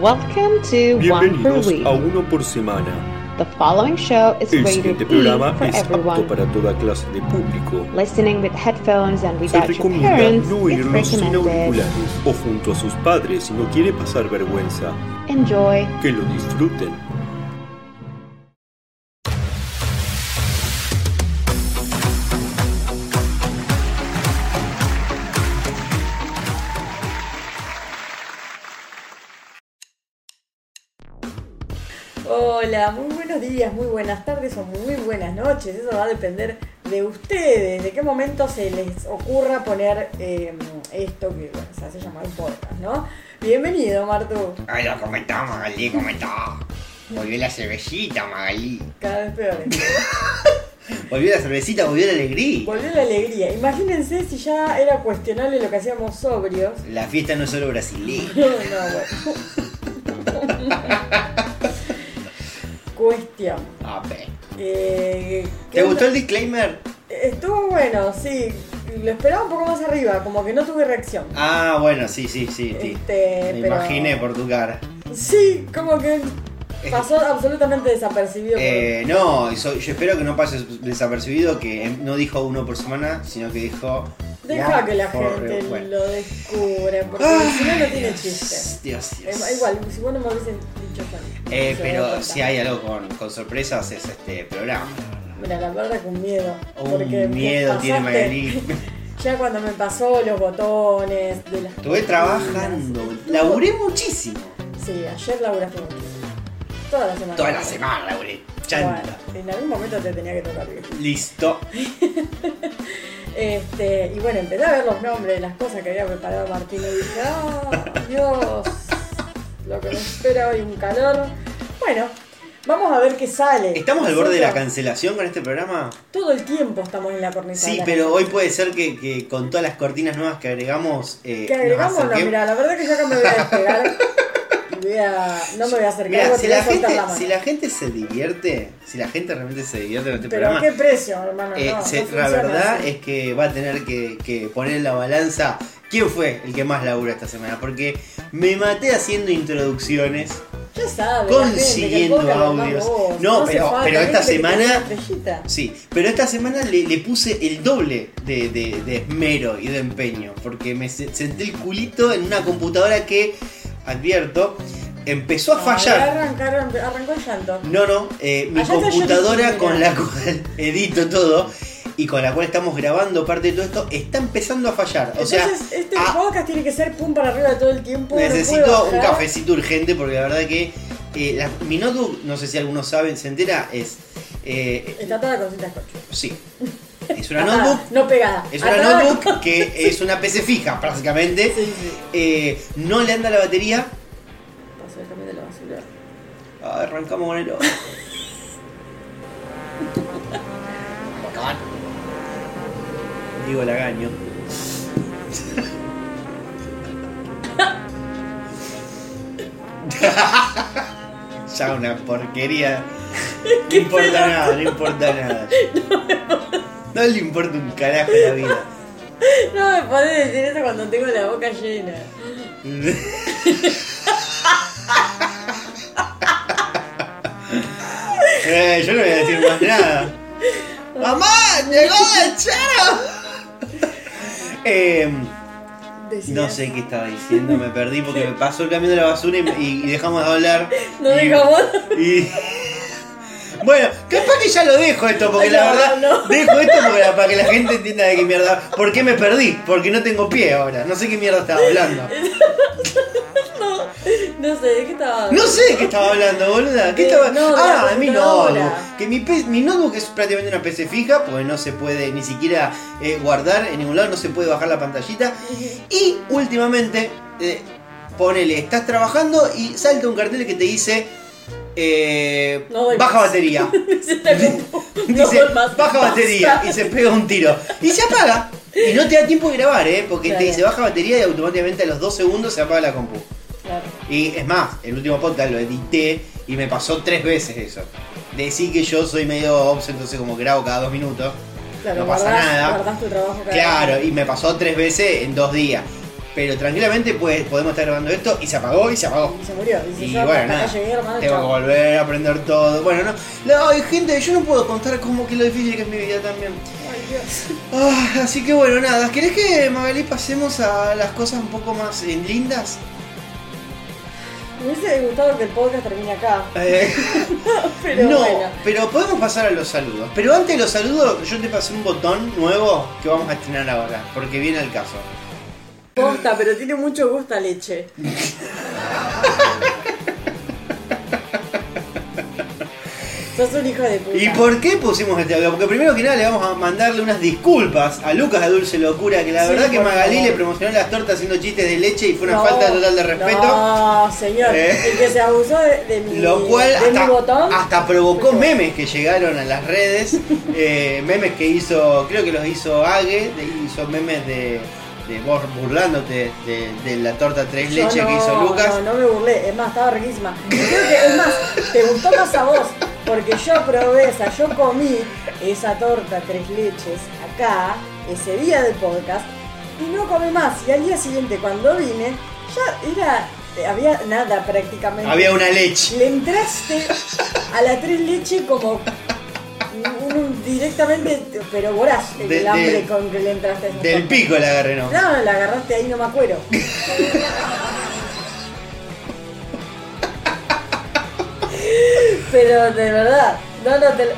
Welcome to One Per Bienvenidos Week. a Uno por Semana. The following show is El rated siguiente E programa for es apto everyone. para toda clase de público. Listening with headphones and Se without your recomienda parents no is oírlo sin recommended. auriculares o junto a sus padres si no quiere pasar vergüenza. Enjoy. Que lo disfruten. Hola, muy buenos días, muy buenas tardes o muy buenas noches. Eso va a depender de ustedes, de qué momento se les ocurra poner eh, esto que bueno, se hace llamar un podcast, ¿no? Bienvenido, Martu. Hola, ¿cómo estás, Magalí? ¿Cómo estás? Volvió la cervecita, Magalí. Cada vez peor. Volvió la cervecita, volvió la alegría. Volvió la alegría. Imagínense si ya era cuestionable lo que hacíamos sobrios. La fiesta no es solo brasileña. No, no, bueno. Cuestión. A ver. Eh, ¿qué ¿Te gustó el disclaimer? Estuvo bueno, sí. Lo esperaba un poco más arriba, como que no tuve reacción. Ah, bueno, sí, sí, sí. sí. Este, Me pero- imaginé por tu cara. Sí, como que pasó absolutamente desapercibido. por- Eh, no, y so- yo espero que no pase desapercibido que em, no dijo uno por semana, sino que dijo. Deja que la gente real. Lo descubra, porque Ay, si no, no tiene chiste. Dios, Dios. Eh, igual, si vos no me hubiesen dicho yo. Eh, pero si hay algo con, con sorpresas es este programa. Mira, la verdad que un miedo. Un porque miedo tiene Magalí. Ya cuando me pasó los botones de las Estuve trabajando, laburé muchísimo. Sí, ayer laburaste muchísimo. Toda la semana. Toda la semana laburé. Chanta. Bueno, en algún momento te tenía que tocar viejo. Listo. Este, y bueno, empecé a ver los nombres de las cosas que había preparado Martín y dije, ¡ah, Dios! Lo que me espera hoy un calor. Bueno, vamos a ver qué sale. ¿Estamos al borde de la cancelación con este programa? Todo el tiempo estamos en la cornisa. Sí, pero hoy puede ser que, que con todas las cortinas nuevas que agregamos. eh, Que agregamos, no, mira, la verdad que yo acá me voy a despegar. a, no me voy a acercar, Mira, si la, gente, la si la gente se divierte, si la gente realmente se divierte con este Pero ¿a programa, qué precio, hermano? eh, no, se- no la verdad así. es que va a tener que, que poner en la balanza quién fue el que más labura esta semana. Porque me maté haciendo introducciones. Ya sabe, gente, consiguiendo audios. vos. No, pero- pero esta semana-. Sí, pero esta semana le, le puse el doble de, de- de esmero y de empeño, porque me se- senté el culito en una computadora que, advierto, empezó a fallar. arrancaron- arrancó el llanto. No, no, eh, mi computadora con la cual edito todo y con la cual estamos grabando parte de todo esto, está empezando a fallar. O sea, Entonces, este ah, podcast tiene que ser pum para arriba todo el tiempo. necesito un cafecito urgente porque la verdad que eh, la- mi notebook, no sé si algunos saben, se entera, es... eh, Está toda con cinta scotch. sí, es una notebook No pegada. Es una notebook que es una PC fija, prácticamente. Sí, sí. Eh, no le anda la batería. Paso el camión de la basura. Ah, arrancamos con el otro. Digo Lagaño. ya una porquería. No importa nada, no importa nada. No le importa un carajo la vida. No me podés decir eso cuando tengo la boca llena. Eh, yo no voy a decir más nada. ¡Mamá! ¡Llegó el chero! Eh, Decías. no sé qué estaba diciendo, me perdí porque me pasó el camión de la basura y dejamos de hablar. No Y- dejamos. y- Bueno, capaz que ya lo dejo esto, porque la No, verdad, no. dejo esto porque para que la gente entienda de qué mierda. ¿Por qué me perdí? Porque no tengo pie ahora. No sé qué mierda estaba hablando. No sé, ¿de qué estaba No sé de qué estaba hablando, boluda. ¿Qué estaba? no, ah, de mi notebook. Que mi, pe- mi notebook es prácticamente una PC fija, porque no se puede ni siquiera eh, guardar en ningún lado, no se puede bajar la pantallita. Y últimamente, eh, ponele, estás trabajando y salta un cartel que te dice. Eh, No baja más. batería. Dice, baja batería y se pega un tiro. Y se apaga. Y no te da tiempo de grabar, ¿eh? Porque Claro. te dice baja batería y automáticamente a los dos segundos se apaga la compu. Claro. Y es más, el último podcast lo edité y me pasó tres veces eso. Decir que yo soy medio obs, entonces como grabo cada dos minutos. Claro, no pasa guardás- nada. guardás tu trabajo cada Claro, y me pasó tres veces en dos días. Pero tranquilamente pues, podemos estar grabando esto y se apagó y se apagó. Y se murió. Y se Y fue bueno, nada, tengo que volver a aprender todo. Bueno, no, no, hay gente, yo no puedo contar cómo que lo difícil que es mi vida también. Ay, Dios. Ah, así que bueno, nada, ¿querés que Magalí pasemos a las cosas un poco más eh, lindas? Me hubiese gustado que el podcast termine acá. Eh, Pero no, bueno. pero podemos pasar a los saludos. Pero antes de los saludos, yo te pasé un botón nuevo que vamos a estrenar ahora, porque viene al caso. Posta, pero tiene mucho gusto a leche. Sos un hijo de puta. ¿Y por qué pusimos este audio? Porque primero que nada le vamos a mandarle unas disculpas a Lucas de Dulce Locura, que la Sí, verdad que Magalí favor. le promocionó las tortas haciendo chistes de leche y fue una No, falta total de respeto. No, señor. Eh. El que se abusó de, de mi, Lo cual de mi hasta, botón. hasta provocó memes que llegaron a las redes. eh, memes que hizo, creo que los hizo Ague, hizo memes de, de vos burlándote de, de la torta tres Yo leche que hizo Lucas. No, no me burlé. Es más, estaba riquísima. Creo que, es más, te gustó más a vos. Porque yo probé esa, yo comí esa torta tres leches acá, ese día del podcast, y no comí más. Y al día siguiente, cuando vine, ya era. Había nada prácticamente. Había una leche. Le entraste a la tres leche como un- un- directamente, pero voraz, el De- hambre de- con que le entraste a Del pico la agarré, ¿no? No, la agarraste ahí, no me acuerdo. Pero de verdad, no, no te lo-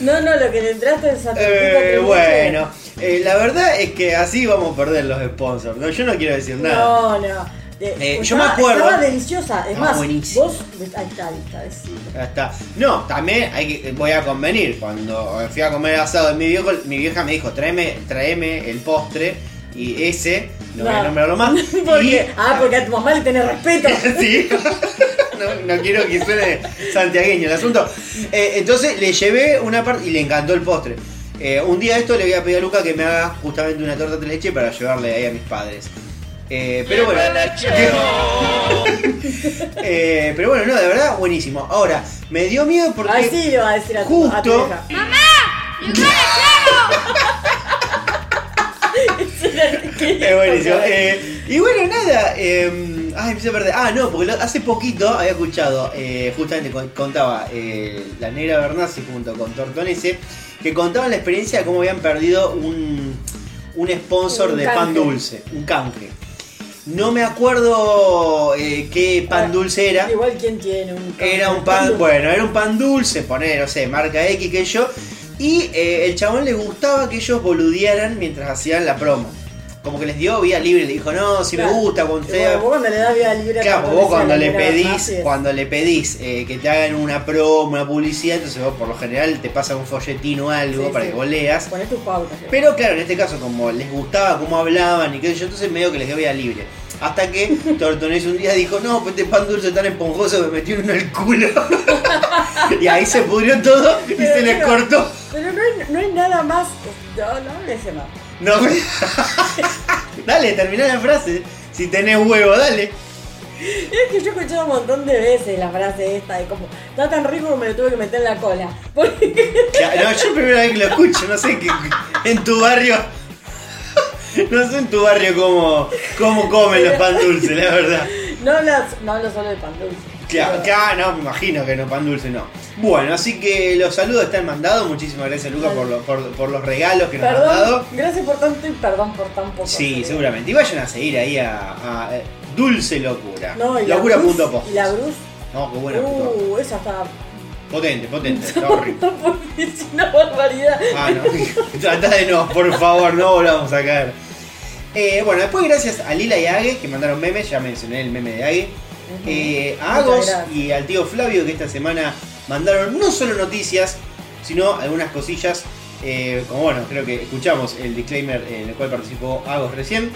No, no, lo que le entraste es a tortita Eh, bueno, eh, la verdad es que así vamos a perder los sponsors. ¿no? Yo no quiero decir nada. No, no. De- Eh, yo estaba- me acuerdo- Estaba deliciosa. Es Estaba más, buenísimo. vos. Ahí está, ahí está. Ya está. No, también hay que, voy a convenir. Cuando fui a comer asado de mi viejo, mi vieja me dijo, tráeme, tráeme el postre y ese, no, voy a No. nombrarlo más. Y- ah, porque a tu mamá le tenés respeto. sí. No, no quiero que suene santiagueño el asunto. Eh, entonces le llevé una parte y le encantó el postre. Eh, un día esto le voy a pedir a Luca que me haga justamente una torta de leche para llevarle ahí a mis padres. Eh, pero bueno. Eh, pero bueno, no, de verdad, buenísimo. Ahora, me dio miedo porque. Le va a decir a tu, a tu Justo- hija. Que- Es buenísimo. Eh, y bueno, nada. eh, ay, empecé a perder. Ah, no, porque lo- hace poquito había escuchado, eh, justamente con- contaba eh, la negra Bernasi junto con Tortonese, que contaban la experiencia de cómo habían perdido un, un sponsor Un de canje. pan dulce, un canje. No me acuerdo eh, qué pan Ah, dulce era. Igual quien tiene un Era un pan, bueno, era un pan dulce, poner, no sé, marca X que yo. Y eh, el chabón le gustaba que ellos boludearan mientras hacían la promo. Como que les dio vía libre, le dijo, no, si Claro. me gusta, cuando sea. vos cuando le das vida libre a Claro, vos cuando le pedís, cuando le pedís eh, que te hagan una promo, una publicidad, entonces vos por lo general te pasa un folletín o algo Sí, para sí. que vos leas. Ponés tus pautas. eh. Pero claro, en este caso, como les gustaba cómo hablaban y qué sé yo, entonces medio que les dio vía libre. Hasta que Tortonés un día dijo, no, pues este pan dulce tan esponjoso me metió uno en el culo. y ahí se pudrió todo y Pero, se les cortó. Pero no hay, no hay nada más. No, no le ese más. No, dale, terminá la frase. Si tenés huevo, dale. Es que yo he escuchado un montón de veces la frase esta de como, está tan rico que me lo tuve que meter en la cola. Porque No, yo primera vez que lo escucho, no sé que en tu barrio. No sé en tu barrio cómo, cómo comen los pan dulces, la verdad. no hablas, no hablo solo de pan dulce. Claro, acá no, me imagino que no, pan dulce no. Bueno, así que los saludos están mandados. Muchísimas gracias, Lucas, por, lo- por, por los regalos que nos han dado. Gracias por tanto y perdón por tan poco. Sí, Pero- seguramente. Y vayan a seguir ahí a, a, eh, Dulce Locura. No, y la Y la. No, qué buena. Uh, esa está. Potente, potente. Está horrible. es una barbaridad. Ah, no. Trata de no, por favor, no volvamos a caer. Eh, bueno, después gracias a Lila y a Age que mandaron memes, ya mencioné el meme de Eh, a Agos y al tío Flavio que esta semana mandaron no solo noticias, sino algunas cosillas. eh, como bueno, creo que escuchamos el disclaimer en el cual participó Agos recién.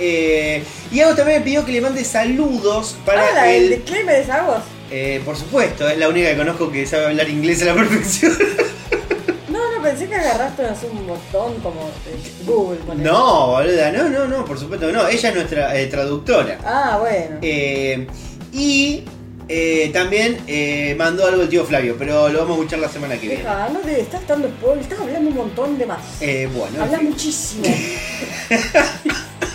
Eh, y Agos también me pidió que le mande saludos para ah, el el. disclaimer es eh, por supuesto, es la única que conozco que sabe hablar inglés a la perfección. Pensé que agarraste así un botón como de Google. No, boluda, no, no, no, por supuesto que no. Ella es nuestra eh, traductora. Ah, bueno. Eh, y eh, también eh, mandó algo el tío Flavio, pero lo vamos a escuchar la semana que viene. Deja, no te estás dando spoiler, estás hablando un montón de más. Eh, bueno, en Habla fin. muchísimo.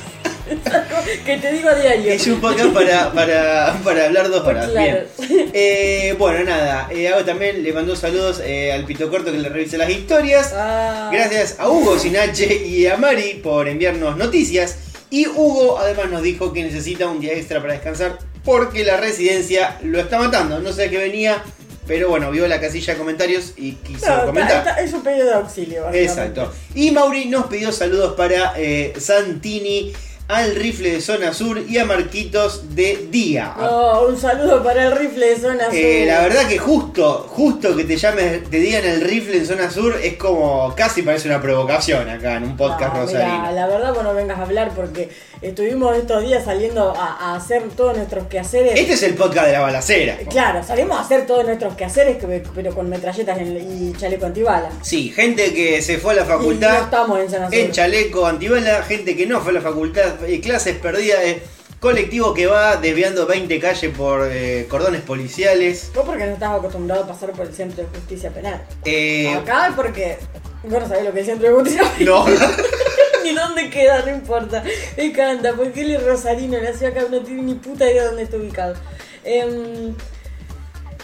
que te digo a diario. es un podcast para, para, para hablar dos horas. Claro. Bien. Eh, bueno, nada. Eh, hago también le mandó saludos eh, al Pito Corto que le revise las historias. Ah, Gracias a Hugo Sinache y a Mari por enviarnos noticias. Y Hugo además nos dijo que necesita un día extra para descansar porque la residencia lo está matando. No sé a qué venía, pero bueno, vio la casilla de comentarios y quiso no, comentar. está- es un pedido de auxilio. Exacto. Y Mauri nos pidió saludos para Santini, al rifle de zona sur y a Marquitos de Día. No, un saludo para el rifle de zona Eh, sur. la verdad que justo, justo que te llames, te digan el rifle en zona sur es como casi parece una provocación acá en un podcast No, rosarino. la verdad vos no vengas a hablar porque estuvimos estos días saliendo a, a hacer todos nuestros quehaceres. Este es el podcast de la balacera. Claro, salimos a hacer todos nuestros quehaceres que- pero con metralletas y chaleco antibala. Sí, gente que se fue a la Y no facultad estamos en zona sur. en chaleco antibala, gente que no fue a la facultad, clases perdidas, eh, colectivo que va desviando 20 calles por eh, cordones policiales. Vos porque no estás acostumbrado a pasar por el centro de justicia penal. Eh, Acá es porque vos no sabés lo que es el centro de justicia no. ni dónde queda, no importa. Me encanta, porque él es rosarino, nació acá, no tiene ni puta idea de dónde está ubicado. Em,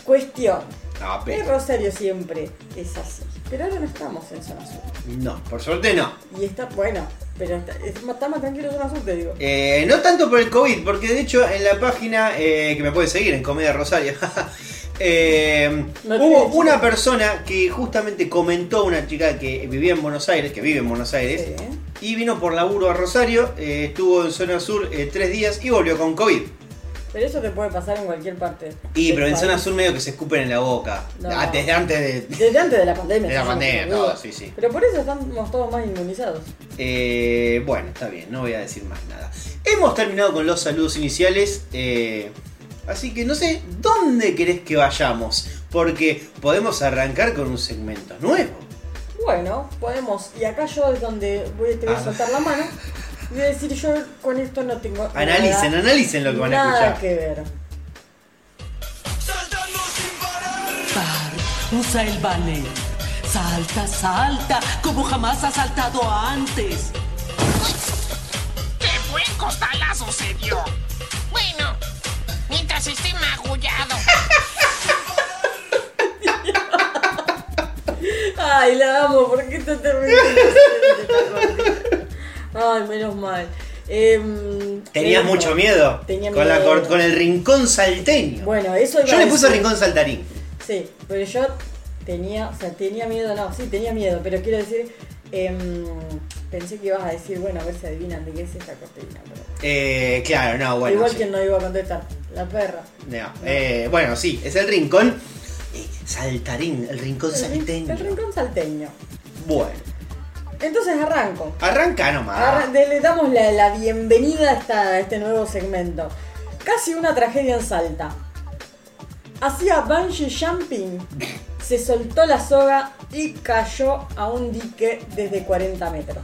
cuestión. No, El pero- Rosario siempre es así. Pero ahora no estamos en zona sur. no, por suerte no. Y está, bueno, pero está, está más tranquilo zona sur, te digo. Eh, no tanto por el COVID, porque de hecho en la página eh, que me pueden seguir en Comedia Rosario, eh, No hubo una chica. persona que justamente comentó, una chica que vivía en Buenos Aires, que vive en Buenos Aires, Sí. y vino por laburo a Rosario, eh, estuvo en zona sur tres días y volvió con COVID. Pero eso te puede pasar en cualquier parte. Y pero en país. zona sur medio que se escupen en la boca. No. Ah, Desde antes de... Desde antes de la pandemia. De la pandemia, todo, sí, sí. Pero por eso estamos todos más inmunizados. Eh, bueno, está bien, no voy a decir más nada. Hemos terminado con los saludos iniciales. eh, así que no sé, ¿dónde querés que vayamos? Porque podemos arrancar con un segmento nuevo. Bueno, podemos. Y acá yo es donde voy, te voy a Ah. soltar la mano. Y voy a decir, yo con esto no tengo. Analicen, nada, analicen lo que van a nada escuchar. que ver. Par, usa el ballet. Salta, salta, como jamás has saltado antes. ¡Qué buen costalazo se dio! Bueno, mientras esté magullado. Ay, la amo, ¿por qué te terrible? Ay, menos mal. Em, ¿Tenías mucho miedo? Tenía con, la miedo. cor- con el rincón salteño. Bueno, eso Yo le puse decir. rincón saltarín. Sí, pero yo tenía, o sea, tenía miedo, no, sí, tenía miedo, pero quiero decir, em, pensé que ibas a decir, bueno, a ver si adivinan de qué es esta cortina. pero- Eh, claro, no, bueno. Igual sí. que no iba a contestar, la perra. No, eh, bueno, sí, es el rincón. eh, saltarín, el rincón El, salteño. el rincón salteño. Bueno, Entonces arranco. arranca nomás. Arra- le damos la, la bienvenida a, esta- a este nuevo segmento. Casi una tragedia en Salta. Hacía bungee jumping, se soltó la soga y cayó a un dique desde 40 metros.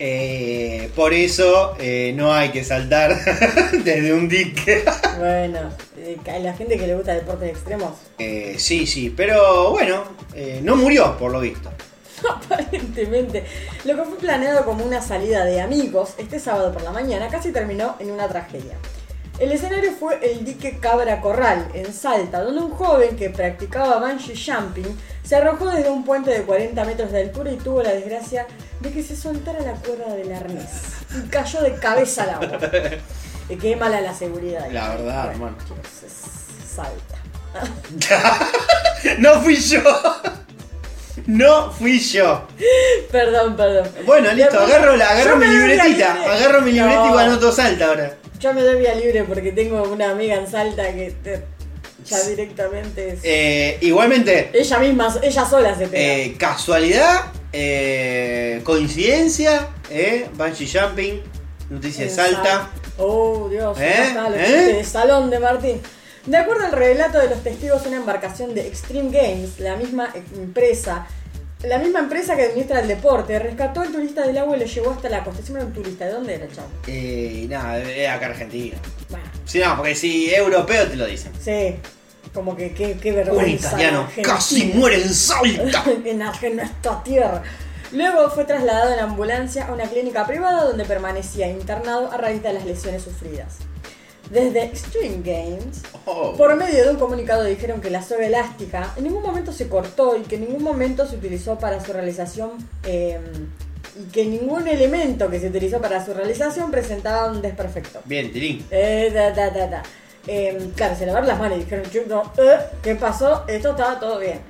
Eh, por eso eh, no hay que saltar desde un dique. Bueno, eh, la gente que le gusta deportes extremos, Eh, sí, sí, pero bueno, no murió por lo visto. aparentemente, lo que fue planeado como una salida de amigos este sábado por la mañana casi terminó en una tragedia. El escenario fue el dique Cabra Corral, en Salta, donde un joven que practicaba bungee jumping se arrojó desde un puente de 40 metros de altura y tuvo la desgracia de que se soltara la cuerda del arnés y cayó de cabeza al agua. Y qué mala la seguridad. ahí. La verdad, hermano. Salta. No fui yo. No fui yo. Perdón, perdón. Bueno, listo, agarro, la, agarro mi libretita. libre. Agarro mi libreta y No. anoto salta ahora. Yo me doy vía libre porque tengo una amiga en Salta que te- ya directamente es. Eh, igualmente, ella misma, ella sola se pega. eh, casualidad, eh, coincidencia, eh, bungee jumping, noticia de Salta. Oh, Dios, ¿Eh? está, ¿Eh? de salón de Martín. De acuerdo al relato de los testigos, una embarcación de Extreme Games, la misma empresa, la misma empresa que administra el deporte, rescató al turista del agua y lo llevó hasta la costa. Siempre era un turista, ¿de dónde era, chavo? Eh, nada, es acá Argentina. Bueno, Si no, porque si europeo te lo dicen. sí, Como que qué, qué Un vergüenza. italiano casi muere en Salta. en nuestra tierra. Luego fue trasladado en ambulancia a una clínica privada donde permanecía internado a raíz de las lesiones sufridas. Desde Extreme Games, Oh. por medio de un comunicado dijeron que la soga elástica en ningún momento se cortó y que en ningún momento se utilizó para su realización eh, y que ningún elemento que se utilizó para su realización presentaba un desperfecto. Bien, Tilín. Eh, da, da, da, da. Eh, claro, se lavaron las manos y dijeron, "Yo no, eh, ¿qué pasó? Esto estaba todo bien.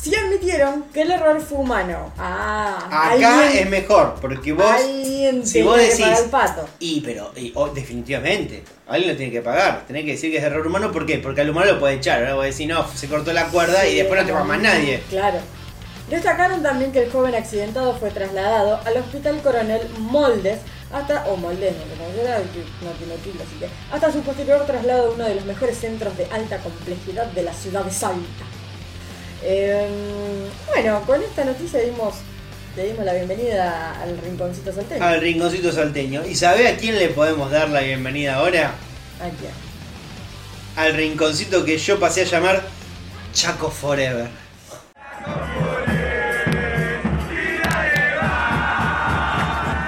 Sí admitieron que el error fue humano. Ah, Acá alguien- es mejor, porque vos. alguien si vos que decís. pagar el pato. Y, pero, y, oh, definitivamente, alguien lo tiene que pagar. Tenés que decir que es error humano, ¿por qué? Porque al humano lo puede echar. Ahora vos decís, no, se cortó la cuerda y después no te va más nadie. Claro. Destacaron también que el joven accidentado fue trasladado al hospital coronel Moldes hasta, o Moldes, no será, no tiene tilde, así que, hasta su posterior traslado a uno de los mejores centros de alta complejidad de la ciudad de Salta. Eh, bueno, con esta noticia dimos, le dimos la bienvenida al rinconcito salteño. Al rinconcito salteño. ¿Y sabe a quién le podemos dar la bienvenida ahora? Aquí. Al rinconcito que yo pasé a llamar Chaco Forever.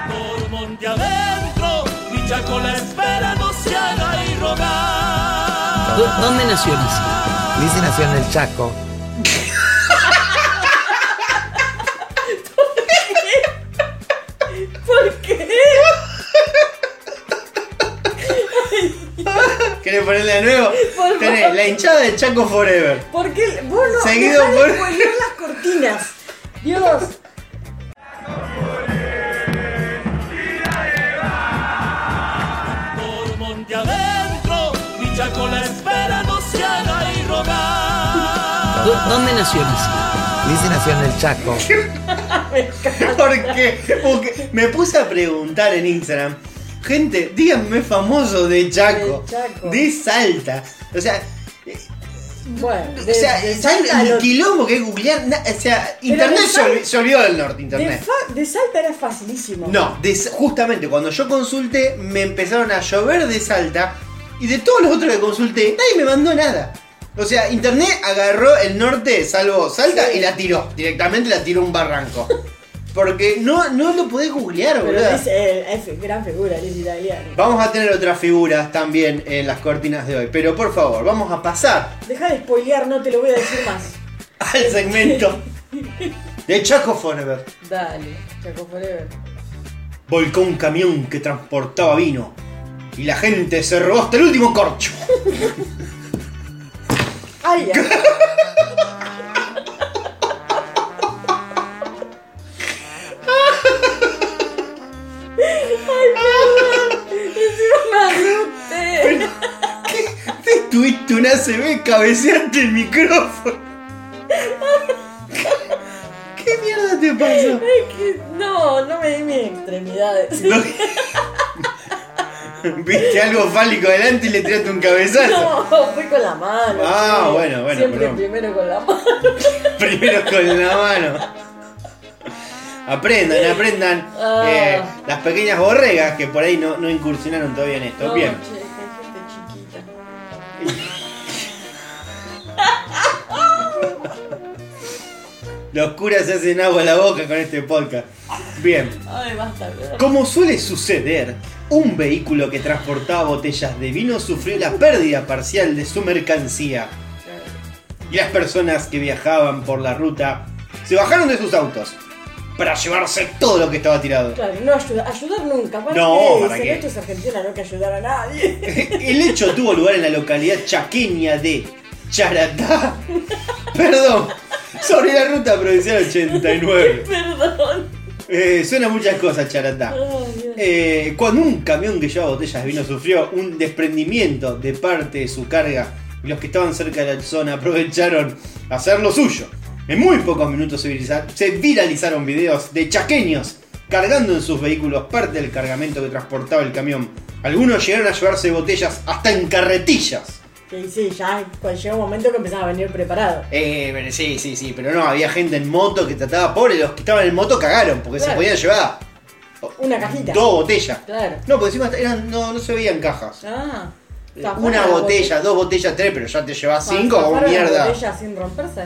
Por monte adentro, mi chaco la espera, no se haga y rogar. ¿Dó- ¿Dónde nació Lizzie? Lizzie nació en el Chaco. ¿Querés ponerle de nuevo? Por Tenés favor. la hinchada de Chaco Forever. ¿Por qué? Vos no, Seguido por- las cortinas. Dios. Por monte adentro, mi chaco la espera, no se haga y rogar. ¿Dó- ¿Dónde nació? Lizzie nació en el Chaco. Porque, porque me puse a preguntar en Instagram. Gente, díganme famoso de Chaco. De Chaco. De Salta. O sea, Bueno, de, o sea de ¿saben Salta el lo- quilombo que es googlear? O sea, internet de se, olvidó del norte, de, internet. fa- de Salta era facilísimo. No, de justamente cuando yo consulté me empezaron a llover de Salta y de todos los otros que consulté nadie me mandó nada. O sea, internet agarró el norte, salvo Salta, Sí. y la tiró. Directamente la tiró un barranco. Porque no, no lo podés googlear, Pero boludo. es, eh, es gran figura, es italiano. Vamos a tener otras figuras también en las cortinas de hoy. Pero por favor, vamos a pasar Deja de spoilear, no te lo voy a decir más. al segmento de Chaco Forever. Dale, Chaco Forever. Volcó un camión que transportaba vino. Y la gente se robó hasta el último corcho. Ay, Tuviste una CB cabeceante el micrófono. ¿Qué mierda te pasó? Que- No, no me di mis extremidades. No. Viste algo fálico adelante y le tiraste un cabezazo. No, fui con la mano. Ah, sí. bueno, bueno, Siempre perdón. primero con la mano. Primero con la mano. Aprendan, aprendan Ah. eh, las pequeñas borregas que por ahí no, no incursionaron todavía en esto. No, Bien. che, Los curas se hacen agua a la boca con este podcast. Bien. Ay, basta. Como suele suceder, un vehículo que transportaba botellas de vino sufrió la pérdida parcial de su mercancía. Y las personas que viajaban por la ruta se bajaron de sus autos para llevarse todo lo que estaba tirado. Claro, no ayuda, ayudar nunca. ¿Para No? ¿para qué? Esto es Argentina, no hay que ayudar a nadie. El hecho tuvo lugar en la localidad chaqueña de Charatá. Perdón, sobre la ruta provincial 89. Perdón. Eh, suena muchas cosas, Charatá. Eh, cuando un camión que llevaba botellas de vino sufrió un desprendimiento de parte de su carga, los que estaban cerca de la zona aprovecharon a hacer lo suyo. En muy pocos minutos se viralizaron videos de chaqueños cargando en sus vehículos parte del cargamento que transportaba el camión. Algunos llegaron a llevarse botellas hasta en carretillas. Sí, sí, ya llega un momento que empezaba a venir preparado. Eh, pero sí, sí, sí, pero no, había gente en moto que trataba pobre, los que estaban en moto cagaron, porque se podían llevar Una cajita. dos botellas. Claro. No, porque encima eran, no, no se veían cajas. Ah, Zafaron una la botella, dos botellas, tres, pero ya te llevas cinco, ¿Zafaron como la mierda. botella sin romperse?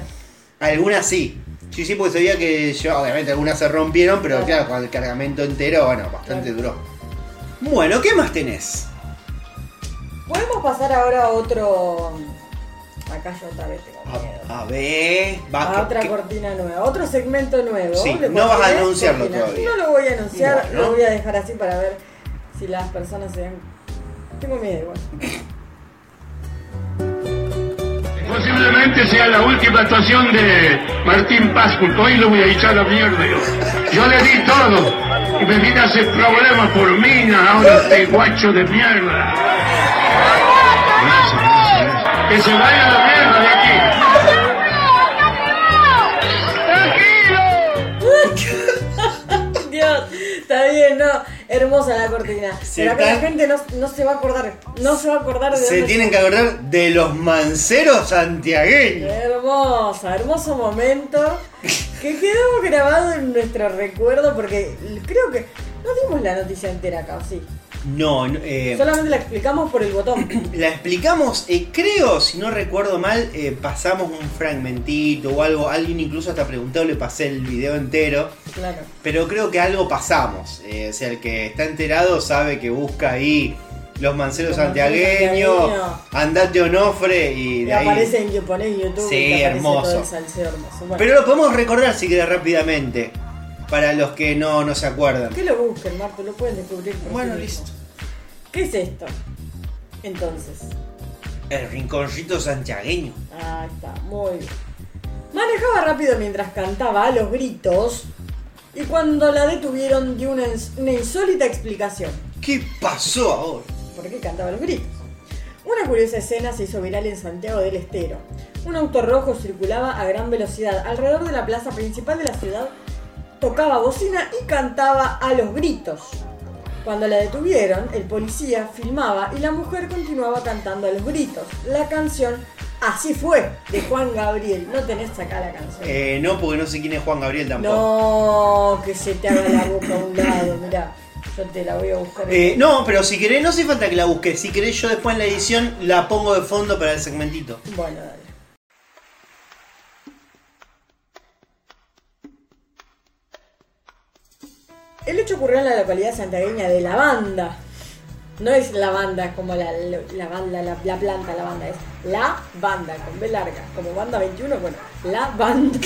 Algunas sí. Sí, sí, porque sabía que yo, obviamente algunas se rompieron, pero Claro. con el cargamento entero, bueno, bastante duró. Bueno, ¿qué más tenés? Podemos pasar ahora a otro. Acá yo otra vez tengo miedo. A, a ver, va A que- otra que- cortina nueva, otro segmento nuevo. Sí, ¿Le no vas a anunciarlo Cortina. todavía. No lo voy a anunciar, Bueno. lo voy a dejar así para ver si las personas se dan. Tengo miedo igual. Posiblemente sea la última actuación de Martín Pásculo. Hoy lo voy a echar a la mierda yo. Yo le di todo y me vine a hacer problemas por mina ahora este guacho de mierda. Que se vaya a la mierda de aquí. Dios, está bien, no. Hermosa la cortina. Se Pero acá la gente no, no se va a acordar. No se va a acordar de Se dónde tienen que acordar de los manceros santiagueños. Hermosa, hermoso momento que quedó grabado en nuestro recuerdo porque creo que no dimos la noticia entera acá, ¿o sí? No, no, eh, Solamente la explicamos por el botón. la explicamos, eh, creo, si no recuerdo mal, eh, pasamos un fragmentito o algo. Alguien incluso hasta preguntó, le pasé el video entero. Claro. Pero creo que algo pasamos. Eh, o sea, el que está enterado sabe que busca ahí los manceros santiagueños, andate Onofre y de ahí. aparece en YouTube, Sí, hermoso. todo el salseo hermoso. Bueno, Pero lo podemos recordar si querés rápidamente. Para los que no, no se acuerdan. que lo busquen, Marto, lo pueden descubrir. por Bueno, sí listo. ¿Qué es esto? Entonces, El rinconcito santiagueño. ahí está, muy bien. Manejaba rápido mientras cantaba a los gritos y cuando la detuvieron dio una, una insólita explicación. ¿Qué pasó ahora? ¿Por qué cantaba a los gritos? Una curiosa escena se hizo viral en Santiago del Estero. Un auto rojo circulaba a gran velocidad alrededor de la plaza principal de la ciudad, tocaba bocina y cantaba a los gritos. Cuando la detuvieron, el policía filmaba y la mujer continuaba cantando a los gritos. La canción Así fue, de Juan Gabriel. No tenés acá la canción. Eh, no, porque no sé quién es Juan Gabriel tampoco. no, que se te haga la boca a un lado, mirá. Yo te la voy a buscar. Eh, no, pero si querés, no hace falta que la busques. Si querés, yo después en la edición la pongo de fondo para el segmentito. Bueno, dale. El hecho ocurrió en la localidad santiagueña de La Banda. No es la banda como la, la banda, la, la planta, la banda, es la banda, con B larga, como banda 21, bueno, la banda.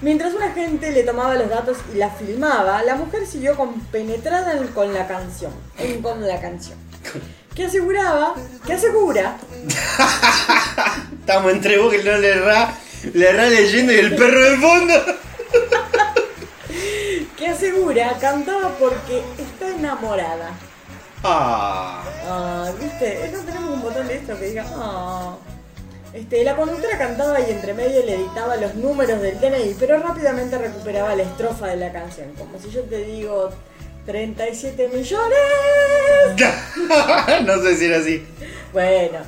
Mientras una gente le tomaba los datos y la filmaba, la mujer siguió compenetrada en- con la canción, en- con la canción, que aseguraba, que asegura Estamos entre vos que no le erra, le erra leyendo y el perro de fondo. que asegura cantaba porque está enamorada. Ah, Ah, viste, no tenemos un botón de esto que diga, ah. Este, la conductora cantaba y entre medio le editaba los números del DNI, pero rápidamente recuperaba la estrofa de la canción. Como si yo te digo 37 millones. no sé si era así. Bueno,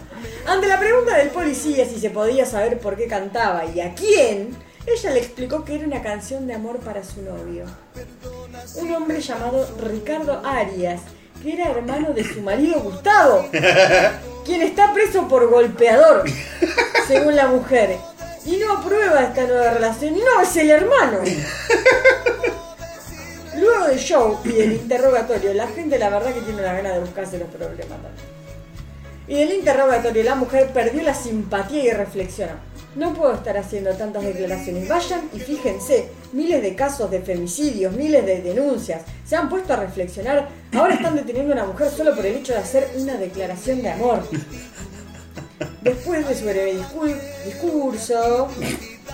ante la pregunta del policía si se podía saber por qué cantaba y a quién, ella le explicó que era una canción de amor para su novio. Un hombre llamado Ricardo Arias, que era hermano de su marido Gustavo, quien está preso por golpeador, según la mujer. Y no aprueba esta nueva relación, no es el hermano. Luego del show y del interrogatorio, la gente la verdad que tiene la gana de buscarse los problemas también. Y del interrogatorio la mujer perdió la simpatía y reflexiona. No puedo estar haciendo tantas declaraciones. Vayan y fíjense, miles de casos de femicidios, miles de denuncias. Se han puesto a reflexionar. Ahora están deteniendo a una mujer solo por el hecho de hacer una declaración de amor. Después de su breve discur- discurso,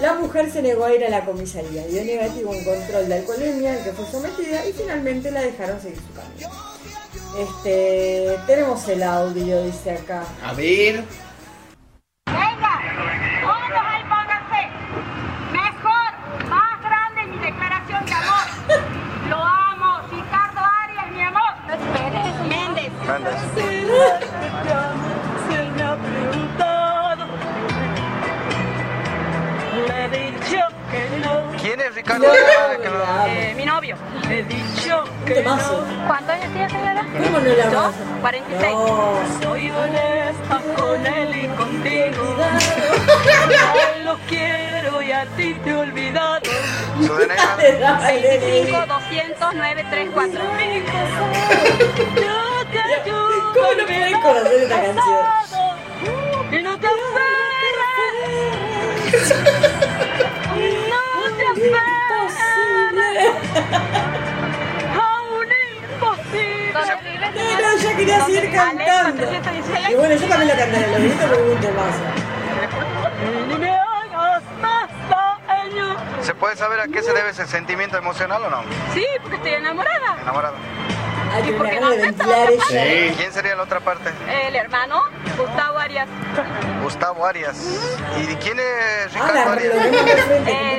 la mujer se negó a ir a la comisaría. Dio negativo un control de alcoholemia al que fue sometida y finalmente la dejaron seguir su camino. Este, tenemos el audio, dice acá. A ver. Venga, todos ahí pónganse. Mejor, más grande mi declaración de amor. Lo amo, Ricardo Arias, mi amor. Pérez Méndez. ¿Quién es Ricardo? No, Que no-. Eh, mi novio. Un temazo. ¿Cuántos años tiene, señora? ¿Cómo no vas a- 46. Soy honesta con él y contigo. Él lo quiero y a ti te he olvidado. Su DNI. 25 200 934. Yo te ayudo ¿Cómo no pueden conocer esta canción? y no te aferres. aferres a un imposible. No, no, yo quería seguir cantando. Y bueno, yo también la cantaré, lo grito porque un temazo. ¿Se puede saber a qué se debe ese sentimiento emocional o no? Sí, porque estoy enamorada. Enamorado. Hay que ¿por qué no ella. ¿Quién sería la otra parte? El hermano, Gustavo Arias. Gustavo Arias. ¿Y quién es Ah, Ricardo la Arias?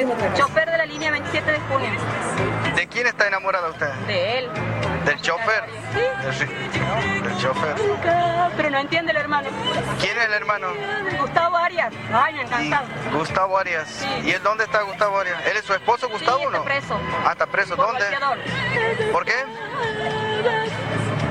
lo cosa. chofer de la línea 27 de junio. ¿De quién está enamorada usted? De él. ¿Del chofer? Del, ri- del chofer. Pero no entiende el hermano. ¿Quién es el hermano? Gustavo Arias. Ay, me Y encantado. Gustavo Arias. ¿Y él dónde está Gustavo Arias? ¿Él es su esposo Gustavo Sí, o no? está preso. Ah, está preso. Por ¿Dónde? golpeador. ¿Por qué?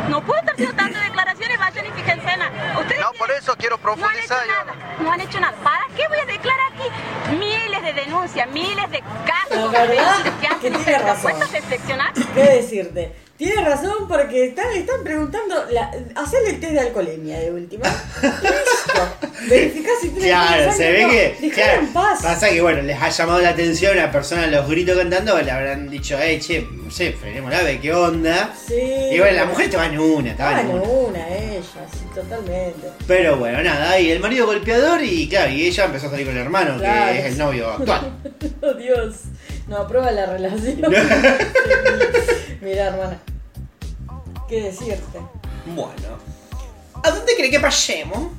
No puedo estar haciendo tantas declaraciones, vayan y fíjense en nada. Ustedes No, por eso quiero no han hecho profundizar. yo. nada. No han hecho nada. ¿Para qué voy a declarar aquí miles de denuncias, miles de casos La verdad que han que sido tiene razón. ¿Qué decirte? Tienes razón porque están, están preguntando, la, hacerle el test de alcoholemia de última. Listo. Verificá si tienes Claro, se ve no. que. Claro, en paz. pasa que, bueno, les ha llamado la atención a la persona los gritos cantando, le habrán dicho, hey, che, no sé, frenemos la ve, ¿qué onda? Sí. Y bueno, la mujer estaba en una, estaba en una. una, ella, sí, totalmente. Pero bueno, nada, y el marido golpeador y claro, y ella empezó a salir con el hermano, Claro. que es el novio actual. Oh, Dios. No aprueba la relación. Mira, hermana. ¿Qué decirte? Bueno. ¿A dónde cree que pasemos?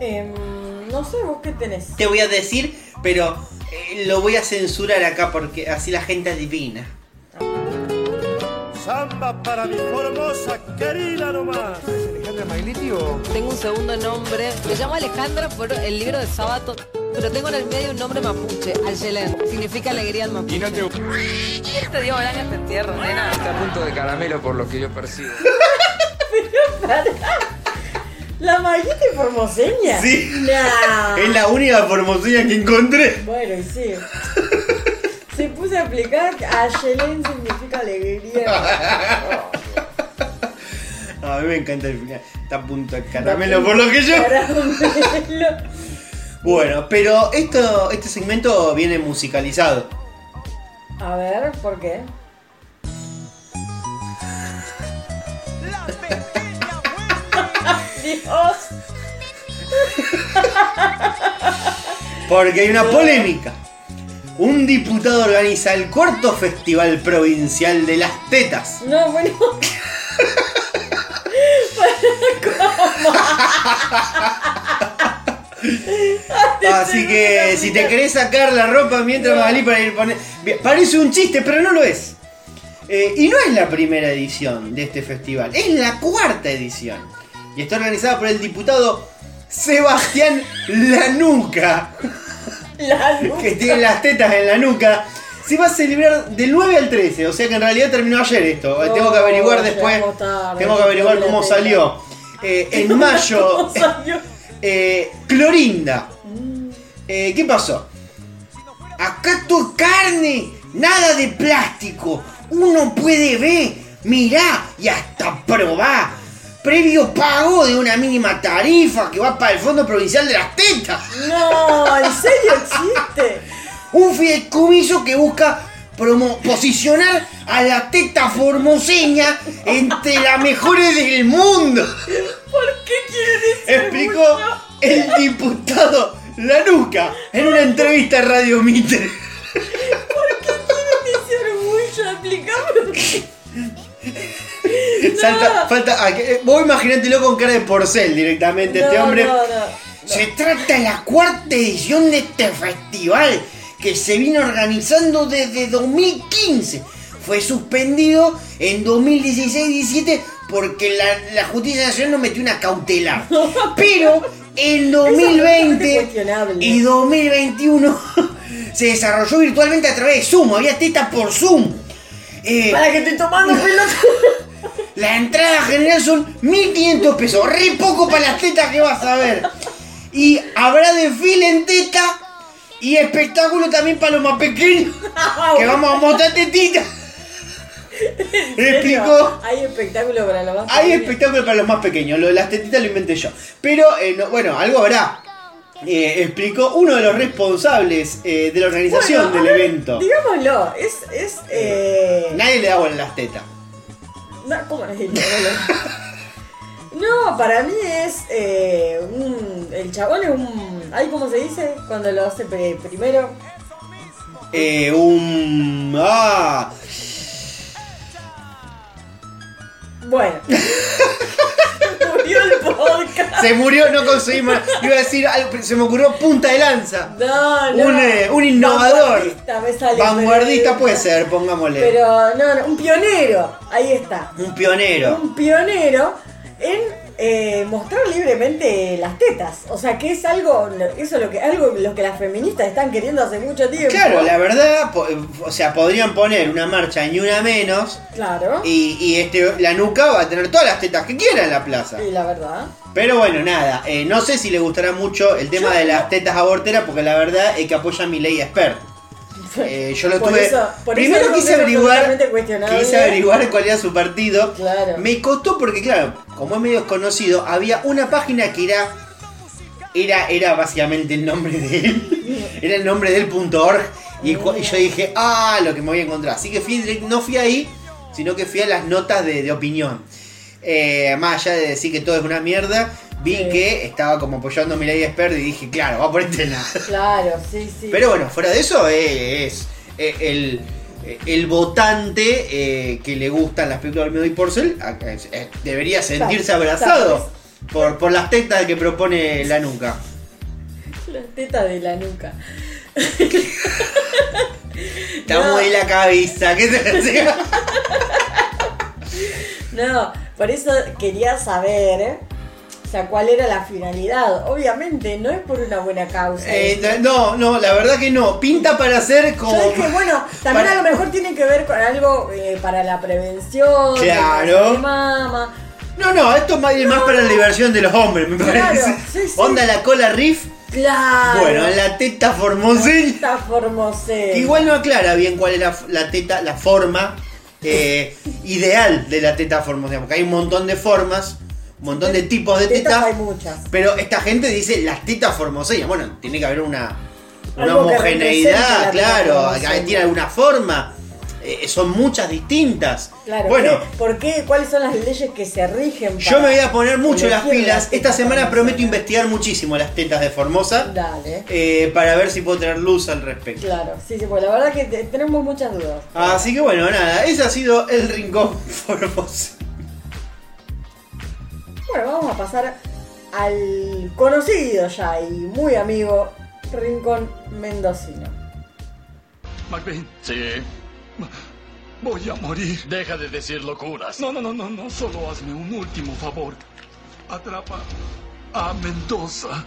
Em, no sé, vos qué tenés. Te voy a decir, pero eh, lo voy a censurar acá porque así la gente adivina. Samba para mi formosa querida nomás. ¿Alejandra Magliti o.? Tengo un segundo nombre. Me llamo Alejandra por el libro de Sábato, pero tengo en el medio un nombre mapuche, Ayelen. Significa alegría al mapuche. Y no te... Este Diego Braña te entierro, nena. Está a punto de caramelo por lo que yo percibo. ¿La mallita formoseña? Sí. Nah. Es la única formoseña que encontré. Bueno, y sí. Se puse a aplicar Ayelen significa alegría. A mí me encanta el final. Está a punto de caramelo por lo que yo. Caramelo. Bueno, pero esto, este segmento viene musicalizado. A ver, ¿por qué? Dios. Porque hay una polémica. Un diputado organiza el cuarto festival provincial de las tetas. No, bueno. Así que si te querés sacar la ropa mientras Magalí para ir poner. Parece un chiste, pero no lo es. Eh, y no es la primera edición de este festival, es la cuarta edición. Y está organizada por el diputado Sebastián Lanuca. La nuca. que tiene las tetas en la nuca. Se va a celebrar del 9 al 13, o sea que en realidad terminó ayer esto. No, tengo que averiguar después. tarde, Tengo que averiguar cómo teta. salió. Eh, en mayo, eh, Clorinda. Eh, ¿Qué pasó? Acá tu carne, nada de plástico. Uno puede ver, mirá y hasta probar. Previo pago de una mínima tarifa que va para el Fondo Provincial de las Tetas. No, ¿en serio existe? Un fideicomiso que busca promo- posicionar a la teta formoseña entre las mejores del mundo. ¿Por qué quieren decir Explicó el diputado Lanuca en una entrevista a Radio Mitre. ese orgullo? Explícame. Salta- falta, ah, que- vos imaginátelo con cara de porcel directamente, este No, hombre. no, no. Se trata de la cuarta edición de este festival que se viene organizando desde 2015. Fue suspendido en 2016-17 porque la, la Justicia Nacional no metió una cautelar. Pero en 2020 cuestionable. y 2021 se desarrolló virtualmente a través de Zoom. Había teta por Zoom. Eh, Para que estoy tomando pelota. La entrada general son 1500 pesos, re poco para las tetas que vas a ver. Y habrá desfile en teta y espectáculo también para los más pequeños. Que vamos a mostrar tetitas. ¿En explicó? Hay espectáculo para los más Hay pequeños. espectáculo para los más pequeños, lo de las tetitas lo inventé yo. Pero, eh, no- bueno, algo habrá. Eh, explicó uno de los responsables eh, de la organización Bueno, del ver, evento. Digámoslo, es. es Nadie le da bola a las tetas. No, ¿Cómo el No, para mí es eh, un. El chabón es un. ¿Ay, cómo se dice? Cuando lo hace primero. Eh, un. ¡Ah! Bueno. Murió el podcast. Se murió, no conseguimos. Iba a decir se me ocurrió punta de lanza. No, no. Un, eh, un innovador. Vanguardista me sale, Vanguardista puede ser, pongámosle. Pero no, no, un pionero. Ahí está. Un pionero. Un pionero en eh, mostrar libremente las tetas. O sea, que es algo, eso es lo que, algo lo que las feministas están queriendo hace mucho tiempo. Claro, la verdad, o sea, podrían poner una marcha ni una menos. Claro. Y, y este, la nuca va a tener todas las tetas que quiera en la plaza. Y la verdad. Pero bueno, nada, eh, no sé si le gustará mucho el tema Yo- de las tetas aborteras porque la verdad es que apoya mi ley expert. Eh, yo lo Por tuve. eso- Primero quise averiguar. Quise averiguar cuál era su partido. Claro. Me costó porque, claro, como es medio desconocido, había una página que era. Era, era básicamente el nombre de él. Era el nombre del punto .org. Y, cu- y yo dije, ah, lo que me voy a encontrar. Así que fui, no fui ahí, sino que fui a las notas de, de opinión. Eh, más allá de decir que todo es una mierda, vi Sí. que estaba como apoyando a mi ley expert y dije, claro, va por este lado. Claro, sí, sí. Pero bueno, fuera de eso eh, es, eh, el, eh, el votante eh, que le gustan las películas de Olmedo y Porcel debería sentirse abrazado por, por las tetas que propone la nuca. La teta de la nuca. Estamos No. de la cabeza, ¿qué te decía? No, por eso quería saber, sea, cuál era la finalidad. Obviamente, no es por una buena causa. Eh, no, no, la verdad que no. Pinta para ser como. Yo dije, bueno, también para- a lo mejor tiene que ver con algo eh, para la prevención. Claro. de mama. No, no, esto es más, más para la diversión de los hombres, me Claro, parece. sí, sí. Onda la cola riff. Claro. Bueno, en la teta formoseña. Está formoseña. Que igual no aclara bien cuál es la, la teta, la forma eh, ideal de la teta formoseña. Porque hay un montón de formas, un montón de tipos de Tetas tetas. hay muchas. Pero esta gente dice las tetas formoseñas. Bueno, tiene que haber una, que homogeneidad, claro. Tiene alguna forma. eh, son muchas distintas. Claro, bueno, ¿qué- ¿por qué? ¿Cuáles son las leyes que se rigen yo me voy a poner mucho las pilas. las Esta semana prometo investigar muchísimo las tetas de Formosa. Dale. eh, para ver si puedo tener luz al respecto. Claro, sí, sí, pues la verdad que te- tenemos muchas dudas. Así que bueno, nada, ese ha sido el rincón Formosa. Bueno, vamos a pasar al conocido ya y muy amigo Rincón Mendocino. McBean. Sí. Voy a morir. Deja de decir locuras. No, no, no, no, no. Solo hazme un último favor. Atrapa a Mendoza.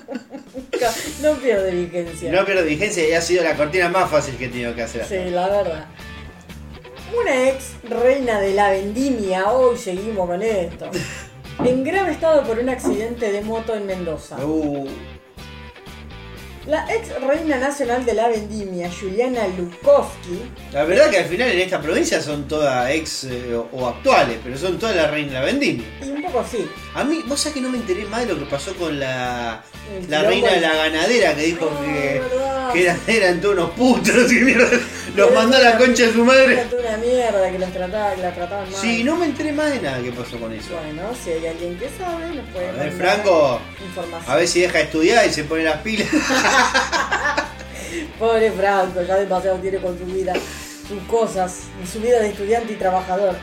No pierde vigencia. No pierdo vigencia y ha sido la cortina más fácil que he tenido que hacer. Sí, la verdad. Una ex reina de la vendimia, hoy seguimos con esto. En grave estado por un accidente de moto en Mendoza. Uh, La ex reina nacional de la vendimia, Juliana Lukowski, la verdad que al final en esta provincia son todas ex eh, o, actuales, pero son todas la reina de la vendimia. y un poco sí, A mí, vos sabés que no me enteré más de lo que pasó con la, El la reina de la ganadera que dijo que, verdad. que eran, eran todos unos putos y mierda. Los mandó a la concha de su madre. Era toda una mierda que los trataba, que la trataban mal. Sí, no me enteré más de nada que pasó con eso. Bueno, si hay alguien que sabe, nos puede A ver, Franco, información. a ver si deja de estudiar y se pone las pilas. Pobre Franco, ya demasiado tiene con su vida, sus cosas, su vida de estudiante y trabajador.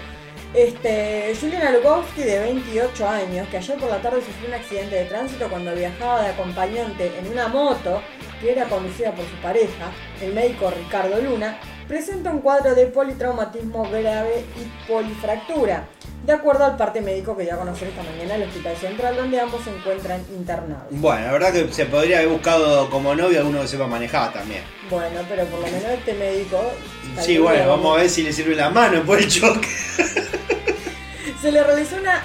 Este, Juliana Lukowski, de 28 años, que ayer por la tarde sufrió un accidente de tránsito cuando viajaba de acompañante en una moto que era conducida por su pareja, el médico Ricardo Luna, presenta un cuadro de politraumatismo grave y polifractura. De acuerdo al parte médico que ya conocer esta mañana el Hospital Central, donde ambos se encuentran internados. Bueno, la verdad que se podría haber buscado como novio alguno que sepa manejar también. Bueno, pero por lo menos este médico... Sí, bueno, vamos a ver si le sirve la mano por el choque. Se le realizó una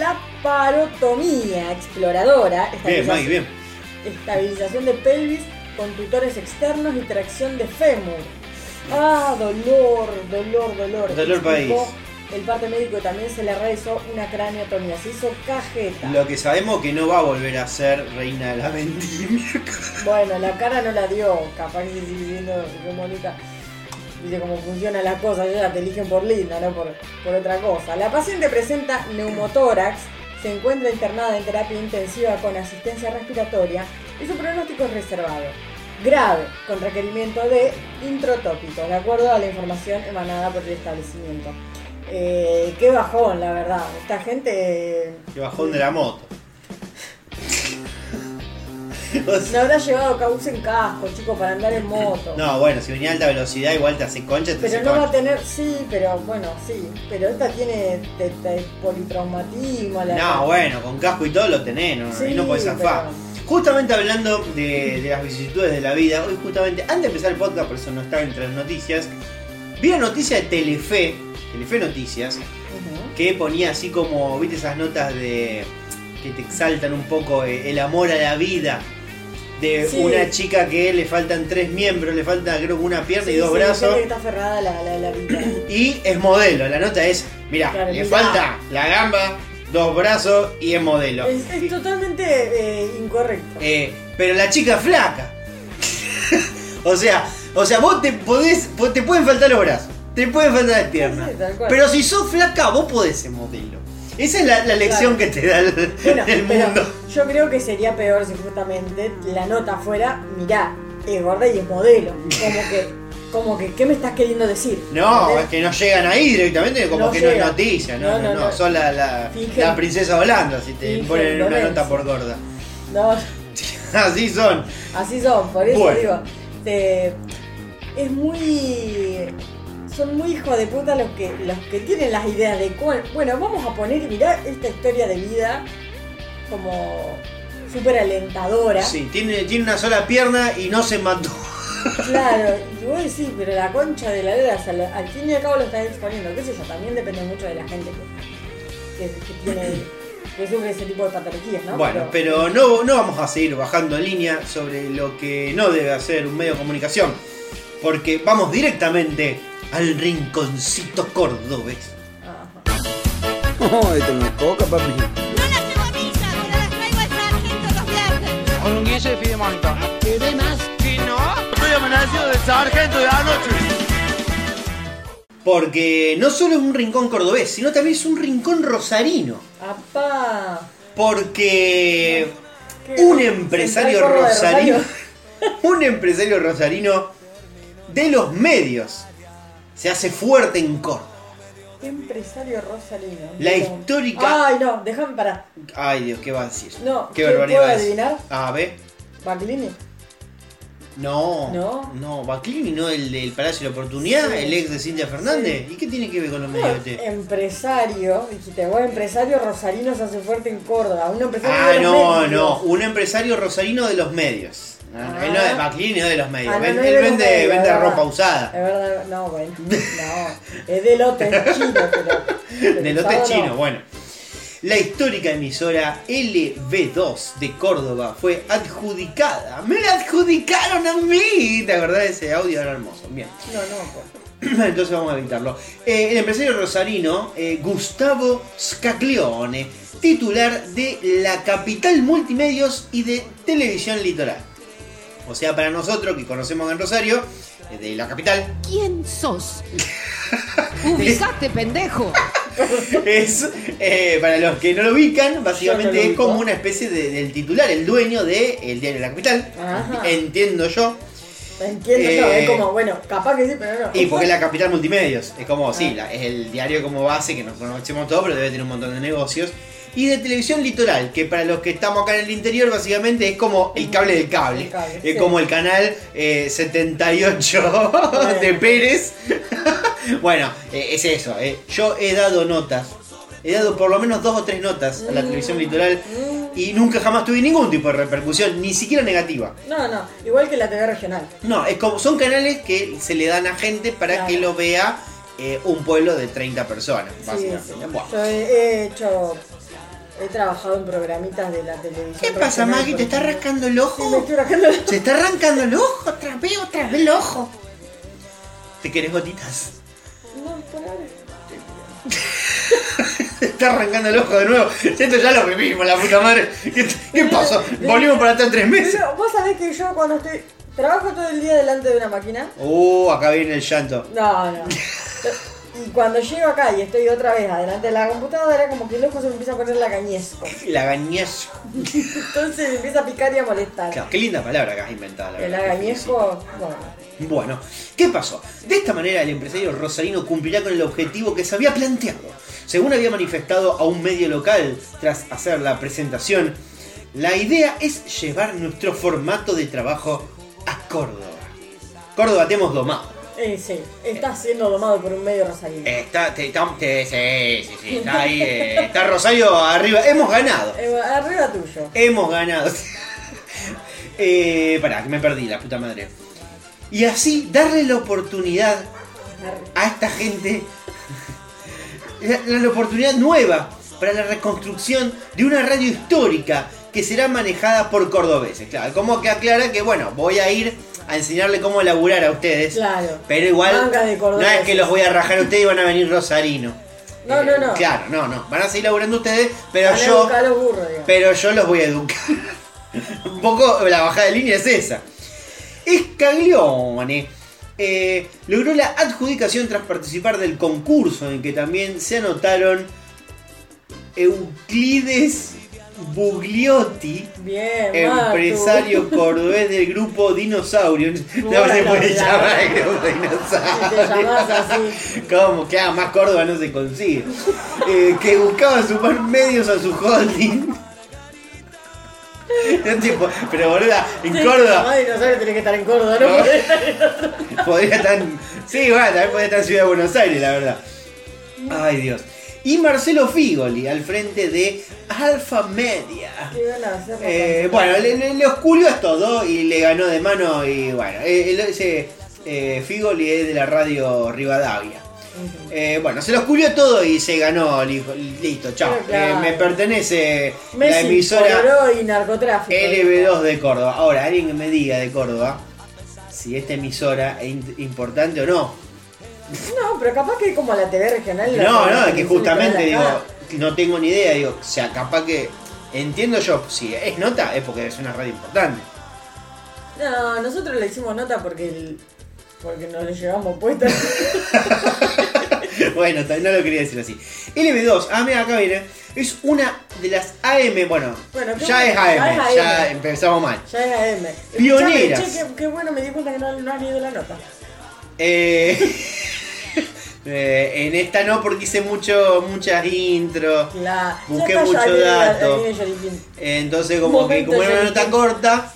laparotomía exploradora, Bien, Maggie, bien. estabilización de pelvis con tutores externos y tracción de fémur. Ah, dolor, dolor, dolor. Dolor país. El parte médico también se le realizó una craniotomía, se hizo cajeta. Lo que sabemos que no va a volver a ser reina de la vendimia. Bueno, la cara no la dio, capaz que sigue siendo Mónica. Dice cómo funciona la cosa, ya te eligen por linda, no por, por otra cosa. La paciente presenta neumotórax, se encuentra internada en terapia intensiva con asistencia respiratoria y su pronóstico es reservado. Grave, con requerimiento de introtópico, de acuerdo a la información emanada por el establecimiento. Eh, qué bajón, la verdad. Esta gente Que bajón de la moto. se habrá llevado causa en casco, chicos, para andar en moto. No, bueno, si venía a alta velocidad igual te hace concha, te Pero hace no va a tener, sí, pero bueno, sí. Pero esta tiene te- te- politraumatismo. la- No, bueno, con casco y todo lo tenés, no, Sí, y no podés zafar. Justamente hablando de, de las vicisitudes de la vida, hoy justamente, antes de empezar el podcast, por eso no estaba entre las noticias, vi una noticia de Telefe, Telefe Noticias, que ponía así como, viste esas notas de que te exaltan un poco eh, el amor a la vida. De Sí. una chica que le faltan tres miembros, le falta creo que una pierna y dos sí, brazos. que está aferrada a la, la, la vida. Y es modelo, la nota es, mira, Claro, le mirá. falta la gamba, dos brazos y es modelo. Es, es totalmente eh, incorrecto. Eh, pero la chica flaca. o sea, o sea, vos te podés, te pueden faltar los brazos, te pueden faltar. Sí, tal cual. pero si sos flaca, vos podés ser modelo. Esa es la, la lección Claro. que te da el, Bueno, el pero mundo. yo creo que sería peor si justamente la nota fuera, mirá, es gorda y es modelo. Como que, como que, ¿qué me estás queriendo decir? No, es que no llegan ahí directamente, como No que no es noticia, no, No, no, no. Sos la, la, princesa Holanda si te ponen una nota por gorda. No, Así son. así son, por eso Bueno. digo, te- es muy... Son muy hijos de puta los que, los que tienen las ideas de cuál. Bueno, vamos a poner y mirá esta historia de vida como súper alentadora. Sí, tiene, tiene una sola pierna y no se mató. Claro, y vos decís, pero la concha de la lera, o sea, lo- al fin y al cabo lo estás exponiendo, qué sé yo, también depende mucho de la gente que, que, que tiene, que sufre ese tipo de patologías, ¿no? Bueno, pero no, no vamos a seguir bajando línea sobre lo que no debe hacer un medio de comunicación, porque vamos directamente al rinconcito cordobés. Oh, esto no es coca, papi. Con un guille de fidemonto. ¿Querés más? Si no, estoy amanecido de sargento de anoche. Porque no solo es un rincón cordobés, sino también es un rincón rosarino. ¡Apá! Porque un empresario rosarino, Rosario. un empresario rosarino de los medios se hace fuerte en Córdoba. Empresario rosarino. La histórica- Ay, no, déjame parar. Ay Dios, ¿qué va a decir? No, qué ¿quién barbaridad puede es. adivinar? A ver. Baclini. No, ¿No? no, Baclini no el del Palacio de la Oportunidad, Sí. el ex de Cintia Fernández. ¿Y qué tiene que ver con los No, medios? empresario, dijiste, vos empresario rosarino se hace fuerte en Córdoba. Un empresario Ah, de los no, medios. no, un empresario rosarino de los medios. Ah. Él no es de los medios. Ah, no, Ven- no es él de los vende, medios, vende es verdad. ropa usada. Es verdad, no, bueno. No, es de lote chino, pero. De lote no. chino, bueno. La histórica emisora LB2 de Córdoba fue adjudicada. ¡Me la adjudicaron a mí! ¿Te acordás de ese audio? Era hermoso. Bien. No, no, pues. Entonces vamos a evitarlo. Eh, el empresario rosarino eh, Gustavo Scaglione, titular de la Capital Multimedios y de Televisión Litoral. O sea, para nosotros que conocemos en Rosario, eh, de la capital, ¿Quién sos? Ubicate, pendejo. es, eh, para los que no lo ubican, básicamente no lo es como una especie de- del titular, el dueño del diario de la capital. Ajá. Entiendo yo. Entiendo yo, Eh, es como, bueno, capaz que sí, pero no. Y porque es la capital multimedios. Es como, Ah. sí, la- es el diario como base que nos conocemos todos, pero debe tener un montón de negocios. Y de televisión litoral, que para los que estamos acá en el interior, básicamente es como el cable del cable. El cable, es sí. como el canal eh, 78 de Pérez. bueno, eh, es eso. eh. Yo he dado notas he dado por lo menos dos o tres notas a la televisión litoral y nunca jamás tuve ningún tipo de repercusión, ni siquiera negativa. No, no, igual que la TV regional. No, es como, son canales que se le dan a gente para que lo vea eh, un pueblo de 30 personas, básicamente. sí. Bueno. Yo he hecho. He trabajado en programitas de la televisión. ¿Qué pasa, Maggie? ¿Te está rascando el ojo? Me estoy rascando el- ¿Se está arrancando el ojo? Otra vez, otra vez el ojo. ¿Te querés gotitas? No, por ahora. Se está arrancando el ojo de nuevo. Esto ya lo vivimos, la puta madre. ¿Qué, qué pasó? Volvimos para atrás tres meses. Pero vos sabés que yo cuando estoy. Trabajo todo el día delante de una máquina. Uh, acá viene el llanto. No, no. Y cuando llego acá y estoy otra vez adelante de la computadora, como que el ojo se me empieza a poner lagañesco. La gañez. Entonces me empieza a picar y a molestar. Claro, qué linda palabra que has inventado, la El verdad. lagañesco, bueno. Bueno, ¿qué pasó? De esta manera el empresario rosarino cumplirá con el objetivo que se había planteado. Según había manifestado a un medio local tras hacer la presentación, la idea es llevar nuestro formato de trabajo a Córdoba. Córdoba te hemos domado. Eh, sí, está siendo domado por un medio rosarino. Está, te- tam- te- sí, sí, sí, está ahí, eh, está Rosario arriba. Hemos ganado. Eh, arriba tuyo. Hemos ganado. eh, pará, que me perdí, la puta madre. Y así darle la oportunidad a esta gente, la, la oportunidad nueva para la reconstrucción de una radio histórica que será manejada por cordobeses. Claro, como que aclara que, bueno, voy a ir a enseñarle cómo laburar a ustedes. Claro. Pero igual, no es que los voy a rajar a ustedes y van a venir rosarino. No, no, no. Claro, no, no. Van a seguir laburando ustedes, pero Van yo. educar a los burros, digamos. Pero yo los voy a educar. Un poco la bajada de línea es esa. Escaglione eh, logró la adjudicación tras participar del concurso en que también se anotaron Euclides Bugliotti, Bien, empresario Matu. cordobés del grupo Dinosaurio. No se puede llamar el grupo Dinosaurio. así. ¿Cómo? Claro, más Córdoba no se consigue. Eh, que buscaba sumar medios a su holding. No, pero boluda, en Sí, Córdoba no sabes, tenés que estar en Córdoba, no, No. podés estar en otro lado. podría estar. en- Sí, bueno, también podría estar en Ciudad de Buenos Aires, la verdad. Ay, Dios. Y Marcelo Figoli al frente de Alfa Media. Eh, bueno, le, le, le oscurió a todo y le ganó de mano. Y bueno, eh, ese eh, Figoli es de la radio Rivadavia. Eh, bueno, se lo oscurió todo y se ganó. li- Listo, chao. Claro. Eh, me pertenece la emisora y narcotráfico. LB2 de Córdoba. Ahora, alguien que me diga de Córdoba si esta emisora es importante o no. No, pero capaz que como la TV regional. la No, no, es que justamente digo, no tengo ni idea, digo, o sea, capaz que entiendo yo, si es nota es porque es una radio importante. No, nosotros le hicimos nota porque el- porque nos le llevamos puestos. bueno, no lo quería decir así. LB2, ah, mira, acá viene, es una de las AM, bueno, ya, bueno, es AM, ya es ya AM. empezamos mal. ya es AM. Pioneras. Escuchame, Che, qué, qué bueno, me di cuenta que no, no has leído la nota. Eh, eh, en esta no, porque hice mucho, muchas intros. Busqué mucho dato. Entonces como que como era una nota corta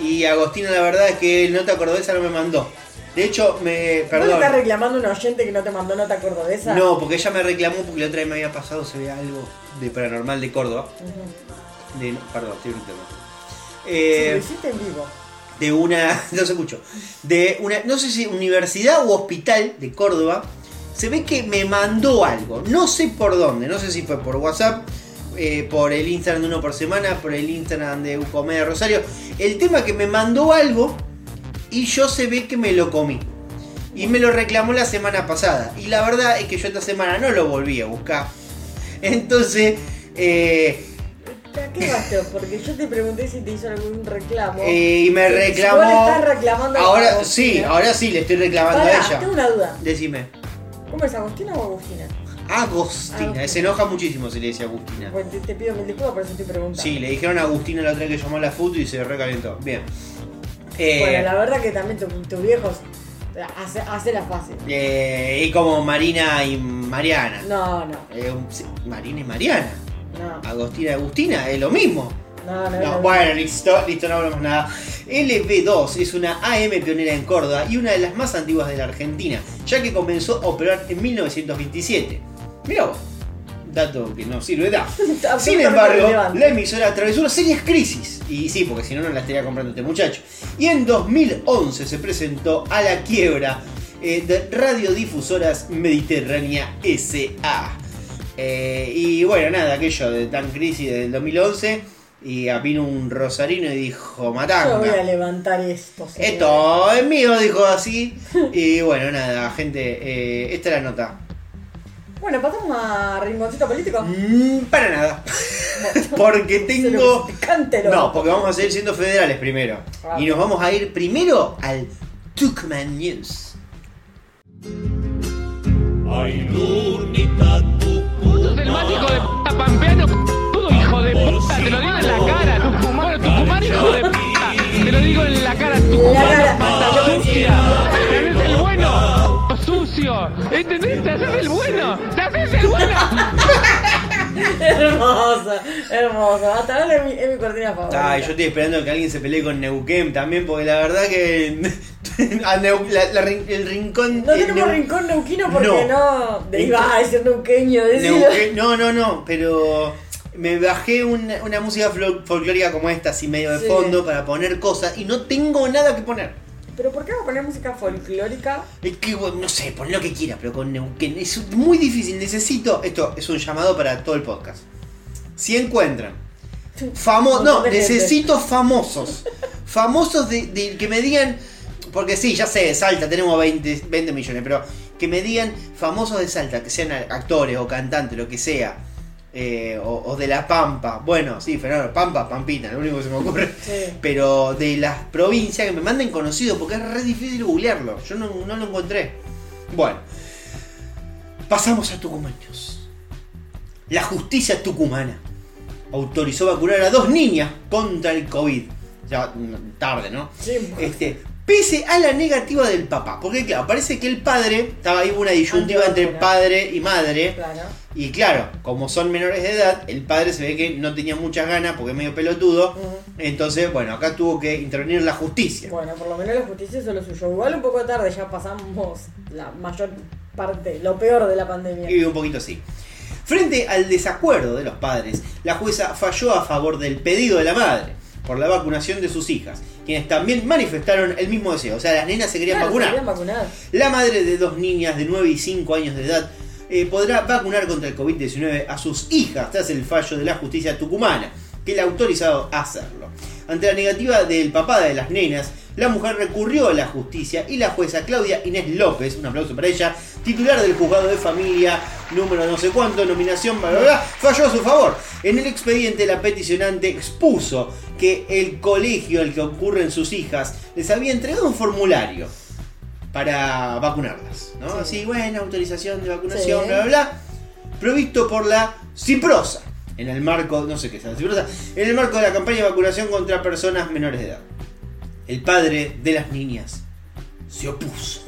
y Agostina la verdad es que el nota cordobesa no me mandó. De hecho, me. ¿Vos le Perdón. estás reclamando a un oyente que no te mandó nota cordobesa? No, porque ella me reclamó porque la otra vez me había pasado, se ve algo de paranormal de Córdoba. De, perdón, estoy gritando. Eh, lo hiciste en vivo. de una. No se escuchó. De una. No sé si universidad u hospital de Córdoba. Se ve que me mandó algo. No sé por dónde. No sé si fue por WhatsApp. eh, por el Instagram de uno por semana. Por el Instagram de Ucomedia Rosario. El tema es que me mandó algo. Y yo se ve que me lo comí. Y me lo reclamó la semana pasada. Y la verdad es que yo esta semana no lo volví a buscar. Entonces. eh, ¿A ¿Qué bastó? Porque yo te pregunté si te hizo algún reclamo. Eh, y me Si reclamó. vos le estás reclamando a ahora sí, ahora sí le estoy reclamando Pará, a ella. tengo una duda. Decime. ¿Cómo es Agustina o Agustina? Agostina. Agustina. Se enoja muchísimo si le dice Agustina. Bueno, te, te pido mil disculpas, por eso estoy preguntando. Sí, le dijeron a Agustina la otra vez que llamó a la foto y se recalentó. Bien. Eh, Bueno, la verdad que también tu- tus viejos hace, hace la fácil. eh, y como Marina y Mariana. No, no, Eh, Marina y Mariana. no. Agostina y Agustina, es lo mismo. No, no, No, no. bueno, listo, listo, no hablamos nada. LB2 es una AM pionera en Córdoba y una de las más antiguas de la Argentina, ya que comenzó a operar en 1927. Mira vos, dato que no sirve da. Sin embargo, la emisora atravesó una seria crisis. Y sí, porque si no, no la estaría comprando este muchacho. Y en 2011 se presentó a la quiebra eh, de Radiodifusoras Mediterránea S.A. Eh, y bueno, nada, aquello de tan crisis del 2011. Y vino un rosarino y dijo, Yo voy a matanga. levantar esto. señor. Esto es mío, dijo así. Y bueno, nada, gente, eh, esta es la nota. Bueno, pasamos a rinconcito político. Mm, para nada. Porque tengo. Cántelo. No, porque vamos a seguir siendo federales primero. Ah. Y nos vamos a ir primero al Tucman News. Ay, Lunita, de pampeano, te lo digo en la cara, Tucumán, Tucumán, hijo de puta, te lo digo en la cara, Tucumán, mata sucia, te haces el bueno, sucio, ¿entendés? Te haces el bueno, te haces el bueno. hermosa, hermosa. Hasta ahora es mi, es mi cortina favorita. Ay, yo estoy esperando que alguien se pelee con Neuquén también, porque la verdad que. a Neu- la- la rin- el rincón. No el tenemos Neu- rincón neuquino porque No. no. de Entonces- iba a decir neuqueño. Neuquén- no, no, no, pero me bajé una, una música fol- folclórica como esta, así medio de Sí. fondo, para poner cosas y no tengo nada que poner. Pero ¿por qué va a poner música folclórica? Es que, no sé, pon lo que quiera, pero con Neuquén es muy difícil. Necesito, esto es un llamado para todo el podcast. Si encuentran famosos, no, necesito famosos. Famosos de, de- que me digan, porque sí, ya sé, Salta tenemos 20, 20 millones, pero que me digan famosos de Salta, que sean actores o cantantes, lo que sea. Eh, o, o de La Pampa, bueno, sí, Fernando, Pampa, Pampina, lo único que se me ocurre. Sí. Pero de las provincias que me manden conocido, porque es re difícil googlearlo. Yo no, no lo encontré. Bueno, pasamos a Tucumanos. La justicia tucumana autorizó vacunar a dos niñas contra el COVID. Ya tarde, ¿no? Sí. Este, pese a la negativa del papá. Porque claro, parece que el padre, estaba ahí una disyuntiva entre padre y madre. Claro. Y claro, como son menores de edad, el padre se ve que no tenía muchas ganas porque es medio pelotudo. Entonces, bueno, acá tuvo que intervenir la justicia. Bueno, por lo menos la justicia hizo lo suyo. Igual un poco tarde, ya pasamos la mayor parte, lo peor de la pandemia. Y un poquito así. Frente al desacuerdo de los padres, la jueza falló a favor del pedido de la madre por la vacunación de sus hijas, quienes también manifestaron el mismo deseo. O sea, las nenas se querían Claro, se vacunar. querían vacunar. La madre de dos niñas de 9 y 5 años de edad eh, podrá vacunar contra el COVID-19 a sus hijas tras el fallo de la justicia tucumana, que le ha autorizado a hacerlo. Ante la negativa del papá de las nenas, la mujer recurrió a la justicia y la jueza Claudia Inés López, un aplauso para ella, titular del juzgado de familia, número no sé cuánto, nominación, bla, bla, bla, falló a su favor. En el expediente la peticionante expuso que el colegio al que ocurren sus hijas les había entregado un formulario para vacunarlas, ¿no? Así, bueno, autorización de vacunación, Sí. bla, bla, bla, provisto por la CIPROSA, en el marco, no sé qué es la CIPROSA, en el marco de la campaña de vacunación contra personas menores de edad. El padre de las niñas se opuso.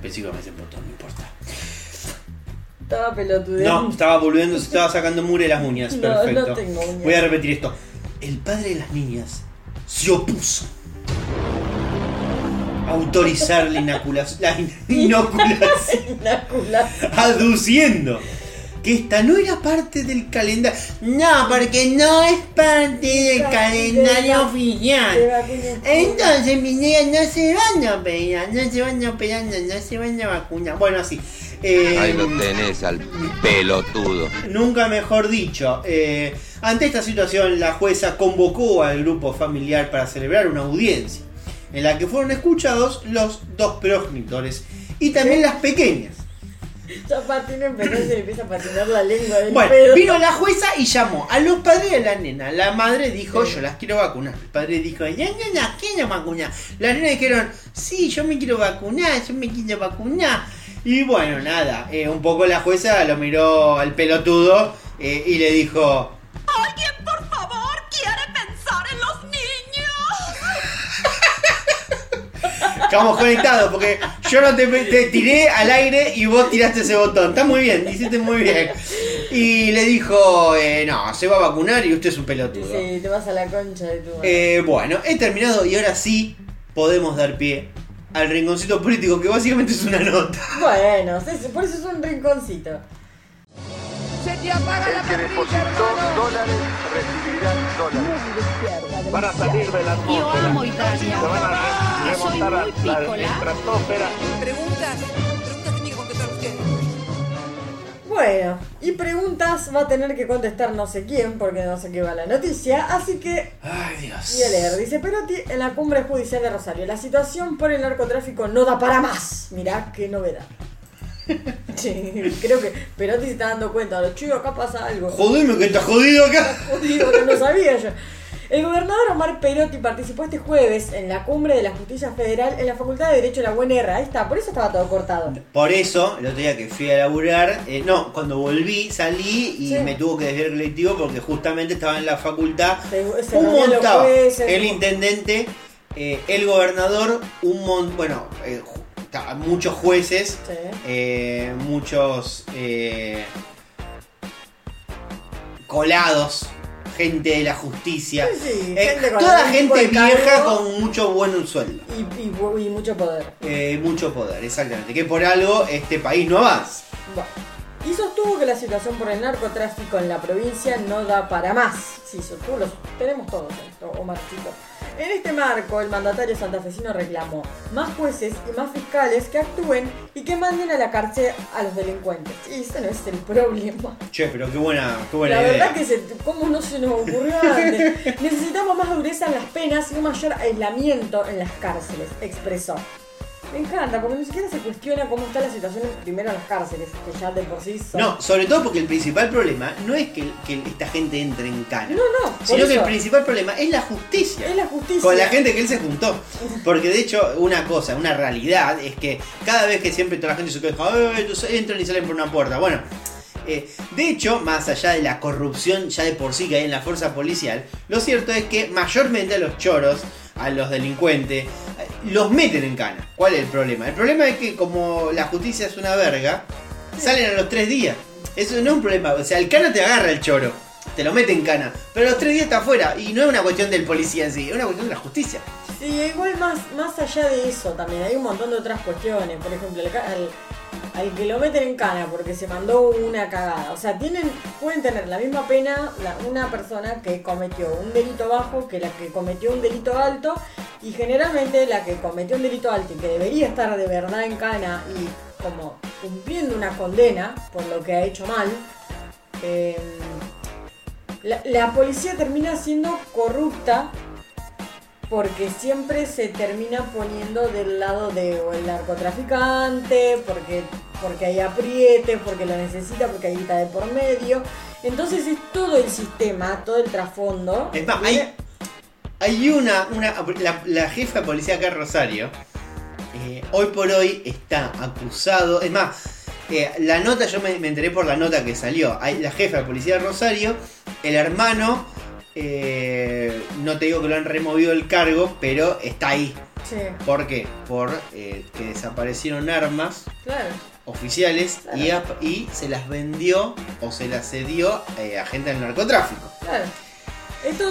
Pensé que meter un botón, no importa. Estaba pelotudeando. No, estaba volviendo, se estaba sacando mugre de las uñas. No, Perfecto. no tengo uñas. Voy a repetir esto. El padre de las niñas se opuso autorizar la, inoculación, la in- inoculación, aduciendo que esta no era parte del calendario. No, porque no es parte del calendario oficial. Entonces, mis niñas no se van a operar, no se van a operar, no, no se van a vacunar. Bueno, así. Eh, Ahí lo tenés al pelotudo. Nunca mejor dicho. eh, ante esta situación, la jueza convocó al grupo familiar para celebrar una audiencia, en la que fueron escuchados los dos progenitores y también las pequeñas. Ya patina empezó y se empieza a patinar la lengua del Bueno, pedo. vino la jueza y llamó a los padres de la nena. La madre dijo, yo las quiero vacunar. El padre dijo, ya, ya, ya, quiero vacunar. Las nenas dijeron, sí, yo me quiero vacunar, yo me quiero vacunar. Y bueno, nada, eh, un poco la jueza lo miró al pelotudo eh, y le dijo, ¿Alguien, por estamos conectados porque yo no te, te tiré al aire y vos tiraste ese botón. Está muy bien, hiciste muy bien. Y le dijo, eh, no, se va a vacunar y usted es un pelotudo. Sí, te vas a la concha de tu. Eh, bueno, he terminado y ahora sí podemos dar pie al rinconcito político que básicamente es una nota. Bueno, por eso es un rinconcito. Se te apaga la El que depositó dólares recibirá dólares. Van a salir de la Yo amo Italia. Se van a soy muy la pícola. Preguntas, preguntas tienen que contestar ustedes. Bueno, y preguntas va a tener que contestar no sé quién, porque no sé qué va la noticia, así que Ay, Dios. voy a leer. Dice Perotti en la cumbre judicial de Rosario. La situación por el narcotráfico no da para más. Mirá qué novedad. Sí, creo que Perotti se está dando cuenta. Los chicos, acá pasa algo. Jodeme que está jodido acá. Jodido, que no sabía yo. El gobernador Omar Perotti participó este jueves en la cumbre de la Justicia Federal en la Facultad de Derecho de la UNR. Ahí está, por eso estaba todo cortado. Por eso, el otro día que fui a laburar, eh, no, cuando volví salí y Sí. me tuvo que desviar el colectivo porque justamente estaba en la facultad Se- se un montón. El intendente, eh, el gobernador, un montón, bueno, eh, muchos jueces, Sí. eh, muchos eh, colados, gente de la justicia, Sí, sí, eh, gente con toda gente vieja con mucho buen sueldo. Y, y- y mucho poder. Eh, mucho poder, exactamente. Que por algo este país no avanza. Bueno. Y sostuvo que la situación por el narcotráfico en la provincia no da para más. Sí, sostuvo, los tenemos todos esto, Omarcito. En este marco, el mandatario santafesino reclamó más jueces y más fiscales que actúen y que manden a la cárcel a los delincuentes. Y ese no es el problema. Che, pero qué buena, qué buena La idea. verdad que se, ¿cómo no se nos ocurrió antes? Necesitamos más dureza en las penas y un mayor aislamiento en las cárceles, expresó. Me encanta, porque ni siquiera se cuestiona cómo está la situación primero en las cárceles, que ya de por sí son... No, sobre todo porque el principal problema no es que, que esta gente entre en cana. No, no, Sino que el principal problema es la justicia. Es la justicia. Con la gente que él se juntó. Porque de hecho, una cosa, una realidad es que cada vez que siempre toda la gente se queja, "Ay, entonces entran y salen por una puerta. Bueno, eh, de hecho, más allá de la corrupción ya de por sí que hay en la fuerza policial, lo cierto es que mayormente a los choros, a los delincuentes, los meten en cana. ¿Cuál es el problema? El problema es que como la justicia es una verga, salen a los tres días. Eso no es un problema. O sea, el cana te agarra el choro. Te lo mete en cana. Pero a los tres días está afuera. Y no es una cuestión del policía en sí, es una cuestión de la justicia. Sí, igual más, más allá de eso también hay un montón de otras cuestiones. Por ejemplo, el ca- al, que lo meten en cana porque se mandó una cagada. O sea, tienen, pueden tener la misma pena una persona que cometió un delito bajo que la que cometió un delito alto. Y generalmente la que cometió un delito alto y que debería estar de verdad en cana y como cumpliendo una condena por lo que ha hecho mal. la, la policía termina siendo corrupta porque siempre se termina poniendo del lado de el narcotraficante, porque, porque hay apriete, porque lo necesita, porque hay guita de por medio. Entonces es todo el sistema, todo el trasfondo. Es más, hay, hay una, una la, jefa de policía acá en Rosario, eh, hoy por hoy está acusado, es más, eh, la nota, yo me, me enteré por la nota que salió, la jefa de policía de Rosario, el hermano, eh, no te digo que lo han removido del cargo, pero está ahí. Sí, ¿Por qué? Por eh, que desaparecieron armas claro. oficiales y, se las vendió o se las cedió eh, a gente del narcotráfico. Claro.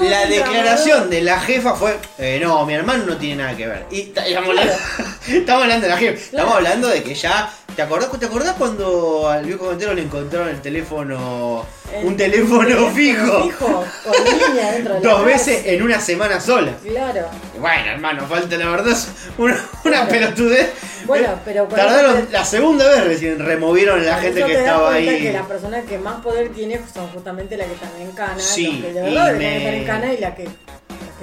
La declaración de la jefa fue, eh, no, mi hermano no tiene nada que ver. Y ta- estamos, hablando, estamos hablando de la jefa, estamos hablando de que ya, ¿te acordás, ¿te acordás cuando al viejo Montero le encontraron el teléfono, El un teléfono fijo, Fijo, con línea dentro de la dos casa. veces en una semana sola? Claro. Bueno, hermano, falta la verdad, una, una pelotudez. Bueno, Eh, pero Tardaron la segunda vez recién, removieron a la gente que te estaba ahí. que las personas que más poder tienen son justamente las que están en cana, Sí, los que de verdad me- estar en cana y las que,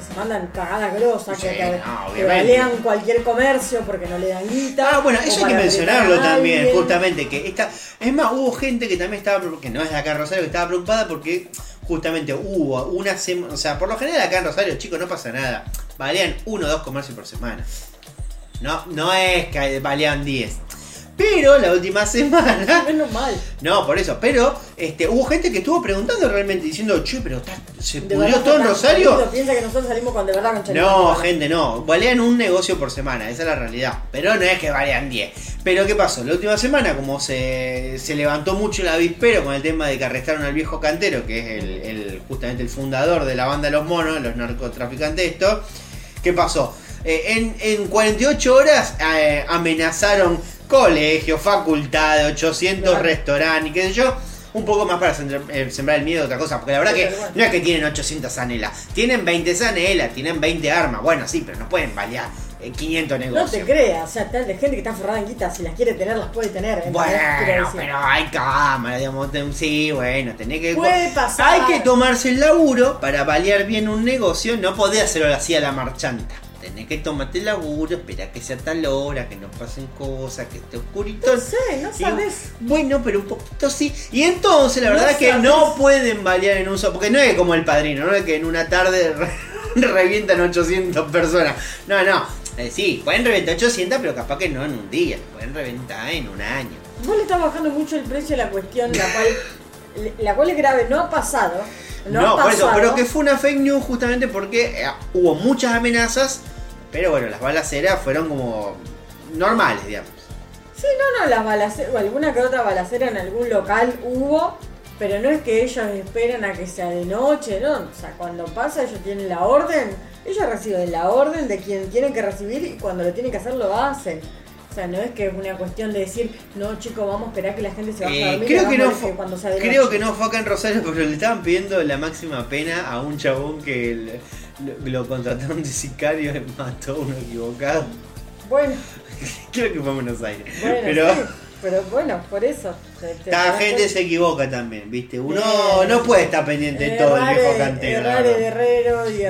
que se mandan cagadas grosas, Sí, que, no, que balean cualquier comercio porque no le dan guita. Ah, bueno, eso hay que mencionarlo también, justamente, que esta, es más, hubo gente que también estaba, que no es de acá en Rosario, que estaba preocupada porque justamente hubo una semana, o sea, por lo general acá en Rosario, chicos, no pasa nada, balean uno o dos comercios por semana. No, no es que balean 10. Pero la última semana. Menos mal. No, por eso. Pero este, hubo gente que estuvo preguntando realmente diciendo, che, pero está- ¿se pudrió todo en Rosario? Piensa que nosotros salimos con de verdad con. No, gente, no. Balean un negocio por semana, esa es la realidad. Pero no es que balean 10. Pero ¿qué pasó? La última semana, como se, se levantó mucho el avispero con el tema de que arrestaron al viejo cantero, que es el, el- justamente el fundador de la banda Los Monos, los narcotraficantes, esto. ¿Qué pasó? Eh, en, en 48 horas eh, amenazaron colegios, facultades, 800 restaurantes y qué sé yo. un poco más para sembrar, eh, sembrar el miedo de otra cosa. Porque la verdad que no es que tienen 800 zanelas. Tienen 20 zanelas, tienen 20 armas. Bueno, sí, pero no pueden balear eh, 500 No negocios. te creas, o sea, tal de gente que está forrada en guita, si las quiere tener, las puede tener. Bueno, pero hay cámara, digamos, sí, bueno, tenés que... Puede pasar. Hay que tomarse el laburo para balear bien un negocio, no podés hacerlo así a la marchanta. Tenés que tomarte el laburo, esperar que sea tal hora, que no pasen cosas, que esté oscurito. No sé, no Y, sabes. bueno, pero un poquito sí. Y entonces la No verdad es que no pueden balear en un solo... Porque no es como el padrino, no es que en una tarde revientan 800 personas. No, no. Eh, sí, pueden reventar 800, pero capaz que no en un día. Pueden reventar en un año. Vos le estás bajando mucho el precio a la cuestión, la cual, la cual es grave, no ha pasado. No, No, ha por eso, pasado. pero que fue una fake news justamente porque eh, hubo muchas amenazas, pero bueno, las balaceras fueron como normales, digamos. Sí, no, no, las balaceras, alguna que otra balacera en algún local hubo, pero no es que ellos esperan a que sea de noche, no. O sea, cuando pasa, ellos tienen la orden, ellos reciben la orden de quien tienen que recibir y cuando lo tienen que hacer lo hacen. O sea, no es que es una cuestión de decir, no chicos, vamos a esperar que la gente se vaya a Eh, dormir. creo que no fue, cuando de creo noche". que no fue acá en Rosario, pero le estaban pidiendo la máxima pena a un chabón que lo, lo contrataron de sicario y mató a uno equivocado. Bueno, Creo que fue en Buenos Aires. bueno, pero sí, pero bueno, por eso. la gente se equivoca también, ¿viste? Uno no puede estar pendiente de todo el viejo cantero.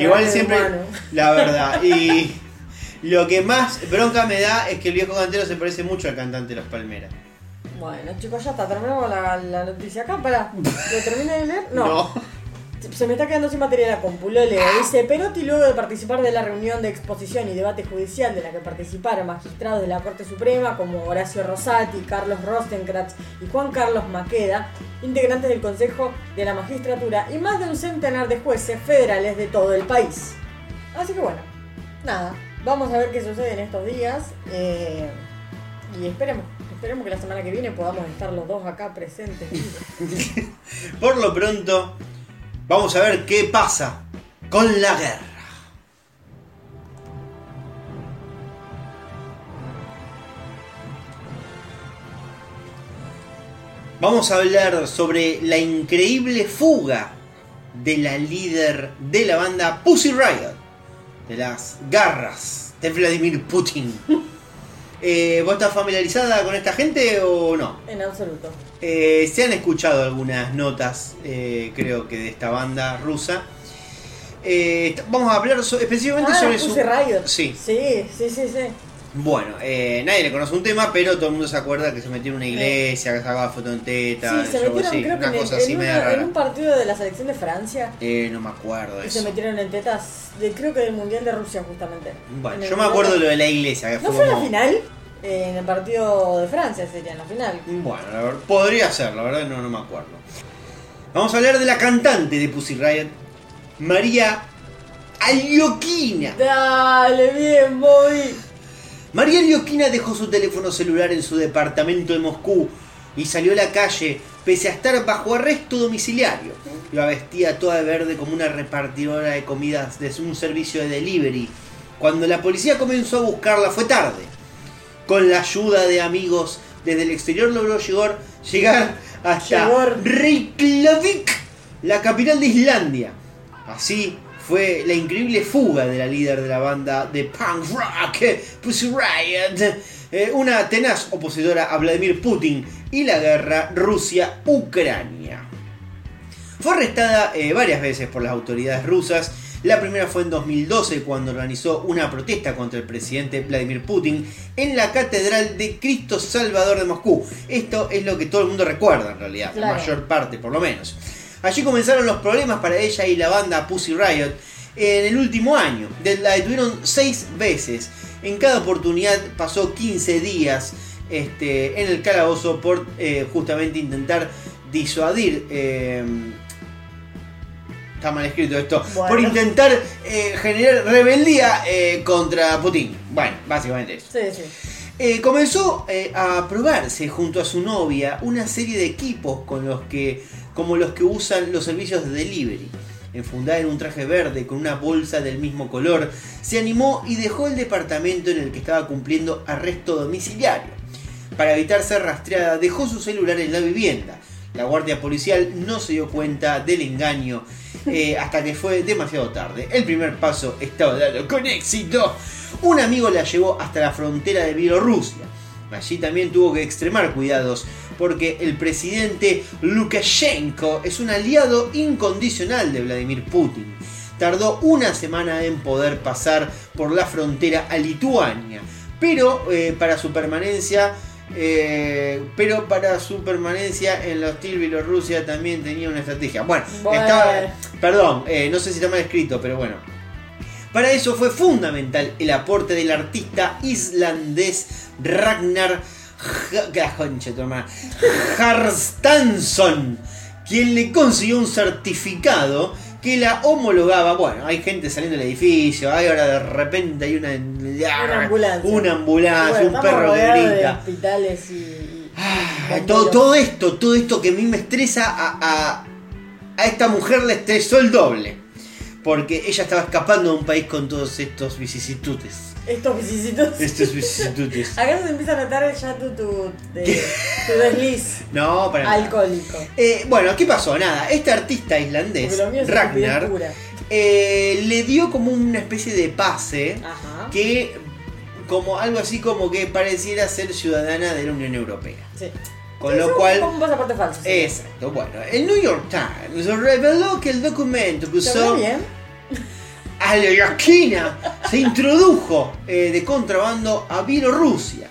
Igual siempre, humano. la verdad. Y lo que más bronca me da es que el viejo cantero se parece mucho al cantante de Los Palmeras. Bueno, chicos, ya está, terminamos la, la noticia acá. Para, ¿lo terminé de leer? No. Se me está quedando sin material la compu, lo leo. Dice, Perotti luego de participar de la reunión de exposición y debate judicial de la que participaron magistrados de la Corte Suprema como Horacio Rosati, Carlos Rostenkratz y Juan Carlos Maqueda, integrantes del Consejo de la Magistratura y más de un centenar de jueces federales de todo el país. Así que bueno, nada, vamos a ver qué sucede en estos días eh, y esperemos, esperemos que la semana que viene podamos estar los dos acá presentes. Por lo pronto, vamos a ver qué pasa con la guerra. Vamos a hablar sobre la increíble fuga de la líder de la banda Pussy Riot, de las garras de Vladimir Putin. Eh, ¿Vos estás familiarizada con esta gente o no? En absoluto. Eh, se han escuchado algunas notas, eh, creo que de esta banda rusa. Eh, vamos a hablar so- específicamente Ah, sobre su. Sí. Sí, sí, sí, sí. Bueno, eh, nadie le conoce un tema, pero todo el mundo se acuerda que se metió en una iglesia, que sacaba foto en teta, Sí, se metieron, así, creo una en, cosa en así media en rara. un partido de la selección de Francia. Eh, no me acuerdo Y se metieron en tetas, de, creo que del Mundial de Rusia, justamente. Bueno, En yo me acuerdo de- lo de la iglesia, que ¿No fue fue la final? Eh, en el partido de Francia sería en la final. Bueno, la verdad, podría ser, la verdad no, no me acuerdo. Vamos a hablar de la cantante de Pussy Riot, María Alioquina. Dale, bien, Bobby. María Alioquina dejó su teléfono celular en su departamento de Moscú y salió a la calle pese a estar bajo arresto domiciliario. Iba vestida toda de verde como una repartidora de comidas de un servicio de delivery. Cuando la policía comenzó a buscarla fue tarde. Con la ayuda de amigos desde el exterior logró llegar, llegar hasta. Reykjavik, la capital de Islandia. Así fue la increíble fuga de la líder de la banda de punk rock, Pussy Riot, eh, una tenaz opositora a Vladimir Putin y la guerra Rusia-Ucrania. Fue arrestada eh, varias veces por las autoridades rusas. La primera fue en 2012 cuando organizó una protesta contra el presidente Vladimir Putin en la Catedral de Cristo Salvador de Moscú. Esto es lo que todo el mundo recuerda en realidad, la Claro. mayor parte por lo menos. Allí comenzaron los problemas para ella y la banda Pussy Riot en el último año. La detuvieron seis veces. En cada oportunidad pasó 15 días este, en el calabozo por eh, justamente intentar disuadir. eh, está mal escrito esto. Bueno. Por intentar eh, generar rebeldía eh, contra Putin. Bueno, básicamente eso. Sí, sí. Eh, comenzó a probarse junto a su novia una serie de equipos con los que, como los que usan los servicios de delivery. Enfundada en un traje verde con una bolsa del mismo color, se animó y dejó el departamento en el que estaba cumpliendo arresto domiciliario. Para evitar ser rastreada, dejó su celular en la vivienda. La guardia policial no se dio cuenta del engaño eh, hasta que fue demasiado tarde. El primer paso estaba dado con éxito. Un amigo la llevó hasta la frontera de Bielorrusia. Allí también tuvo que extremar cuidados porque el presidente Lukashenko es un aliado incondicional de Vladimir Putin. Tardó una semana en poder pasar por la frontera a Lituania, pero eh, para su permanencia eh, pero para su permanencia en la hostil Bielorrusia también tenía una estrategia. Bueno, Bueno. estaba- perdón, eh, no sé si está mal escrito, pero bueno. Para eso fue fundamental el aporte del artista islandés Ragnar la concha de tu hermana, Harstansson, quien le consiguió un certificado que la homologaba. Bueno, hay gente saliendo del edificio, hay ahora de repente hay una, Una ambulancia. una ambulancia, Bueno, un perro que rodeados de grita. hospitales y. y- Ay, todo, todo esto, todo esto que a mí me estresa, a, a- a esta mujer le estresó el doble. Porque ella estaba escapando de un país con todos estos vicisitudes. Estos vicisitudes. Estos vicisitudes. Acá se empieza a notar ya tu, tu, de- tu desliz No, para alcohólico. Eh, bueno, ¿qué pasó? Nada, este artista islandés, es Ragnar, eh, le dio como una especie de pase Ajá. que, como algo así como que pareciera ser ciudadana de la Unión Europea. Sí. Con lo cual, como un pasaporte falso. sí. Exacto, bueno, el New York Times reveló que el documento que ¿Se usó bien? A la esquina se introdujo eh, de contrabando a Bielorrusia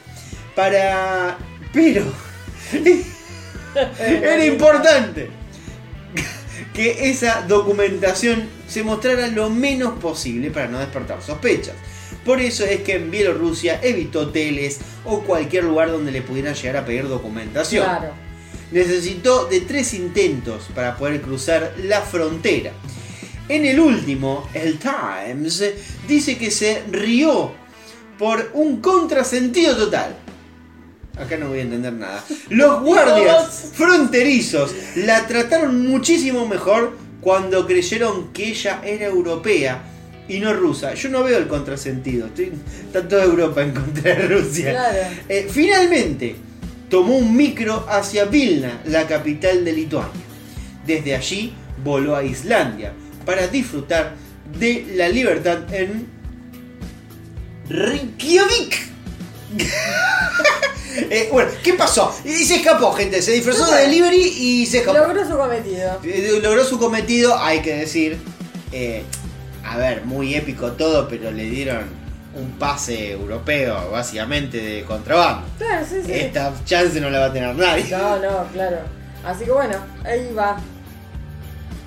para... Pero... Era importante que esa documentación se mostrara lo menos posible para no despertar sospechas. Por eso es que en Bielorrusia evitó hoteles o cualquier lugar donde le pudieran llegar a pedir documentación. Claro. Necesitó de tres intentos para poder cruzar la frontera. En el último, el Times dice que se rió por un contrasentido total. Acá no voy a entender nada. Los guardias fronterizos la trataron muchísimo mejor cuando creyeron que ella era europea y no rusa. Yo no veo el contrasentido. Estoy, está toda Europa en contra de Rusia. Claro. Eh, finalmente, tomó un micro hacia Vilna, la capital de Lituania. Desde allí voló a Islandia para disfrutar de la libertad en Reykjavik. Eh, bueno, ¿qué pasó? Y se escapó, gente. Se disfrazó de delivery y se escapó. Logró su cometido. Eh, Logró su cometido, hay que decir. eh, a ver, muy épico todo, pero le dieron un pase europeo, básicamente, de contrabando. Claro, sí, sí. Esta chance no la va a tener nadie. No, no, claro. Así que bueno, ahí va.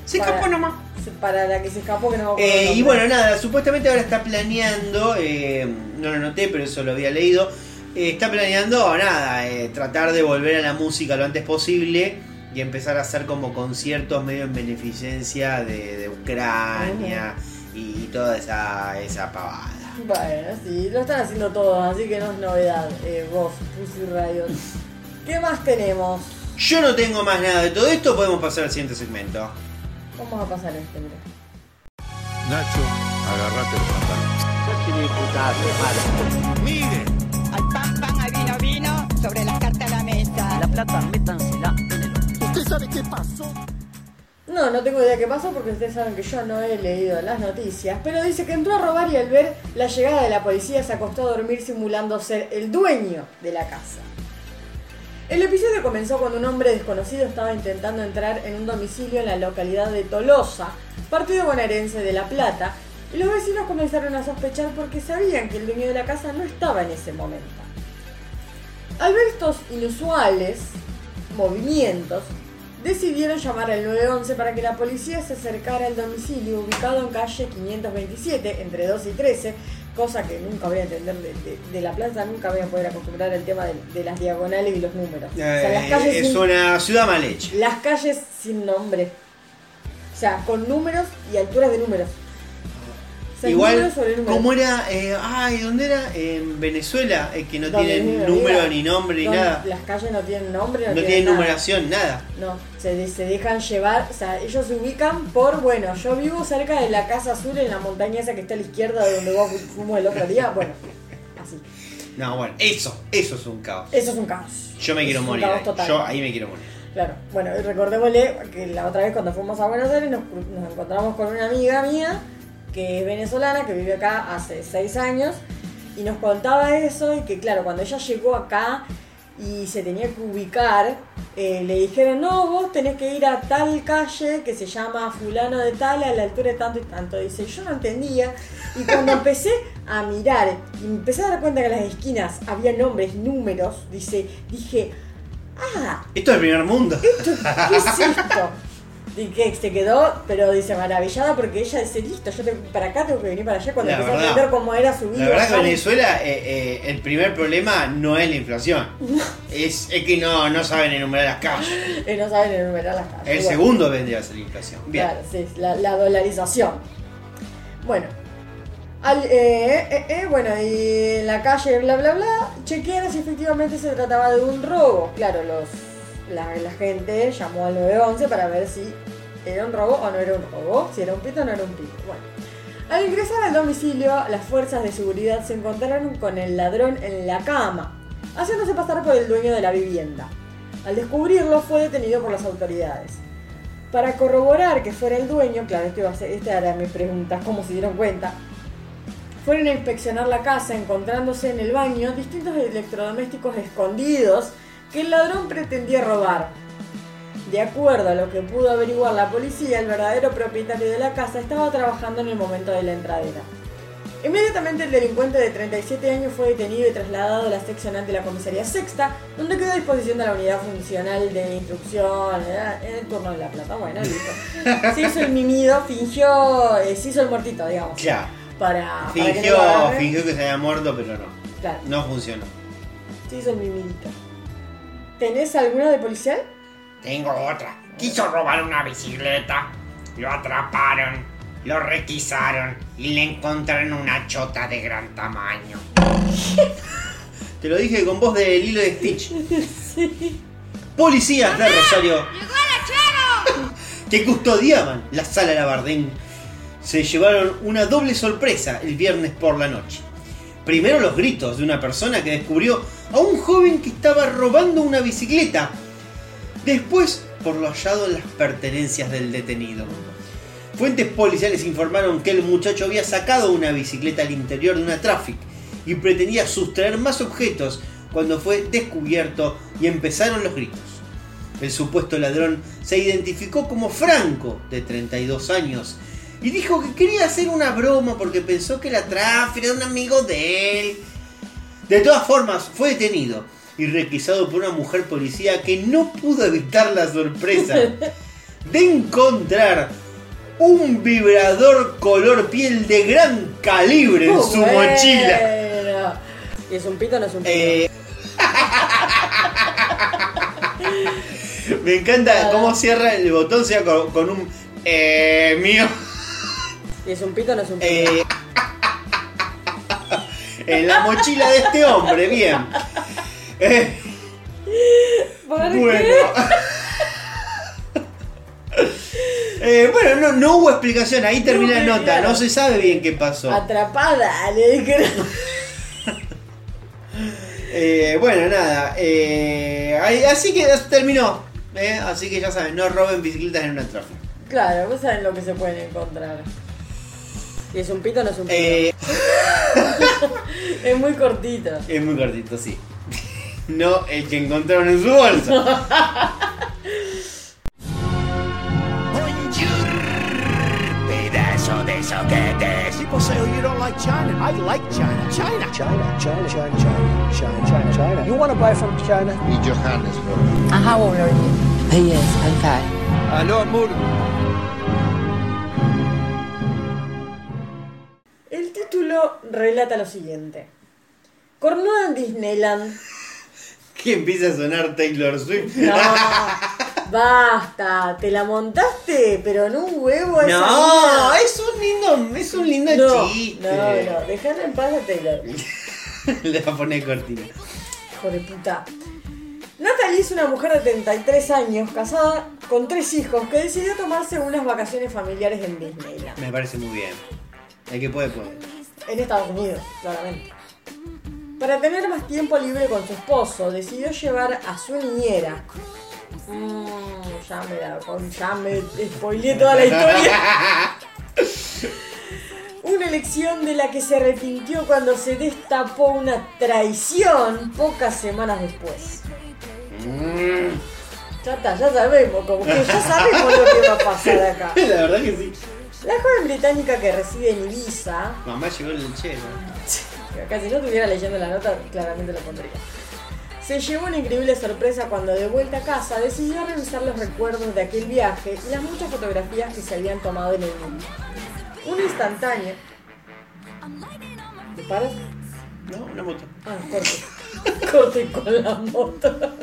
Se escapó nomás. Para la que se escapó que no Eh, y bueno, nada, supuestamente ahora está planeando, eh, no lo noté, pero eso lo había leído, eh, está planeando, nada, eh, tratar de volver a la música lo antes posible y empezar a hacer como conciertos medio en beneficencia de, de Ucrania y, y toda esa, esa pavada. Bueno, sí, lo están haciendo todos, así que no es novedad. Eh, vos, Pussy Riot. ¿Qué más tenemos? Yo no tengo más nada de todo esto, podemos pasar al siguiente segmento. Vamos a pasar este, mira. Nacho, agarrate los pantalones. Mire. Al pan, pan, al vino, vino, sobre las cartas a la mesa. La plata, métansela en el ¿Usted sabe qué pasó? No, no tengo idea qué pasó porque ustedes saben que yo no he leído las noticias, pero dice que entró a robar y al ver la llegada de la policía se acostó a dormir simulando ser el dueño de la casa. El episodio comenzó cuando un hombre desconocido estaba intentando entrar en un domicilio en la localidad de Tolosa, partido bonaerense de La Plata, y los vecinos comenzaron a sospechar porque sabían que el dueño de la casa no estaba en ese momento. Al ver estos inusuales movimientos, decidieron llamar al 911 para que la policía se acercara al domicilio ubicado en calle 527, entre 2 y 13, cosa que nunca voy a entender de, de- de la plaza, nunca voy a poder acostumbrar al tema de, de las diagonales y los números. O sea, las Eh, calles es sin- una ciudad mal hecha. las calles sin nombre. O sea, con números y alturas de números. Igual, como era, eh, ay, ¿dónde era? En Venezuela, eh, que no tienen número ni nombre ni nada. Las calles no tienen nombre, no, No tienen nada. numeración, nada. No, se, se dejan llevar, o sea, ellos se ubican por, bueno, yo vivo cerca de la Casa Azul en la montaña esa que está a la izquierda de donde vos fu- fuimos el otro día, bueno, así. No, bueno, eso, eso es un caos. Eso es un caos. Yo me quiero morir. ahí. Yo ahí me quiero morir. Claro, bueno, recordémosle que la otra vez cuando fuimos a Buenos Aires nos, nos encontramos con una amiga mía que es venezolana, que vive acá hace seis años, y nos contaba eso y que claro, cuando ella llegó acá y se tenía que ubicar, eh, le dijeron, no, vos tenés que ir a tal calle que se llama fulano de tal, a la altura de tanto y tanto. Dice, yo no entendía. Y cuando empecé a mirar y me empecé a dar cuenta que en las esquinas había nombres, números, dice, dije, ah, Esto es el primer mundo. ¿Esto, ¿Qué es esto? Y que se quedó, pero dice maravillada porque ella dice, listo, yo para acá tengo que venir para allá cuando La empecé a entender cómo era su vida. La verdad que. Venezuela, eh, eh, el primer problema no es la inflación. Es, es que no, no saben enumerar las calles. Y no saben enumerar las calles. El Bueno, segundo vendría a ser la inflación. Bien. Claro, sí, la, la dolarización. Bueno, al, eh, eh, eh, bueno, y en la calle, bla, bla, bla, chequearon si efectivamente se trataba de un robo. Claro, los, la, gente llamó al 911 para ver si era un robo o no era un robo, si era un pito o no era un pito. Bueno, al ingresar al domicilio, las fuerzas de seguridad se encontraron con el ladrón en la cama, haciéndose pasar por el dueño de la vivienda. Al descubrirlo, fue detenido por las autoridades. Para corroborar que fuera el dueño, claro, esto iba a ser, esta era mi pregunta, ¿cómo se dieron cuenta? Fueron a inspeccionar la casa, encontrándose en el baño distintos electrodomésticos escondidos que el ladrón pretendía robar. De acuerdo a lo que pudo averiguar la policía, el verdadero propietario de la casa estaba trabajando en el momento de la entradera. Inmediatamente el delincuente de 37 años fue detenido y trasladado a la sección ante la comisaría sexta, donde quedó a disposición de la unidad funcional de instrucción eh, en el turno de la plata. Bueno, listo. Se hizo el mimido, fingió, eh, se hizo el muertito, digamos. Ya. Para, para que no Fingió, agarren. fingió que se había muerto, pero no. Claro, No funcionó. se hizo el mimidito. ¿Tenés alguna de policial? Tengo otra. Quiso robar una bicicleta. Lo atraparon. Lo requisaron. Y le encontraron una chota de gran tamaño. Te lo dije con voz de Lilo de Stitch. Policías de Rosario que custodiaban la sala Labardén se llevaron una doble sorpresa el viernes por la noche. Primero los gritos de una persona que descubrió a un joven que estaba robando una bicicleta. Después por lo hallado en las pertenencias del detenido. Fuentes policiales informaron que el muchacho había sacado una bicicleta al interior de una traffic y pretendía sustraer más objetos cuando fue descubierto y empezaron los gritos. El supuesto ladrón se identificó como Franco, de 32 años, y dijo que quería hacer una broma porque pensó que la traffic era un amigo de él. De todas formas, fue detenido y requisado por una mujer policía que no pudo evitar la sorpresa de encontrar un vibrador color piel de gran calibre en su bueno. mochila. ¿Y es un pito o no es un pito? Eh, me encanta cómo cierra el botón, sea con, con un eh, mío. ¿Y es un pito o no es un pito? Eh, en la mochila de este hombre, bien. Eh, ¿Por bueno. qué? Eh, bueno, no, no hubo explicación, ahí termina la No, nota, claro. no se sabe bien qué pasó. Atrapada, le dijeron. Eh, bueno, nada, eh, así que terminó. eh, así que ya saben, no roben bicicletas en una tráfico. Claro, vos saben lo que se pueden encontrar. ¿Y es un pito o no es un pito? Eh, Es muy cortito. es muy cortito, sí. No el que encontraron en su bolsa. Pedazo de soquetes. People say, oh, you don't like China. I like China. China. China, China, China, China, China, China, China. You want to buy from China? Y Johannesburg. And how old are you? He is, I'm five. Aló, amor. Título relata lo siguiente. Cornuda en Disneyland. Que empieza a sonar Taylor Swift. No, basta, te la montaste, pero en un huevo esa No, mina. es un lindo, es un lindo no, chiste. No, no, dejala en paz a Taylor. Le va a poner cortina. Hijo de puta. Natalie es una mujer de 33 años, casada con tres hijos, que decidió tomarse unas vacaciones familiares en Disneyland. Me parece muy bien. El que puede, puede. En Estados Unidos, claramente. Para tener más tiempo libre con su esposo, decidió llevar a su niñera, Mm, ya me la ya me spoileé toda la historia. Una elección de la que se arrepintió cuando se destapó una traición pocas semanas después. Mm. Ya está, ya sabemos, como que ya sabemos lo que va a pasar acá. La verdad que sí. La joven británica que reside en Ibiza, Mamá llegó el lechero. acá si yo estuviera leyendo la nota, claramente lo pondría. Se llevó una increíble sorpresa cuando de vuelta a casa decidió revisar los recuerdos de aquel viaje y las muchas fotografías que se habían tomado en el mundo. Una instantánea. ¿Te paras? No, una moto. Ah, corte. corte con la moto.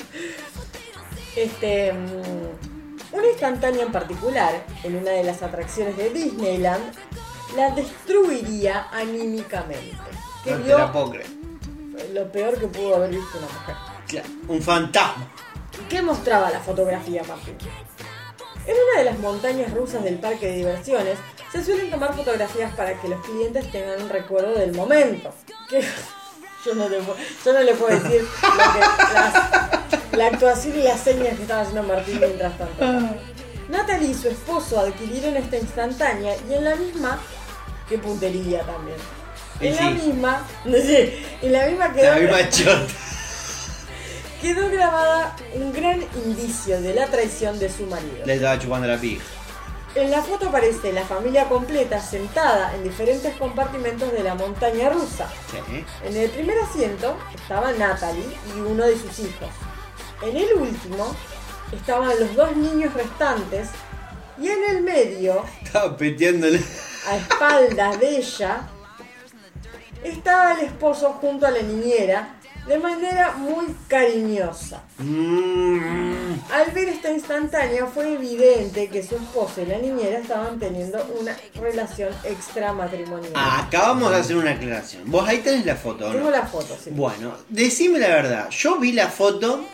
Este. mm, Una instantánea en particular, en una de las atracciones de Disneyland, la destruiría anímicamente. Que No te vio la puedo creer. lo peor que pudo haber visto una mujer. Claro, Un fantasma. ¿Qué mostraba la fotografía, Martín? En una de las montañas rusas del parque de diversiones se suelen tomar fotografías para que los clientes tengan un recuerdo del momento. Que yo no le, puedo- yo no le puedo decir lo que, las- la actuación y las señas que estaba haciendo Martín mientras tanto. Natalie y su esposo adquirieron esta instantánea y en la misma, qué puntería también. En la misma, no sé, en la misma quedó La misma chota. quedó grabada un gran indicio de la traición de su marido. Le estaba chupando la pija. En la foto aparece la familia completa sentada en diferentes compartimentos de la montaña rusa. Sí. En el primer asiento estaba Natalie y uno de sus hijos. En el último estaban los dos niños restantes y en el medio, Estaba peteándole. a espaldas de ella, estaba el esposo junto a la niñera de manera muy cariñosa. Mm. Al ver esta instantánea fue evidente que su esposo y la niñera estaban teniendo una relación extramatrimonial. Acabamos de hacer una aclaración. Vos ahí tenés la foto, ¿o Tengo no? la foto, sí. Bueno, decime la verdad. Yo vi la foto.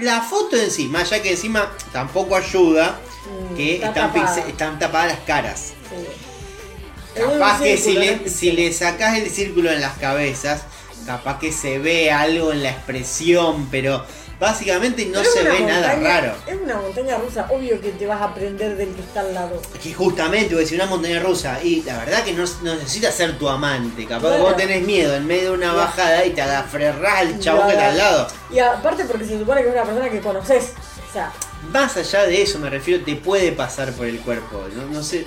La foto en sí, más allá que encima tampoco ayuda Mm, que está están, tapada. están tapadas las caras. Sí. Capaz que si le, ¿no? si le sacás el círculo en las cabezas, capaz que se ve algo en la expresión, pero básicamente no Pero se ve nada raro. Es una montaña rusa, obvio que te vas a aprender del que está al lado. Que justamente, porque si una montaña rusa, y la verdad que no, no necesitas ser tu amante, capaz que vos tenés miedo en medio de una bajada y te aferrás al chabón que está al lado. Y aparte porque se supone que es una persona que conoces. O sea, Más allá de eso me refiero, te puede pasar por el cuerpo, no, no sé,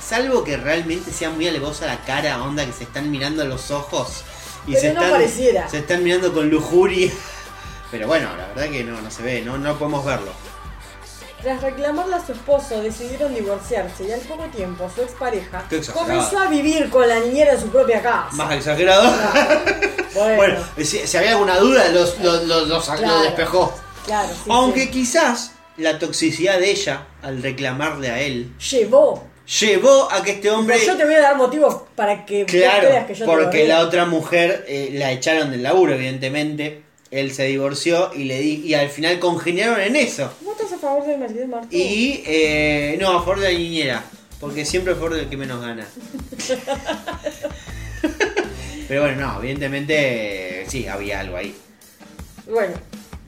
salvo que realmente sea muy alevosa la cara, onda que se están mirando a los ojos y Pero se, no están, pareciera. se están mirando con lujuria. Pero bueno, la verdad que no, no se ve, no, no podemos verlo. tras reclamarle a su esposo, decidieron divorciarse y al poco tiempo su expareja comenzó a vivir con la niñera en su propia casa. Más exagerado. Bueno, Bueno, si, si había alguna duda, los, los, los- los- lo Claro. despejó. claro, sí, Aunque sí. quizás la toxicidad de ella, al reclamarle a él, llevó. Llevó a que este hombre... Yo te voy a dar motivos para que Claro, creas que yo porque la otra mujer eh, la echaron del laburo, evidentemente. Él se divorció y le di, y al final congeniaron en eso. ¿Vos estás a favor de Mercedes Martín? Y eh, no, a favor de la niñera. Porque siempre a favor del que menos gana. Pero bueno, no, evidentemente sí, había algo ahí. Bueno,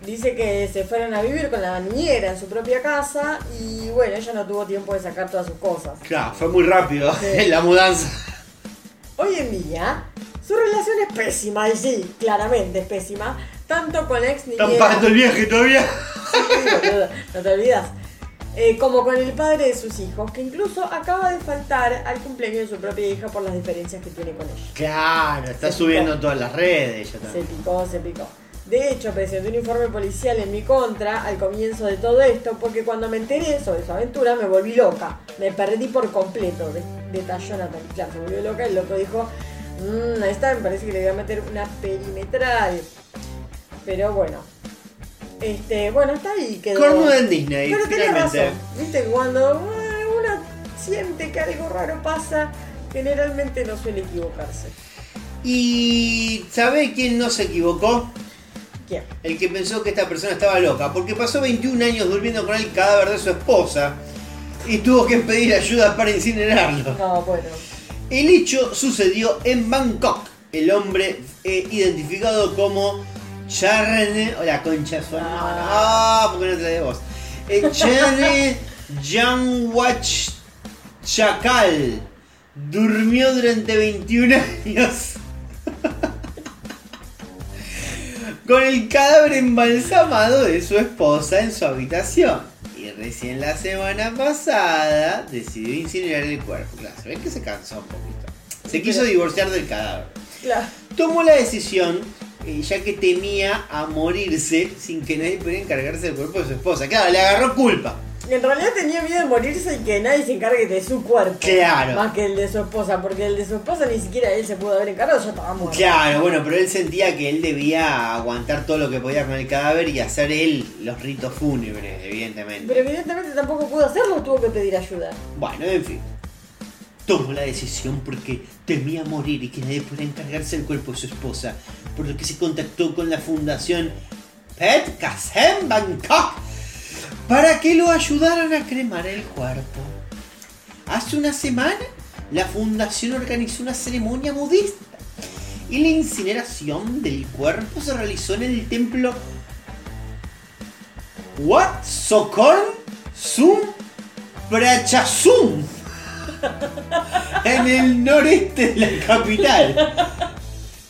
dice que se fueron a vivir con la niñera en su propia casa y bueno, ella no tuvo tiempo de sacar todas sus cosas. Claro, fue muy rápido Sí. la mudanza. Hoy en día, su relación es pésima, y sí, claramente es pésima, tanto con la ex ¿Están niñera, pagando el viaje todavía? Sí, no te olvidas, eh, como con el padre de sus hijos, que incluso acaba de faltar al cumpleaños de su propia hija por las diferencias que tiene con ella. Claro, está Se subiendo picó. todas las redes ella Se también. picó, se picó. De hecho, presenté un informe policial en mi contra al comienzo de todo esto, porque cuando me enteré sobre su aventura me volví loca. Me perdí por completo, de- detalló Natalie. Claro, se volvió loca y el loco dijo, mmm, esta me parece que le voy a meter una perimetral. Pero bueno. Este, bueno, está ahí quedó. Cornuda en Disney, Pero tenés razón. Viste, cuando eh, uno siente que algo raro pasa, generalmente no suele equivocarse. ¿Y sabe quién no se equivocó? ¿Quién? El que pensó que esta persona estaba loca, porque pasó 21 años durmiendo con el cadáver de su esposa y tuvo que pedir ayuda para incinerarlo. No, bueno. El hecho sucedió en Bangkok. El hombre eh, identificado como Charne o la concha de su hermana. Ah, porque no trae voz. Eh, Jared Janwach Chacal durmió durante 21 años con el cadáver embalsamado de su esposa en su habitación. Y recién la semana pasada decidió incinerar el cuerpo. Claro, se ve que se cansó un poquito. Se quiso divorciar del cadáver. Claro. Tomó la decisión, eh, ya que temía a morirse sin que nadie pudiera encargarse del cuerpo de su esposa. Claro, le agarró culpa. En realidad tenía miedo de morirse y que nadie se encargue de su cuerpo. Claro. Más que el de su esposa, porque el de su esposa ni siquiera él se pudo haber encargado, ya estaba muerto. Claro, bueno, pero él sentía que él debía aguantar todo lo que podía con el cadáver y hacer él los ritos fúnebres, evidentemente. Pero evidentemente tampoco pudo hacerlo, tuvo que pedir ayuda. Bueno, en fin. Tomó la decisión porque temía morir y que nadie pudiera encargarse del cuerpo de su esposa, por lo que se contactó con la fundación Pet Kasem Bangkok para que lo ayudaran a cremar el cuerpo. Hace una semana, la fundación organizó una ceremonia budista y la incineración del cuerpo se realizó en el templo Wat Sokorn Sum Prachasum en el noreste de la capital.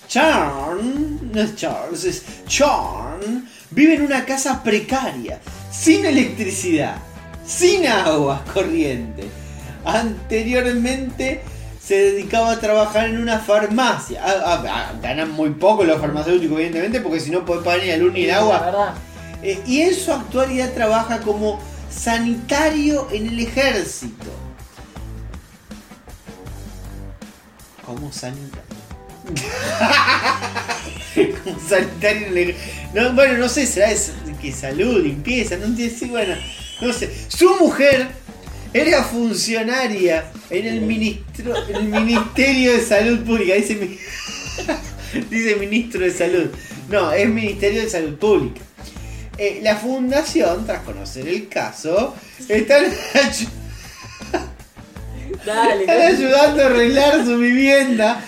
Charn, no es Charles, es Charn, vive en una casa precaria, sin electricidad, sin agua corriente. Anteriormente se dedicaba a trabajar en una farmacia. Ah, ah, ah, ganan muy poco los farmacéuticos, evidentemente, porque si no puede pagar ni la luz ni el agua. Eh, y en su actualidad trabaja como sanitario en el ejército. Como sanitario. Como sanitario. No, bueno, no sé, será de que salud, limpieza, no sé, sí, bueno, no sé. Su mujer era funcionaria en el, ministro, en el Ministerio de Salud Pública. Dice, mi- dice ministro de Salud. No, es Ministerio de Salud Pública. Eh, la fundación, tras conocer el caso, están, Dale, están ayudando a arreglar su vivienda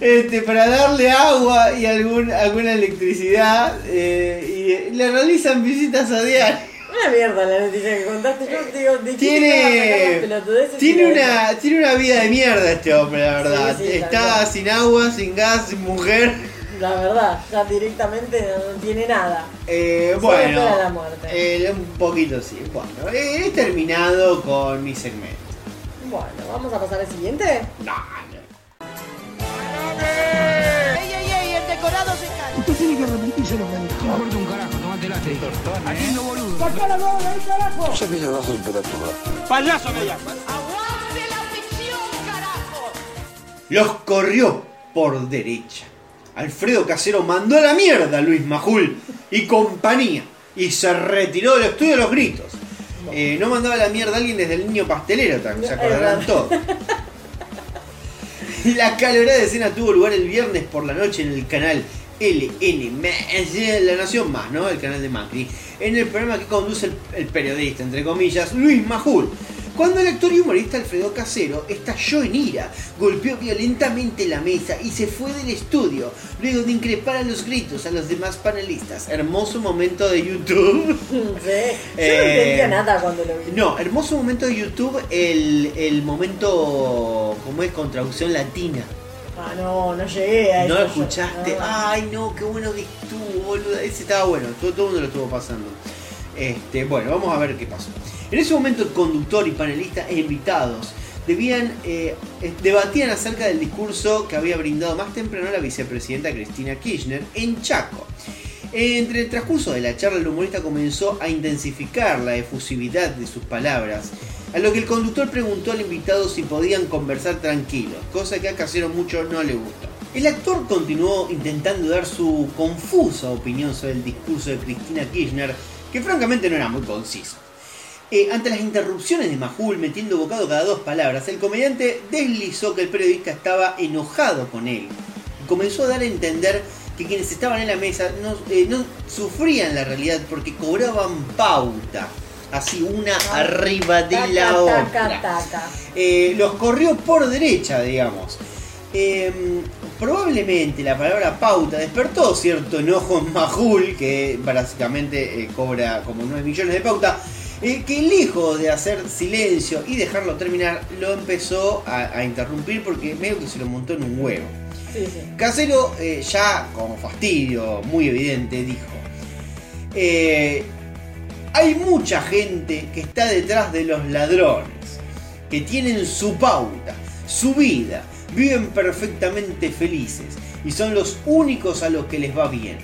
este, para darle agua y algún, alguna electricidad eh, y le realizan visitas a diario. Una mierda la noticia que contaste. Yo digo, ¿de quién te vas a sacar las Tiene, tiene, una, tiene una vida de mierda este hombre, la verdad. Sí, sí, tal Está sin agua, sin gas, sin mujer. La verdad, ya directamente no, no tiene nada. Eh, bueno, espera la muerte. eh, un poquito sí. Bueno, eh, he terminado con mi segmento. Bueno, vamos a pasar al siguiente. ¡Ey, ey, ey! El decorado se cae. Usted tiene que repetírselo, me importa un carajo, tomate late. Haciendo boludo. ¡Saca la bola de ahí, carajo! Yo que yo no soy pelotudo. ¡Payaso me llama! ¡Aguante la ficción, carajo! Los corrió por derecha. Alfredo Casero mandó a la mierda a Luis Majul y compañía. Y se retiró del estudio de los gritos. Eh, no mandaba a la mierda a alguien desde el niño pastelero, tan- se acordarán todos. La calorada escena tuvo lugar el viernes por la noche en el canal LN La Nación Más, ¿no? El canal de Macri. En el programa que conduce el, el periodista, entre comillas, Luis Majul. Cuando el actor y humorista Alfredo Casero estalló en ira, golpeó violentamente la mesa y se fue del estudio, luego de increpar a los gritos a los demás panelistas. Hermoso momento de YouTube. Sí. Yo no Eh, entendía nada cuando lo vi. No, hermoso momento de YouTube, el, el momento, como es, con traducción latina. Ah, no, no llegué a ¿No eso. lo escuchaste? yo. No. Ay, no, qué bueno que estuvo, boludo. Ese estaba bueno, todo, todo el mundo lo estuvo pasando. Este, bueno, vamos a ver qué pasó. En ese momento el conductor y panelista e invitados debían, eh, debatían acerca del discurso que había brindado más temprano la vicepresidenta Cristina Kirchner en Chaco. Entre el transcurso de la charla, el humorista comenzó a intensificar la efusividad de sus palabras, a lo que el conductor preguntó al invitado si podían conversar tranquilos, cosa que a Casero mucho no le gustó. El actor continuó intentando dar su confusa opinión sobre el discurso de Cristina Kirchner, que francamente no era muy conciso. Eh, ante las interrupciones de Majul metiendo bocado cada dos palabras, el comediante deslizó que el periodista estaba enojado con él y comenzó a dar a entender que quienes estaban en la mesa no, eh, no sufrían la realidad porque cobraban pauta, así una arriba de la Taca, otra. taca, taca. Eh, los corrió por derecha, digamos. Eh, probablemente la palabra pauta despertó cierto enojo en Majul, que básicamente cobra como 9 millones de pauta, que lejos de hacer silencio y dejarlo terminar, lo empezó a, a interrumpir porque medio que se lo montó en un huevo. Sí, sí. Casero, eh, ya con fastidio muy evidente, dijo: eh, Hay mucha gente que está detrás de los ladrones, que tienen su pauta, su vida, viven perfectamente felices y son los únicos a los que les va bien.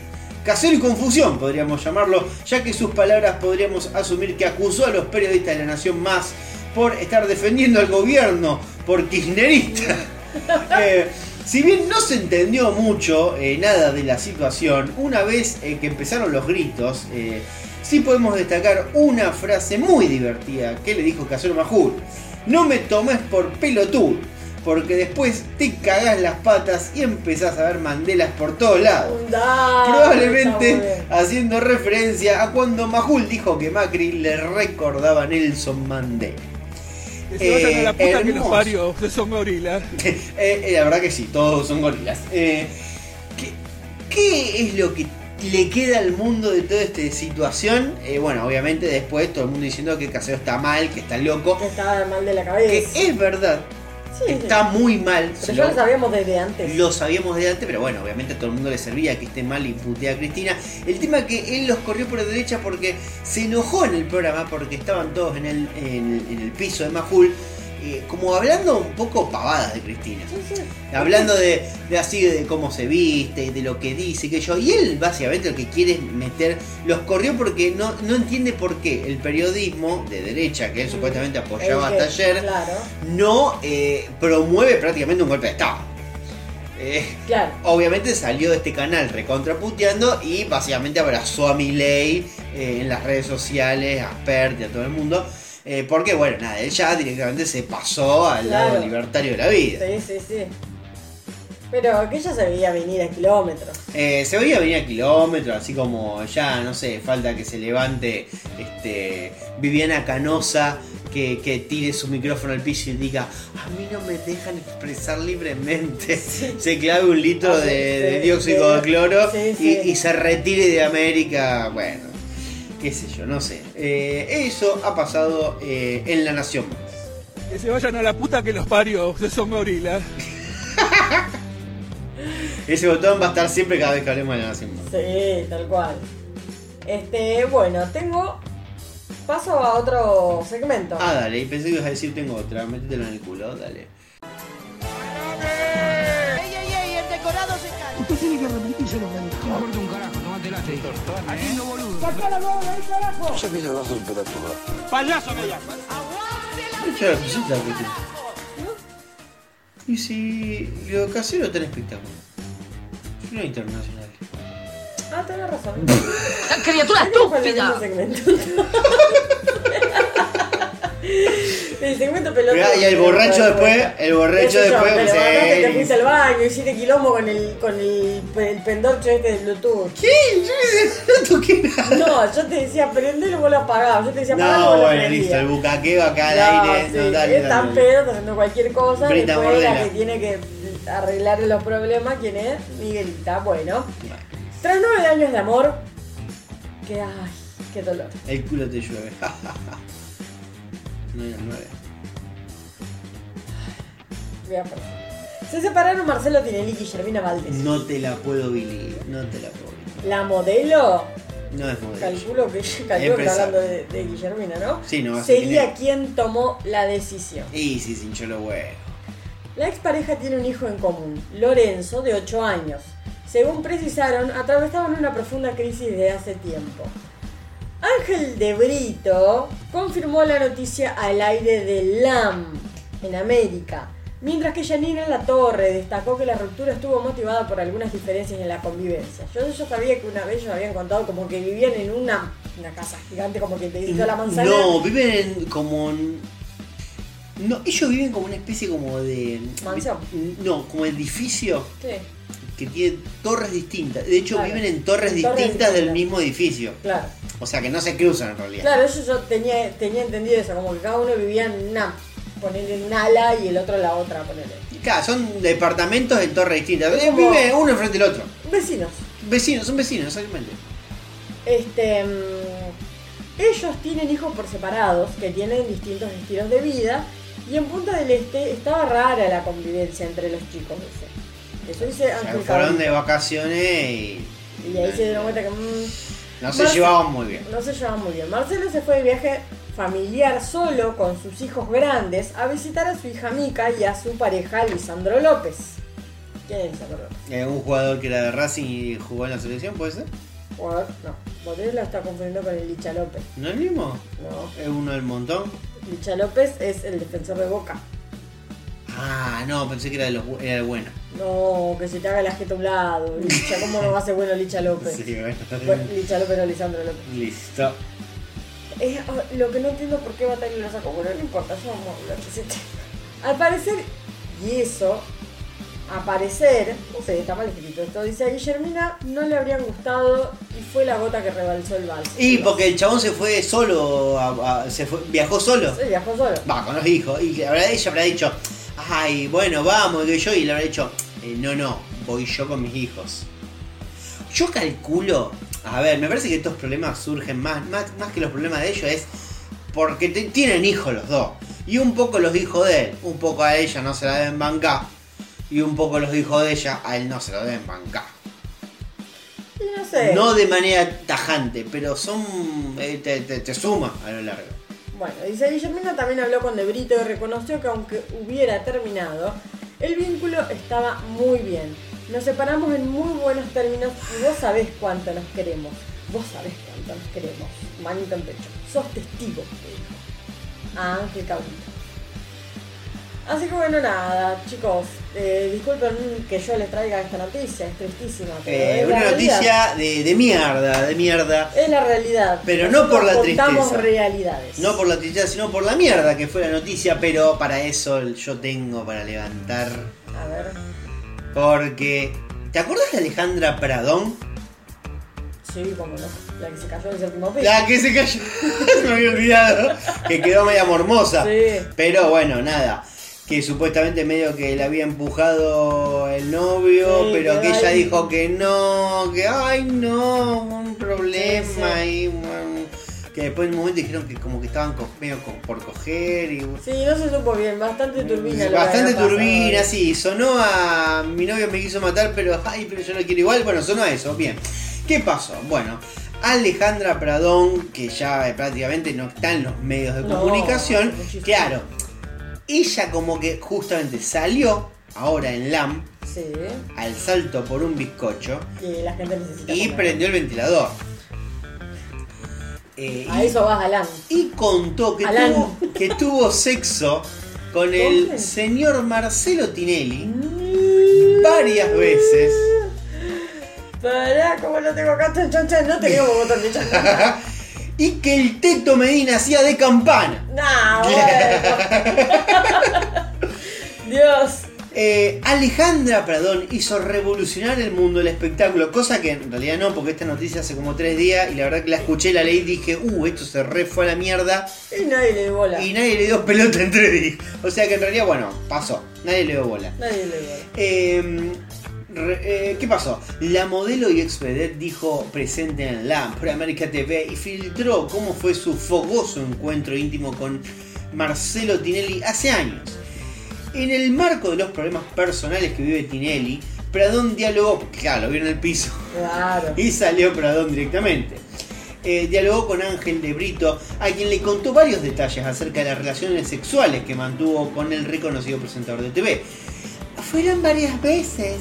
Casero y confusión, podríamos llamarlo, ya que sus palabras podríamos asumir que acusó a los periodistas de la Nación Más por estar defendiendo al gobierno por kirchnerista. Eh, si bien no se entendió mucho eh, nada de la situación, una vez eh, que empezaron los gritos, sí podemos destacar una frase muy divertida que le dijo Casero Majul. No me tomes por pelotudo, porque después te cagás las patas y empezás a ver mandelas por todos lados. Dale, Probablemente está haciendo referencia a cuando Majul dijo que Macri le recordaba a Nelson Mandela. Que a la Eh, puta que los parió, que son gorilas. Eh, eh, la verdad que sí, todos son gorilas. Eh, ¿qué, qué es lo que le queda al mundo de toda esta situación? Eh, bueno, obviamente después todo el mundo diciendo que Casero está mal, que está loco. Que estaba mal de la Que cabeza. es verdad, Sí, está muy mal. Pero ya lo- lo sabíamos desde antes. lo sabíamos de antes, pero bueno, obviamente a todo el mundo le servía que esté mal y putea a Cristina. El tema es que él los corrió por la derecha porque se enojó en el programa porque estaban todos en el, en, en el piso de Majul, eh, como hablando un poco pavadas de Cristina. Hablando de, de así de cómo se viste, de lo que dice, que yo. Y él básicamente lo que quiere es meter. Los corrió porque no, no entiende por qué el periodismo de derecha, que él supuestamente apoyaba hasta ayer, Claro, no eh, promueve prácticamente un golpe de Estado. Eh, claro. obviamente salió de este canal recontraputeando y básicamente abrazó a Milei eh, en las redes sociales, a Spert y a todo el mundo. Eh, porque bueno, nada, él ya directamente se pasó al lado libertario de la vida. Sí, sí, sí. Pero que ella se veía venir a kilómetros. Eh, se veía venir a kilómetros, así como ya, no sé, falta que se levante este, Viviana Canosa, que, que tire su micrófono al piso y diga, a mí no me dejan expresar libremente. Se clave un litro Ah, de, sí, de sí, dióxido sí. de cloro y se retire de América. Bueno, qué sé yo, no sé. Eh, eso ha pasado eh, en La Nación. Que se vayan a la puta que los parió, que son gorilas. Ese botón va a estar siempre cada vez que hablemos de La Nación. Sí, tal cual. Este, bueno, tengo. Paso a otro segmento. Ah, dale, y pensé que ibas a decir tengo otra, métetelo en el culo, dale. ¡Ey, ey, ey! El decorado se cae. Usted tiene que tomate la Aquí no boludo. ¡Saca la bola ahí, carajo! Ya que le das temperatura. Payaso me llama. La. Y si lo casero tan espectacular. Es una internacional. Ah, tenés razón. criatura estúpida! El segmento pelota. Mirá, y el borracho después, el borracho después, Pero sí. acá que te fuiste al baño, hiciste quilombo con el, con el, el pendorcho este de Bluetooth. ¿Qué? Yo no toqué nada. No, yo te decía prendelo vos lo apagabas. Yo te decía apagalo No, vos lo bueno, prendías. listo, el bucaqueo acá al No, aire. sí, No, dale, es tan pedo, está haciendo cualquier cosa. Brita después la que tiene que arreglar los problemas, ¿quién es? Miguelita. Bueno, tras nueve años de amor, que ay, qué dolor. El culo te llueve. no era nueve. Voy a parar. Se separaron Marcelo Tinelli y Guillermina Valdés. No te la puedo believe, no te la puedo believe. La modelo, No es modelo. calculo que, calculo que está hablando de, de Guillermina, ¿no? Sí, no, Sería quien tomó la decisión. Y si se hinchó los huevos. La expareja tiene un hijo en común, Lorenzo, de 8 años. Según precisaron, atravesaban una profunda crisis de hace tiempo. Ángel de Brito confirmó la noticia al aire de LAM en América, mientras que Janina La Torre destacó que la ruptura estuvo motivada por algunas diferencias en la convivencia. Yo, yo sabía que una vez ellos habían contado como que vivían en una, una casa gigante como que te la manzana. No, viven en- como. en- No, ellos viven como una especie como de. Mansión. No, como edificio Sí, que tiene torres distintas. De hecho, Claro. viven en torres En torres distintas del mismo edificio. claro. O sea que no se cruzan en realidad. Claro, eso yo tenía, tenía entendido eso, como que cada uno vivía en una, ponerle un ala y el otro en la otra, ponerle. Claro, son departamentos en torres distintas. Como- Vive uno enfrente del otro. Vecinos. Vecinos, son vecinos, exactamente. Este. mm, Ellos tienen hijos por separados que tienen distintos estilos de vida y en Punta del Este estaba rara la convivencia entre los chicos. Dice. Eso dice Ángel fueron de vacaciones y Y ahí se dieron cuenta que... mm, no se Marce- llevaban muy bien. No se llevaban muy bien. Marcelo se fue de viaje familiar solo con sus hijos grandes a visitar a su hija Mica y a su pareja Lisandro López. ¿Quién es Lisandro López? Eh, un jugador que era de Racing y jugó en la selección, ¿puede ser? Jugador- No, Botello la está confundiendo con el Licha López. ¿No es el mismo? No, ¿Es uno del montón? Licha López es el defensor de Boca. Ah, no, pensé que era, de los, bu- era el bueno. No, que se te haga la jeta a un lado. Licha, ¿cómo no va a ser bueno Licha López? Sí, bueno. Bueno, Licha López no Lisandro López. Listo. Es, oh, lo que no entiendo por qué Batalla lo sacó. Bueno, no importa, yo vamos a hablar de ese tema. Al parecer, y eso, aparecer, no sé, está mal escrito esto, dice a Guillermina no le habrían gustado y fue la gota que rebalsó el vals. Y porque el chabón se fue solo, a- a- se fue, viajó solo. Sí, viajó solo. Va, con los hijos. Y habrá- ella habrá dicho, ay, bueno, vamos, que yo. Y le habrá dicho, "Eh, no, no, voy yo con mis hijos. Yo calculo, a ver, me parece que estos problemas surgen más, más, más que los problemas de ellos, es porque te- tienen hijos los dos. Y un poco los hijos de él, un poco a ella no se la deben bancar. Y un poco los hijos de ella a él no se lo deben bancar. No sé. No de manera tajante, pero son. eh, te, te- te suma a lo largo. Bueno, dice Guillermina también habló con De Brito y reconoció que aunque hubiera terminado, el vínculo estaba muy bien. Nos separamos en muy buenos términos y vos sabés cuánto nos queremos. Vos sabés cuánto nos queremos. Manito en pecho. Sos testigo, le dijo. Ángel Cabrita. Así que bueno, nada, chicos. eh, disculpen que yo les traiga esta noticia, es tristísima. Pero Eh, es una realidad. noticia de, de mierda, de mierda. Es la realidad. Pero no por la tristeza. realidades. No por la tristeza, sino por la mierda que fue la noticia, pero para eso yo tengo para levantar. A ver. Porque. ¿Te acuerdas de Alejandra Pradón? Sí, como no. La que se cayó del séptimo piso. La que se cayó. Me había olvidado. Que quedó media mormosa. Sí. Pero bueno, nada. Que supuestamente medio que le había empujado el novio, Sí, pero que ella ahí. dijo que no, que ay no, un problema Sí, sí. ahí. bueno, Que después en un momento dijeron que como que estaban co- medio co- por coger y Sí, no se supo bien, bastante turbina. lo que Bastante turbina, sí. Sonó a mi novio me quiso matar, pero ay, pero yo lo quiero igual. Bueno, sonó a eso. Bien. ¿Qué pasó? Bueno, Alejandra Pradón, que ya eh, prácticamente no está en los medios de No, comunicación, claro. Ella como que justamente salió ahora en LAM Sí, al salto por un bizcocho que la gente necesita. y comer. prendió el ventilador. Eh, A y- eso vas, Alan. y contó que Alan. tuvo, que tuvo sexo con el señor Marcelo Tinelli varias veces. Pará, como lo tengo acá, chan, chan, chan, no tenemos botón de chan, chan, chan. y que el Teto Medina hacía de campana. Nah, bueno. Dios. Eh, Alejandra Pradón hizo revolucionar el mundo del espectáculo, cosa que en realidad no, porque esta noticia hace como tres días y la verdad que la escuché, la leí y dije, uh, esto se re fue a la mierda Y nadie le dio bola. y nadie le dio pelota en tres días. O sea que en realidad, bueno, pasó, nadie le dio bola. Nadie le dio bola. Eh, re- eh, ¿Qué pasó? La modelo y ex dijo presente en la por América TV y filtró cómo fue su fogoso encuentro íntimo con Marcelo Tinelli hace años. En el marco de los problemas personales que vive Tinelli, Pradón dialogó, claro, lo vio en el piso, Claro. y salió Pradón directamente. Eh, dialogó con Ángel de Brito, a quien le contó varios detalles acerca de las relaciones sexuales que mantuvo con el reconocido presentador de TV. Fueron varias veces.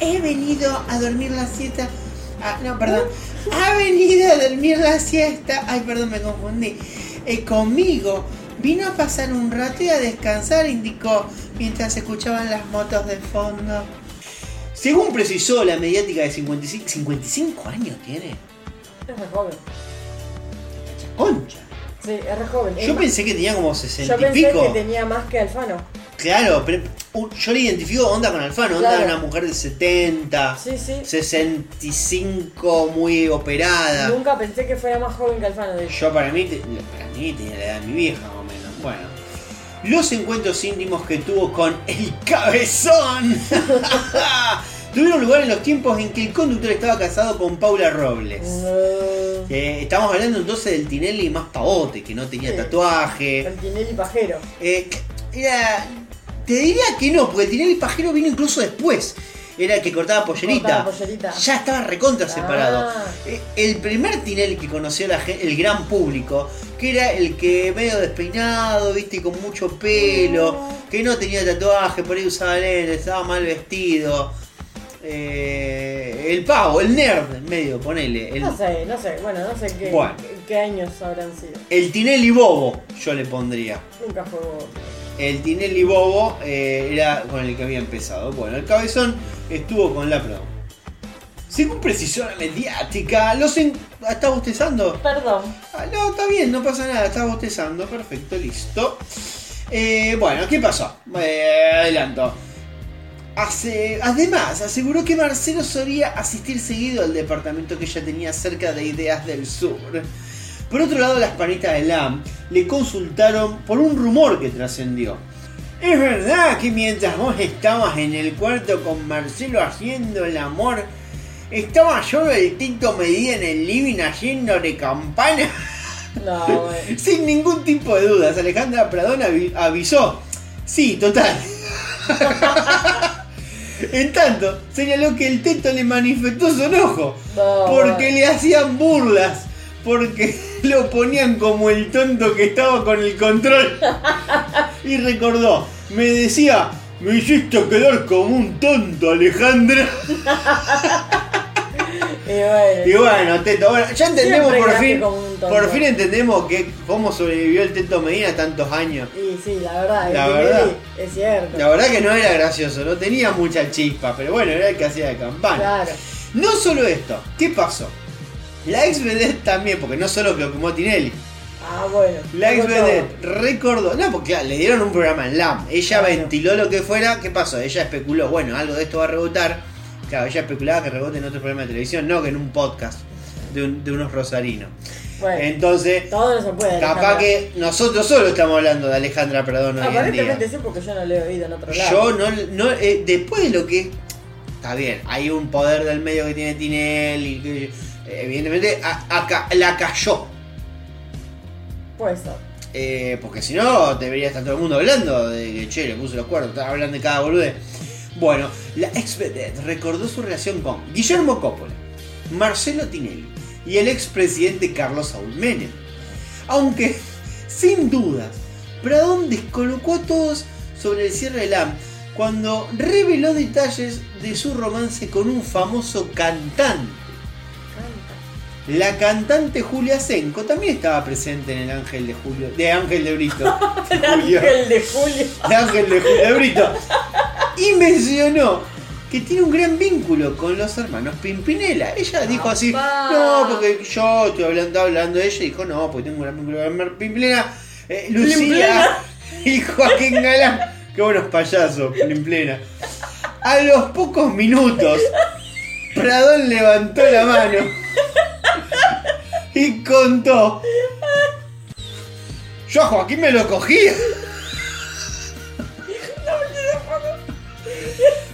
He venido a dormir la siesta. Ah, no, perdón. Ha venido a dormir la siesta. Ay, perdón, me confundí. Eh, conmigo. Vino a pasar un rato y a descansar, indicó, mientras escuchaban las motos de fondo. Según precisó la mediática de 55, 55 años tiene. Es re joven. Concha. Sí, es re joven. Es Yo más- pensé que tenía como Yo 60 y pensé pico. que tenía más que Alfano. Claro, pero yo le identifico onda con Alfano, onda Claro. una mujer de 70, Sí, sí. 65, muy operada. Nunca pensé que fuera más joven que Alfano, de. Yo para mí, para mí tenía la edad de mi vieja más o menos. Bueno. Los encuentros íntimos que tuvo con el cabezón tuvieron lugar en los tiempos en que el conductor estaba casado con Paula Robles. Eh, estamos hablando entonces del Tinelli más pavote, que no tenía Sí. tatuaje. El Tinelli pajero. Eh, era. Te diría que no, porque el Tinelli pajero vino incluso después. Era el que cortaba pollerita. Cortaba pollerita. Ya estaba recontra separado. Ah. Eh, El primer Tinelli que conoció la gen- el gran público, que era el que medio despeinado, viste, con mucho pelo, que no tenía tatuaje, por ahí usaba lentes, estaba mal vestido. Eh, el pavo, el nerd, en medio, ponele. El, No sé, no sé, bueno, no sé qué, Bueno. qué, qué años habrán sido. el Tinelli bobo, yo le pondría. Nunca fue bobo. El Tinelli Bobo eh, era con el que había empezado. Bueno, el cabezón estuvo con la pro. Según precisión mediática, los en... ¿Está bostezando? Perdón. Ah, no, está bien, no pasa nada, está bostezando. Perfecto, listo. Eh, bueno, ¿qué pasó? Eh, adelanto. Hace- además, aseguró que Marcelo solía asistir seguido al departamento que ella tenía cerca de Ideas del Sur. Por otro lado, las panitas de LAM le consultaron por un rumor que trascendió. ¿Es verdad que mientras vos estabas en el cuarto con Marcelo haciendo el amor, estaba yo el Tito Medina en el living haciéndole campana? No, bueno. Sin ningún tipo de dudas, Alejandra Pradón avi- avisó. Sí, total. en tanto, señaló que el teto le manifestó su enojo. No, porque bueno. le hacían burlas. Porque lo ponían como el tonto que estaba con el control. y recordó, me decía, me hiciste quedar como un tonto, Alejandra. Y bueno, Y bueno, Teto, bueno, ya entendemos por fin, por fin entendemos que cómo sobrevivió el Teto Medina tantos años. Y sí, la verdad, La verdad. es cierto. La verdad que no era gracioso, no tenía mucha chispa, pero bueno, era el que hacía de campana. Claro. No solo esto, ¿qué pasó? La ex vedette también, porque no solo que lo quemó Tinelli. Ah, bueno. La ex vedette recordó, no, porque claro, le dieron un programa en LAM. Ella Claro. ventiló lo que fuera, ¿qué pasó? Ella especuló, bueno, algo de esto va a rebotar. Claro, ella especulaba que rebote en otro programa de televisión, no que en un podcast de, un- de unos rosarinos. Bueno, Entonces, todo no se puede. capaz que nosotros solo estamos hablando de Alejandra Perdón hoy en día. Aparentemente sí, porque yo no lo he oído en otro lado. Yo no, no eh, después de lo que está bien, hay un poder del medio que tiene Tinelli, que, evidentemente a- la cayó, Puede ser. Eh, porque si no debería estar todo el mundo hablando de que che le puse los cuernos, estaba hablando de cada boludez. Bueno, la ex recordó su relación con Guillermo Coppola, Marcelo Tinelli y el expresidente Carlos Saúl Menem. Aunque, sin dudas, Pradón descolocó a todos sobre el cierre de LAM cuando reveló detalles de su romance con un famoso cantante. La cantante Julia Senco también estaba presente en el Ángel de Julio, de Ángel de Brito. El ángel de Julio. El Ángel de Julio de Brito. Y mencionó que tiene un gran vínculo con los hermanos Pimpinela. Ella dijo así, no, porque yo estoy hablando, hablando de ella y dijo, no, porque tengo un gran vínculo con los hermanos Pimpinela. Eh, Lucía y Joaquín Galán. Qué buenos payasos, Pimplena. A los pocos minutos, Pradón levantó la mano y contó. Yo a Joaquín me lo cogía.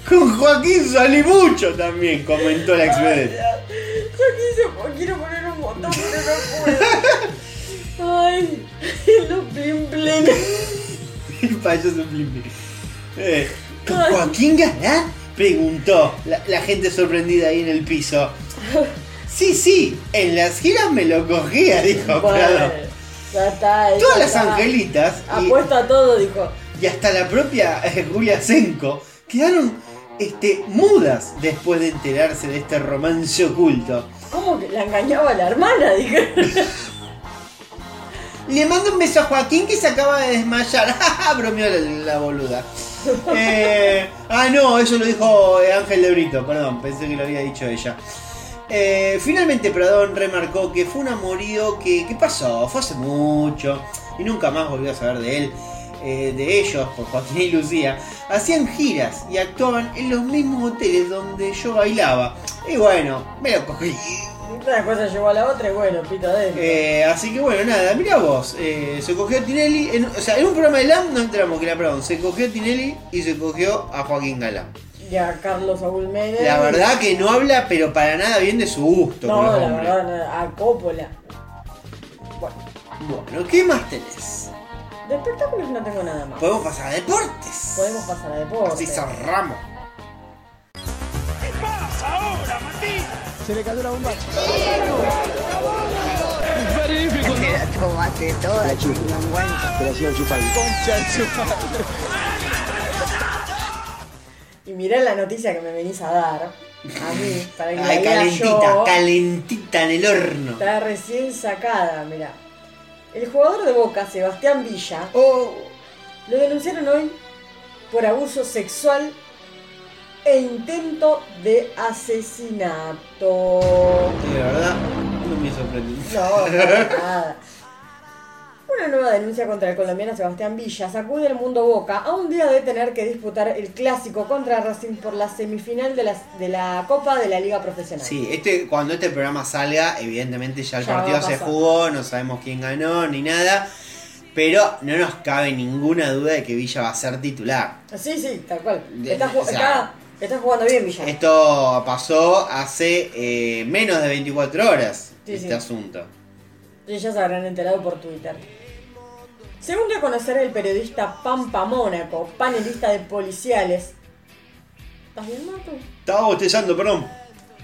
Con Joaquín salí mucho también, comentó la ex. Yo quiero poner un botón, pero no puedo. Ay, los plin. El payaso Plim Eh, ¿Con Joaquín Galán? Preguntó la, la gente sorprendida ahí en el piso. Sí, sí, en las giras me lo cogía, dijo Prado. Bueno, ya está. ya Todas las angelitas y, Apuesto a todo, dijo. y hasta la propia eh, Julia Senko quedaron este, mudas después de enterarse de este romance oculto. ¿Cómo que la engañaba la hermana? Dije. Le mando un beso a Joaquín que se acaba de desmayar. Bromeó la, la boluda. Eh, ah, no, eso lo dijo eh, Ángel de Brito, perdón, pensé que lo había dicho ella. Eh, finalmente Pradón remarcó que fue un amorío que, que pasó, fue hace mucho y nunca más volvió a saber de él, eh, de ellos, por Joaquín y Lucía. Hacían giras y actuaban en los mismos hoteles donde yo bailaba. Y bueno, me lo cogí. Una cosa llevó a la otra y bueno, pito adentro. Eh, así que bueno, nada, mira vos, se cogió a Tinelli, en- o sea, en un programa de LAM nos enteramos que era Pradón, se cogió a Tinelli y se cogió a Joaquín Galán. Y a Carlos Saúl Menem. La verdad que no habla, pero para nada bien de su gusto. No, la hombres. verdad, no, a Coppola. Bueno, ¿qué más tenés? De espectáculos no tengo nada más. Podemos pasar a deportes. Podemos pasar a deporte. Así cerramos. Se le cayó la bomba. Te la tomaste toda, sinvergüenza. Te la hacían chupar. Concha. Y mirá la noticia que me venís a dar. A mí, para que Ay, la calentita, yo. calentita en el horno. Está recién sacada, mirá. El jugador de Boca, Sebastián Villa, Oh. lo denunciaron hoy por abuso sexual e intento de asesinato. Sí, la verdad, no me sorprendió. No, nada. Una nueva denuncia contra el colombiano Sebastián Villa sacude el mundo Boca a un día de tener que disputar el clásico contra Racing por la semifinal de la, de la Copa de la Liga Profesional. Sí, este, cuando este programa salga, evidentemente ya el Ya partido se jugó, no sabemos quién ganó ni nada. Pero no nos cabe ninguna duda de que Villa va a ser titular. Sí, sí, tal cual. Está, ju- o sea, está- está jugando bien Villa. Esto pasó hace eh, menos de 24 horas, Sí, este sí. asunto. Y ya se habrán enterado por Twitter. Según dio a conocer el periodista Pampa Mónaco, panelista de policiales. ¿Estás bien, Mato? Estaba bostezando, perdón.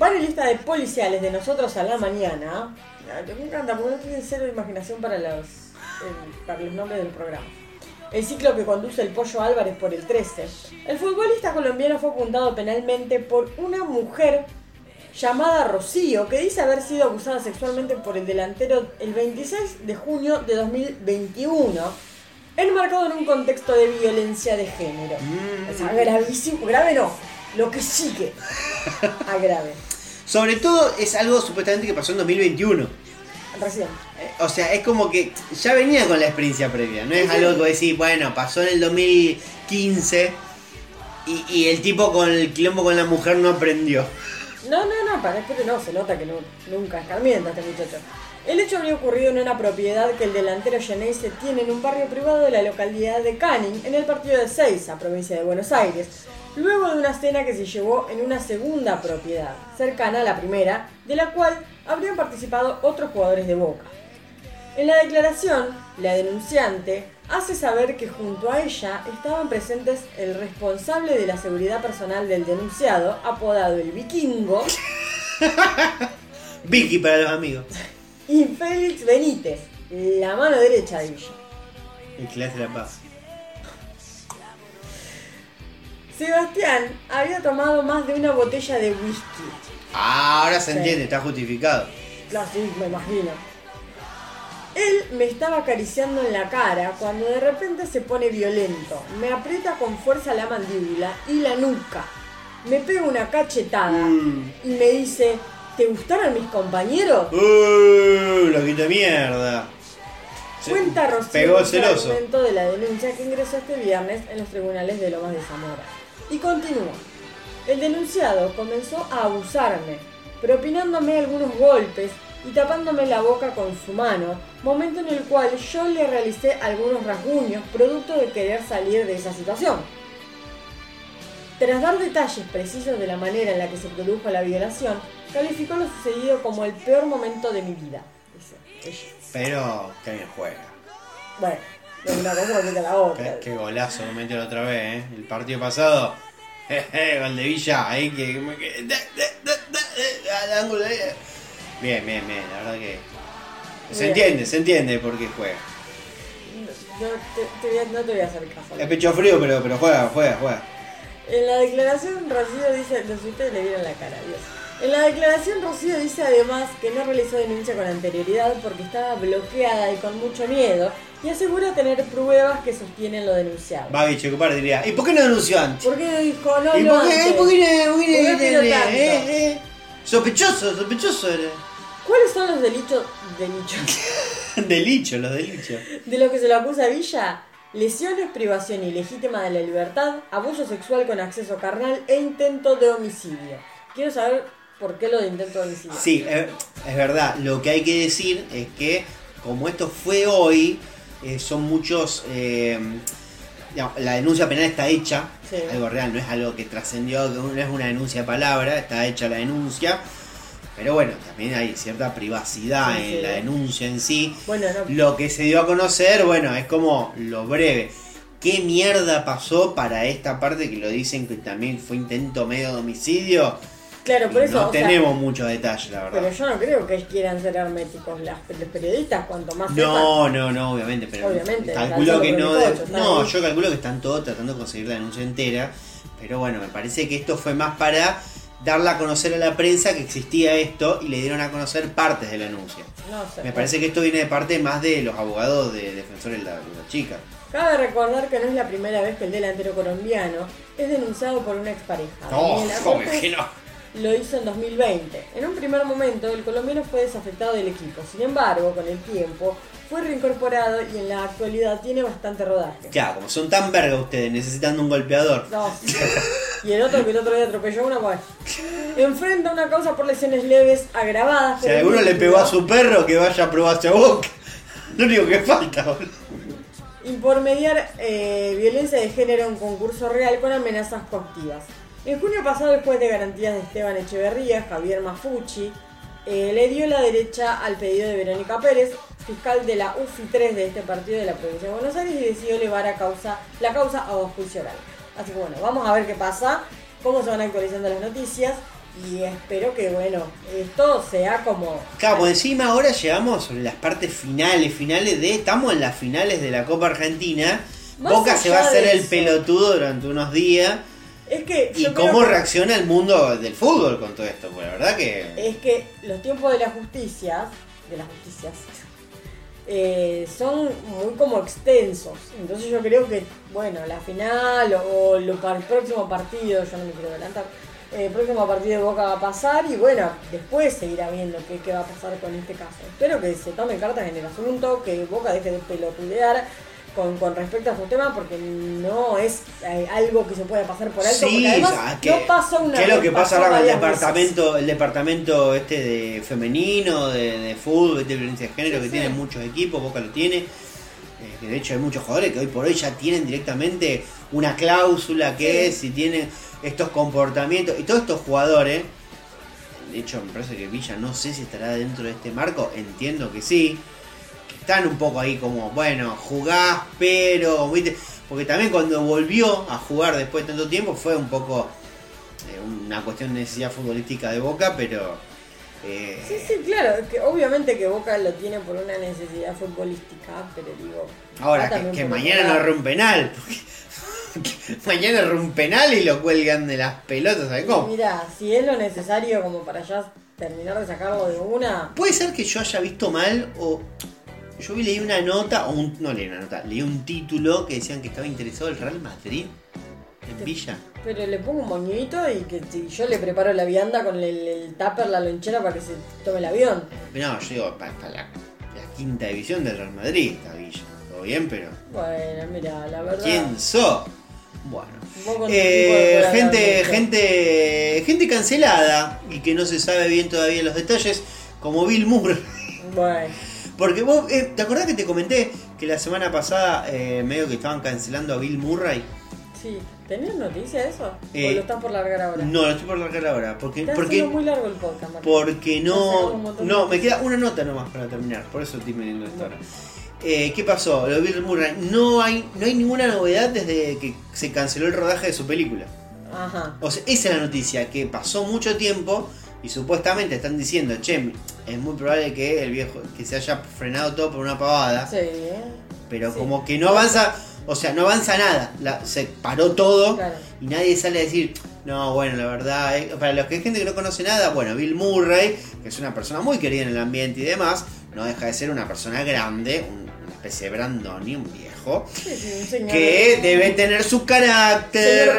Panelista de policiales de nosotros a la mañana. Ah, Me encanta porque no tienen cero imaginación para los, el- para los nombres del programa. El ciclo que conduce el Pollo Álvarez por el 13. El futbolista colombiano fue apuntado penalmente por una mujer llamada Rocío que dice haber sido abusada sexualmente por el delantero el 26 de junio de 2021, enmarcado en un contexto de violencia de género. O sea, gravísimo, grave no, lo que sigue a grave. Sobre todo es algo supuestamente que pasó en 2021. Recién. O sea, es como que ya venía con la experiencia previa. No es algo que decís, bueno, pasó en el 2015 y, y el tipo con el quilombo con la mujer no aprendió. No, no, no, para que no, se nota que no- nunca escarmienta este muchacho. El hecho habría ocurrido en una propiedad que el delantero Geneise tiene en un barrio privado de la localidad de Canning, en el partido de Seiza, provincia de Buenos Aires, luego de una cena que se llevó en una segunda propiedad, cercana a la primera, de la cual habrían participado otros jugadores de Boca. En la declaración, la denunciante hace saber que junto a ella estaban presentes el responsable de la seguridad personal del denunciado, apodado el Vikingo, Vicky para los amigos. y Félix Benítez, la mano derecha de Villa. El que le hace la paz. Sebastián había tomado más de una botella de whisky. Ah, ahora se Sí. entiende, está justificado. Claro, sí, me imagino. Él me estaba acariciando en la cara cuando de repente se pone violento. Me aprieta con fuerza la mandíbula y la nuca. Me pega una cachetada y me dice, ¿te gustaron mis compañeros? ¡Uh! Lo quito de mierda. Cuenta Rocío Pegó el fragmento de la denuncia que ingresó este viernes en los tribunales de Lomas de Zamora. Y continúa. El denunciado comenzó a abusarme, propinándome algunos golpes y tapándome la boca con su mano, momento en el cual yo le realicé algunos rasguños producto de querer salir de esa situación. Tras dar detalles precisos de la manera en la que se produjo la violación, calificó lo sucedido como el peor momento de mi vida. Dice ella. Pero, que bien juega. Bueno, una cosa quita la otra. Qué, qué golazo metió la otra vez, ¿eh? El partido pasado. Jeje, gol de Villa, ahí que. Bien, bien, bien, la verdad que. Se Bien. entiende, se entiende por qué juega. Te- te no te voy a hacer caso. Es pecho frío, pero, pero juega, juega, juega. En la declaración Rocío dice, no si ustedes le vieron la cara, Dios. En la declaración Rocío dice además que no realizó denuncia con anterioridad porque estaba bloqueada y con mucho miedo y asegura tener pruebas que sostienen lo denunciado. Babi Checopar diría, ¿y por qué no denunció antes? ¿Por qué dijo no ¿Y lo por qué, antes? por qué no- por qué no- ¿Por qué sospechoso era. ¿Cuáles son los delitos, delitos Delicho, los delichos. de lo que se lo acusa a Villa? Lesiones, privación ilegítima de la libertad, abuso sexual con acceso carnal e intento de homicidio. Quiero saber por qué lo de intento de homicidio. Sí, eh, es verdad. Lo que hay que decir es que, como esto fue hoy, eh, son muchos. eh, la denuncia penal está hecha, Sí. algo real, no es algo que trascendió, no es una denuncia de palabra, está hecha la denuncia. Pero bueno, también hay cierta privacidad Sí, en sí. la denuncia en sí. Bueno, no. Lo que se dio a conocer, bueno, es como lo breve. ¿Qué mierda pasó para esta parte que lo dicen que también fue intento medio de homicidio? Claro, por eso. no tenemos mucho detalle, la verdad. pero yo no creo que quieran ser herméticos. Las, los periodistas, cuanto más No, no, no, obviamente, pero Obviamente, calculo que no. de- no, yo calculo que están todos tratando de conseguir la denuncia entera. Pero bueno, me parece que esto fue más para darla a conocer a la prensa que existía esto y le dieron a conocer partes de la denuncia. sepan. No sé. Me parece que esto viene de parte más de los abogados de defensores de la, de la chica. Cabe recordar que no es la primera vez que el delantero colombiano es denunciado por una expareja. No, ¿cómo que no? Lo hizo en 2020. En un primer momento, el colombiano fue desafectado del equipo. Sin embargo, con el tiempo, fue reincorporado y en la actualidad tiene bastante rodaje. Claro, como son tan verga ustedes necesitando un golpeador. No, sí. Y el otro que el otro día atropelló a una pues. Enfrenta una causa por lesiones leves agravadas. Si alguno le pegó a su perro, que vaya a probarse a boca. Lo único que falta, boludo. y por mediar eh, violencia de género en concurso real con amenazas coactivas. En junio pasado, el juez de garantías de Esteban Echeverría, Javier Mafucci, eh, le dio la derecha al pedido de Verónica Pérez, fiscal de la UFI 3 de este partido de la provincia de Buenos Aires, y decidió elevar a causa, la causa a juicio oral. Así que bueno, vamos a ver qué pasa, cómo se van actualizando las noticias, y espero que bueno, esto sea como... Claro, por encima ahora llegamos sobre las partes finales, finales de. Estamos en las finales de la Copa Argentina. Más Boca se va a hacer el pelotudo durante unos días. Es que... ¿Y cómo que- reacciona el mundo del fútbol con todo esto? Pues la verdad que. es que los tiempos de la justicia, de las justicias, eh, son muy como extensos. Entonces yo creo que, bueno, la final o, lo, para el próximo partido, yo no me quiero adelantar, eh, el próximo partido de Boca va a pasar y bueno, después se irá viendo qué, qué va a pasar con este caso. Espero que se tomen cartas en el asunto, que Boca deje de pelotudear. Con, con respecto a su tema, porque no es eh, algo que se pueda pasar por alto. porque Sí, además sea, que- no pasó una ¿Qué es lo que pasa ahora con el veces. departamento, el departamento este de femenino, de, de fútbol, de violencia de género, Sí, que sí. tiene muchos equipos, Boca lo tiene. eh, que de hecho hay muchos jugadores que hoy por hoy ya tienen directamente una cláusula que es si tienen estos comportamientos. Y todos estos jugadores, de hecho me parece que Villa no sé si estará dentro de este marco, entiendo que sí. Están un poco ahí como, bueno, jugás, pero, ¿viste? Porque también cuando volvió a jugar después de tanto tiempo fue un poco eh, una cuestión de necesidad futbolística de Boca, pero eh, Sí, sí, claro, que obviamente que Boca lo tiene por una necesidad futbolística, pero digo. ahora que, que mañana no un penal, mañana erre un penal y lo cuelgan de las pelotas, ¿sabes cómo? Mira, si es lo necesario como para ya terminar de sacarlo de una. Puede ser que yo haya visto mal o yo vi leí una nota, o un, no leí una nota, leí un título que decían que estaba interesado el Real Madrid en Villa. Pero le pongo un moñito y que si yo le preparo la vianda con el, el tupper, la lonchera para que se tome el avión. No, yo digo, para, la, la quinta división del Real Madrid está Villa. Todo bien, pero Bueno, mira, la verdad. ¿quién sos? Bueno. Eh, gente, gente, gente cancelada y que no se sabe bien todavía los detalles, como Bill Murray. Bueno, Porque vos, eh, ¿te acordás que te comenté que la semana pasada eh, medio que estaban cancelando a Bill Murray? sí. ¿Tenías noticia de eso? ¿O Eh, lo estás por largar ahora? No, lo estoy por largar ahora. Porque, Está porque, muy largo el podcast, Martín. porque no. No, me queda una nota nomás para terminar. Por eso estoy midiendo esto ahora. Eh, ¿Qué pasó? Lo de Bill Murray. No hay, no hay ninguna novedad desde que se canceló el rodaje de su película. Ajá. O sea, esa es la noticia, que pasó mucho tiempo y supuestamente están diciendo, che, es muy probable que el viejo, que se haya frenado todo por una pavada, Sí, pero sí. como que no avanza, o sea, no avanza nada, La- se paró todo Claro. y nadie sale a decir, no, bueno, la verdad, eh", para los que hay gente que no conoce nada, bueno, Bill Murray, que es una persona muy querida en el ambiente y demás, no deja de ser una persona grande, un- una especie de Brandoni, un viejo, Sí, sí, que debe tener su carácter.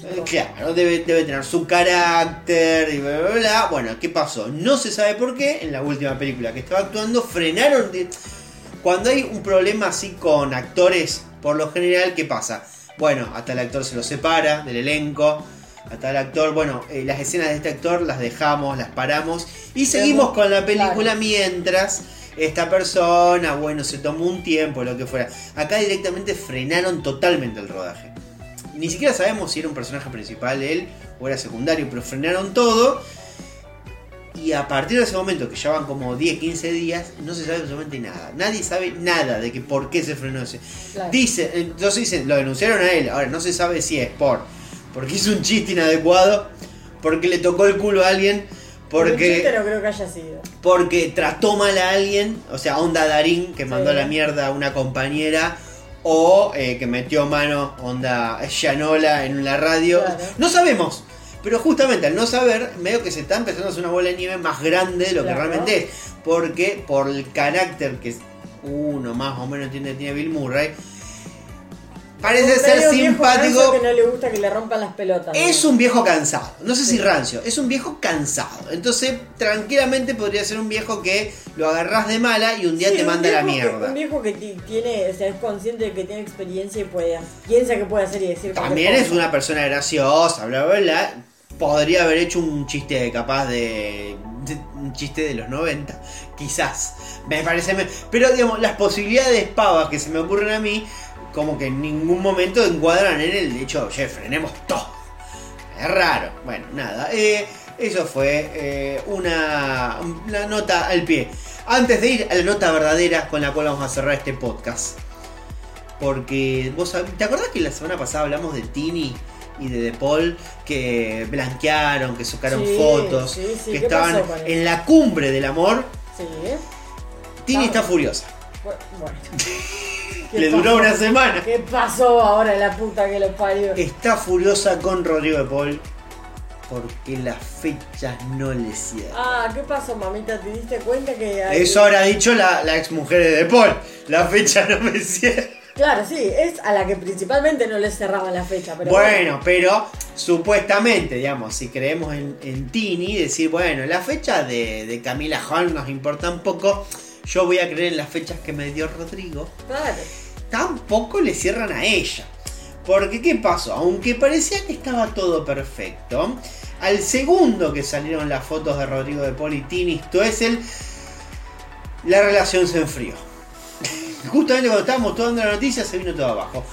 Señor Claro, debe, debe tener su carácter y bla, bla, bla. Bueno, ¿qué pasó? No se sabe por qué. En la última película que estaba actuando, frenaron. de- Cuando hay un problema así con actores, por lo general, ¿qué pasa? Bueno, hasta el actor se lo separa del elenco. Hasta el actor, bueno, eh, las escenas de este actor las dejamos, las paramos y seguimos con la película claro. mientras esta persona, bueno, se tomó un tiempo, lo que fuera. Acá directamente frenaron totalmente el rodaje. Ni siquiera sabemos si era un personaje principal él o era secundario, pero frenaron todo. Y a partir de ese momento, que ya van como 10, 15 días, no se sabe absolutamente nada. Nadie sabe nada de que por qué se frenó ese. Claro. Entonces dicen, lo denunciaron a él. Ahora no se sabe si es por porque hizo un chiste inadecuado, porque le tocó el culo a alguien, porque no creo que haya sido. porque trató mal a alguien, o sea, onda Darín que mandó a la mierda a una compañera. O eh, que metió mano onda Shanola en la radio. Claro. No sabemos. Pero justamente al no saber, medio que se está empezando a hacer una bola de nieve más grande de lo Claro. que realmente es. Porque por el carácter que uno más o menos tiene, tiene Bill Murray, parece ser simpático. que no le gusta que le rompan las pelotas. Es un viejo cansado. No sé si rancio, es un viejo cansado. Entonces, tranquilamente podría ser un viejo que lo agarrás de mala y un día Sí, te manda a la viejo que- mierda. Un viejo que ti- tiene, o sea, es consciente de que tiene experiencia y puede, piensa que puede hacer y decir También es una persona graciosa, bla, bla, bla. Podría haber hecho un chiste capaz de, un chiste de los 90, quizás. Me parece. pero digamos, las posibilidades pavas que se me ocurren a mí, como que en ningún momento encuadran en el hecho, oye, frenemos todo. Es raro. Bueno, nada. eh, eso fue eh, una, una nota al pie. Antes de ir a la nota verdadera con la cual vamos a cerrar este podcast. Porque vos ¿te acordás que la semana pasada hablamos de Tini y de De Paul que blanquearon, que sacaron Sí, fotos, sí, sí, que ¿qué estaban pasó en la cumbre del amor? Sí. Tini está furiosa. Bu- Bueno. ¿Qué Le duró una semana. ¿Qué pasó ahora la puta que lo parió? Está furiosa con Rodrigo De Paul porque las fechas no le cierran. Ah, ¿qué pasó, mamita? ¿Te diste cuenta que hay- Eso habrá dicho la, la ex mujer de De Paul. La fecha no me cierra. Claro, sí, es a la que principalmente no le cerraban la fecha, pero bueno, pero supuestamente, digamos, si creemos en, en Tini, decir, bueno, la fecha de, de Camila Hall nos importa un poco. Yo voy a creer en las fechas que me dio Rodrigo. Claro. Tampoco le cierran a ella. Porque, ¿qué pasó? Aunque parecía que estaba todo perfecto, al segundo que salieron las fotos de Rodrigo de Paul y Tini Stoessel, la relación se enfrió. Justamente cuando estábamos dando la noticia se vino todo abajo.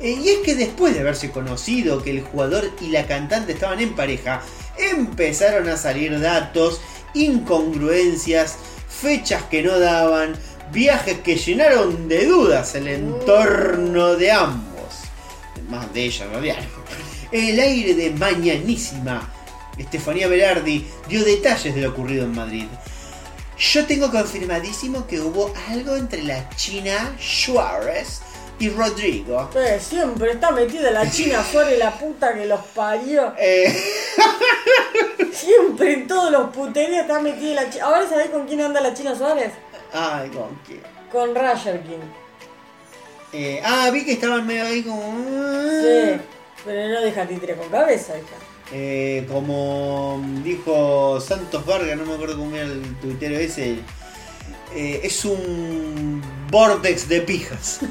Eh, y es que después de haberse conocido que el jugador y la cantante estaban en pareja, empezaron a salir datos, incongruencias, fechas que no daban, viajes que llenaron de dudas el entorno de ambos. Más de ella. En el aire de mañanísima, Estefanía Berardi dio detalles de lo ocurrido en Madrid. Yo tengo confirmadísimo que hubo algo entre la China Suárez y Rodrigo. Eh, siempre está metida la China Suárez, la puta que los parió. Eh. Siempre en todos los puterías está metida la China. ¿Ahora sabés con quién anda la China Suárez? Ay, ¿con qué? Con Roger King. Eh, ah, vi que estaban medio ahí como. Sí, pero no deja títere con cabeza, hija. Eh, como dijo Santos Vargas, no me acuerdo cómo era el tuitero ese. eh, es un vortex de pijas.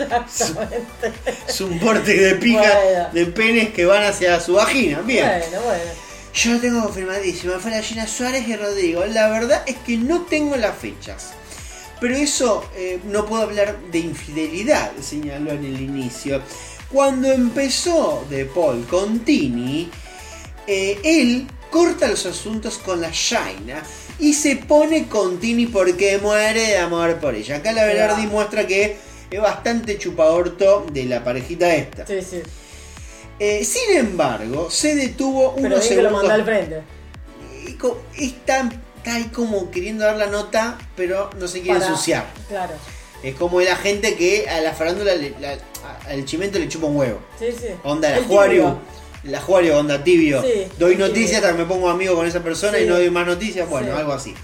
Exactamente. Es un vortex de Bueno. de penes que van hacia su vagina. Bien. Bueno, bueno. Yo lo tengo confirmadísimo. Fue la Gina Suárez y Rodrigo. La verdad es que no tengo las fechas. Pero eso eh, no puedo hablar de infidelidad, señaló en el inicio. Cuando empezó De Paul con Tini, eh, él corta los asuntos con la Shaina y se pone con Tini porque muere de amor por ella. Acá la Berardi muestra que es bastante chupaorto de la parejita esta. Sí, sí. Eh, sin embargo, se detuvo Pero unos bien que lo segundos. mandó al frente. Está, está ahí como queriendo dar la nota, pero no se quiere Para- ensuciar. Claro. Es como la gente que a la farándula, le- la- al chimento le chupa un huevo. Sí, sí. Onda, El tibio. La Juario, onda tibio. Sí, Doy el noticias hasta que me pongo amigo con esa persona Sí. y no doy más noticias. Bueno, Sí. algo así.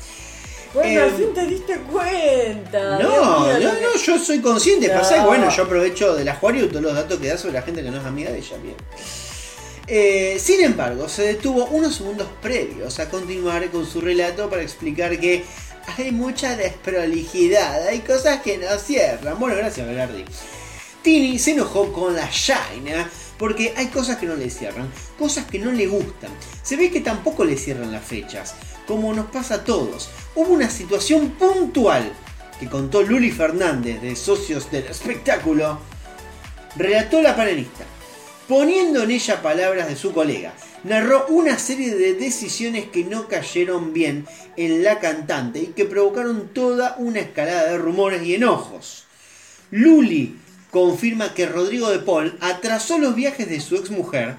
Bueno, al Eh, fin te diste cuenta. No, mío, no, que- no, yo soy consciente. No. Pasa que, bueno, yo aprovecho de la Juario todos los datos que da sobre la gente que no es amiga de ella. Bien. Eh, sin embargo, se detuvo unos segundos previos a continuar con su relato para explicar que hay mucha desprolijidad, hay cosas que no cierran. Bueno, gracias, Velardi. Tini se enojó con la Shaina Porque hay cosas que no le cierran, cosas que no le gustan. Se ve que tampoco le cierran las fechas, como nos pasa a todos. Hubo una situación puntual que contó Luli Fernández de Socios del Espectáculo. Relató la panelista, poniendo en ella palabras de su colega. Narró una serie de decisiones que no cayeron bien en la cantante y que provocaron toda una escalada de rumores y enojos. Luli confirma que Rodrigo de Paul atrasó los viajes de su exmujer,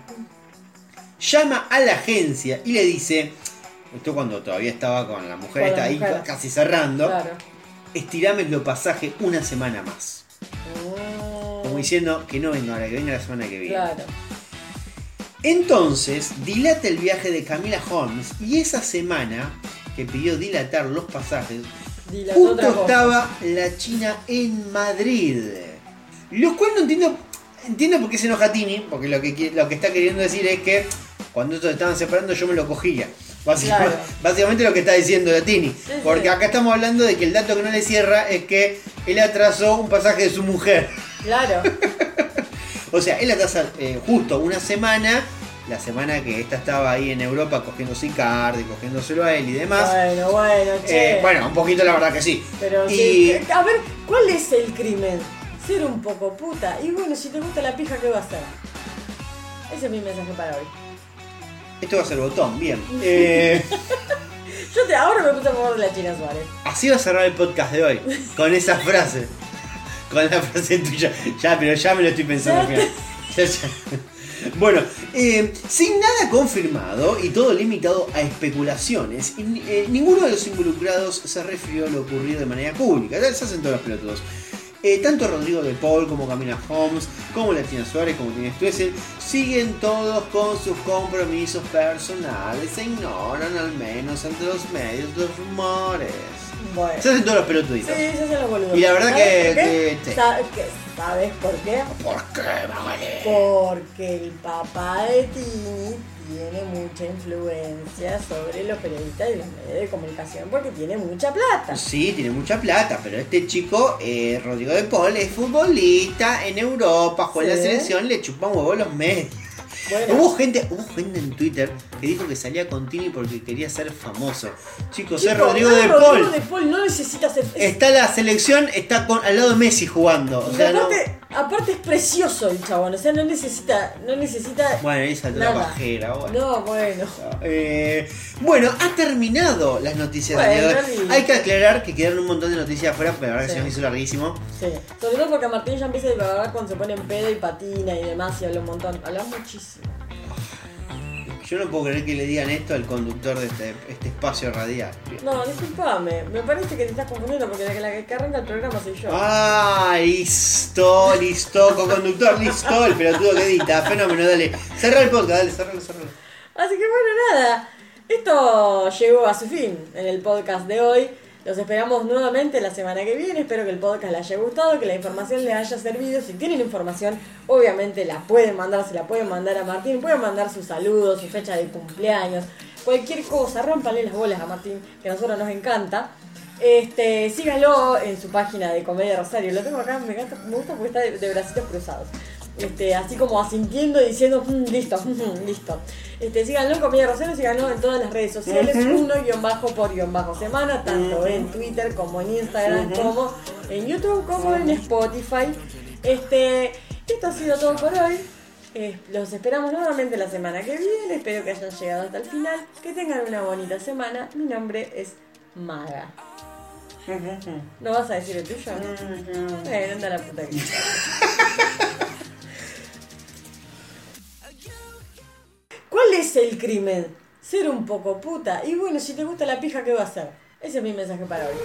llama a la agencia y le dice, esto cuando todavía estaba con la mujer, Con la está ahí casi cerrando, Claro. estirame los pasajes una semana más. Como diciendo que no venga ahora, que venga la semana que viene. Claro. Entonces, dilata el viaje de Camila Holmes y esa semana que pidió dilatar los pasajes, Dilató justo estaba la China en Madrid. Lo cual no entiendo, entiendo por qué se enoja Tini, porque lo que, lo que está queriendo decir es que cuando estos estaban separando yo me lo cogía. Básicamente, Claro. básicamente lo que está diciendo la Tini. sí. Porque acá estamos hablando de que el dato que no le cierra es que él atrasó un pasaje de su mujer. Claro. O sea, él atrasa eh, justo una semana, la semana que esta estaba ahí en Europa cogiéndose Icardi, cogiéndoselo a él y demás. Bueno, bueno, che. Eh, bueno, un poquito la verdad que sí. Pero y sí, a ver, ¿cuál es el crimen? Ser un poco puta. Y bueno, si te gusta la pija, ¿qué va a hacer? Ese es mi mensaje para hoy. Esto va a ser botón, bien. Eh, Yo te, ahora me puse a favor de la China Suárez. así va a cerrar el podcast de hoy, con esa frase. Con la frase tuya. Ya, pero ya me lo estoy pensando. Mira. Ya, ya. Bueno, eh, sin nada confirmado y todo limitado a especulaciones, y eh, ninguno de los involucrados se refirió a lo ocurrido de manera pública. Se hacen todos los pelotudos. Eh, tanto Rodrigo de Paul como Camila Holmes, como la Tina Suárez, como Tina Stuessel, siguen todos con sus compromisos personales e ignoran al menos ante los medios los rumores. Bueno. Se hacen todos los Sí, pelotuditos. se hacen los boludos. Y la verdad ¿Sabes que- sí. ¿Sabes por qué? ¿Por qué, Magali? Porque el papá de Tini tiene mucha influencia sobre los periodistas y los medios de comunicación porque tiene mucha plata. Sí, tiene mucha plata, pero este chico, eh, Rodrigo de Paul, es futbolista en Europa, juega en la selección, le chupan huevo los medios. Bueno. Hubo gente, hubo gente en Twitter que dijo que salía con Tini porque quería ser famoso. Chicos, es Rodrigo no, de Rodrigo Paul. de Paul no necesita ser. es- Está la selección, está con, al lado de Messi jugando. O no- aparte, aparte es precioso el chabón, o sea, no necesita, no necesita Bueno, saltó la pajera. Bueno. No, bueno. Eh, bueno, ha terminado las noticias de hoy. Hay que aclarar que quedaron un montón de noticias afuera, pero la verdad Sí. se nos hizo larguísimo. Sí, sobre todo porque Martín ya empieza a divagar cuando se pone en pedo y patina y demás y habla un montón. Habla muchísimo. Yo no puedo creer que le digan esto al conductor de este, este espacio radial. No, disculpame, me parece que te estás confundiendo porque la que, la que arranca el programa soy yo. Ah, listo, listo, co-conductor, listo, el pelotudo que edita, fenómeno, dale. Cerra el podcast, dale, cerralo, cerralo. Así que bueno, nada, esto llegó a su fin en el podcast de hoy. Los esperamos nuevamente la semana que viene. Espero que el podcast les haya gustado, que la información les haya servido. Si tienen información, obviamente la pueden mandar, se la pueden mandar a Martín, pueden mandar sus saludos, su fecha de cumpleaños, cualquier cosa, rompanle las bolas a Martín, que a nosotros nos encanta. Este, síganlo en su página de Comedia Rosario. Lo tengo acá, me, encanta, me gusta porque está de, de bracitos cruzados. Este, así como asintiendo y diciendo, "Mm, listo, mm, listo. Este, síganlo en Comedia Rosario, síganlo en todas las redes sociales, uno guion bajo por guion bajo semana, tanto en Twitter como en Instagram, como en YouTube, como en Spotify. Este, esto ha sido todo por hoy. Eh, los esperamos nuevamente la semana que viene. Espero que hayan llegado hasta el final. Que tengan una bonita semana. Mi nombre es Maga. ¿No vas a decir el tuyo? Bueno, anda la puta que ¿Cuál es el crimen? Ser un poco puta. Y bueno, si te gusta la pija, ¿qué va a hacer? Ese es mi mensaje para hoy.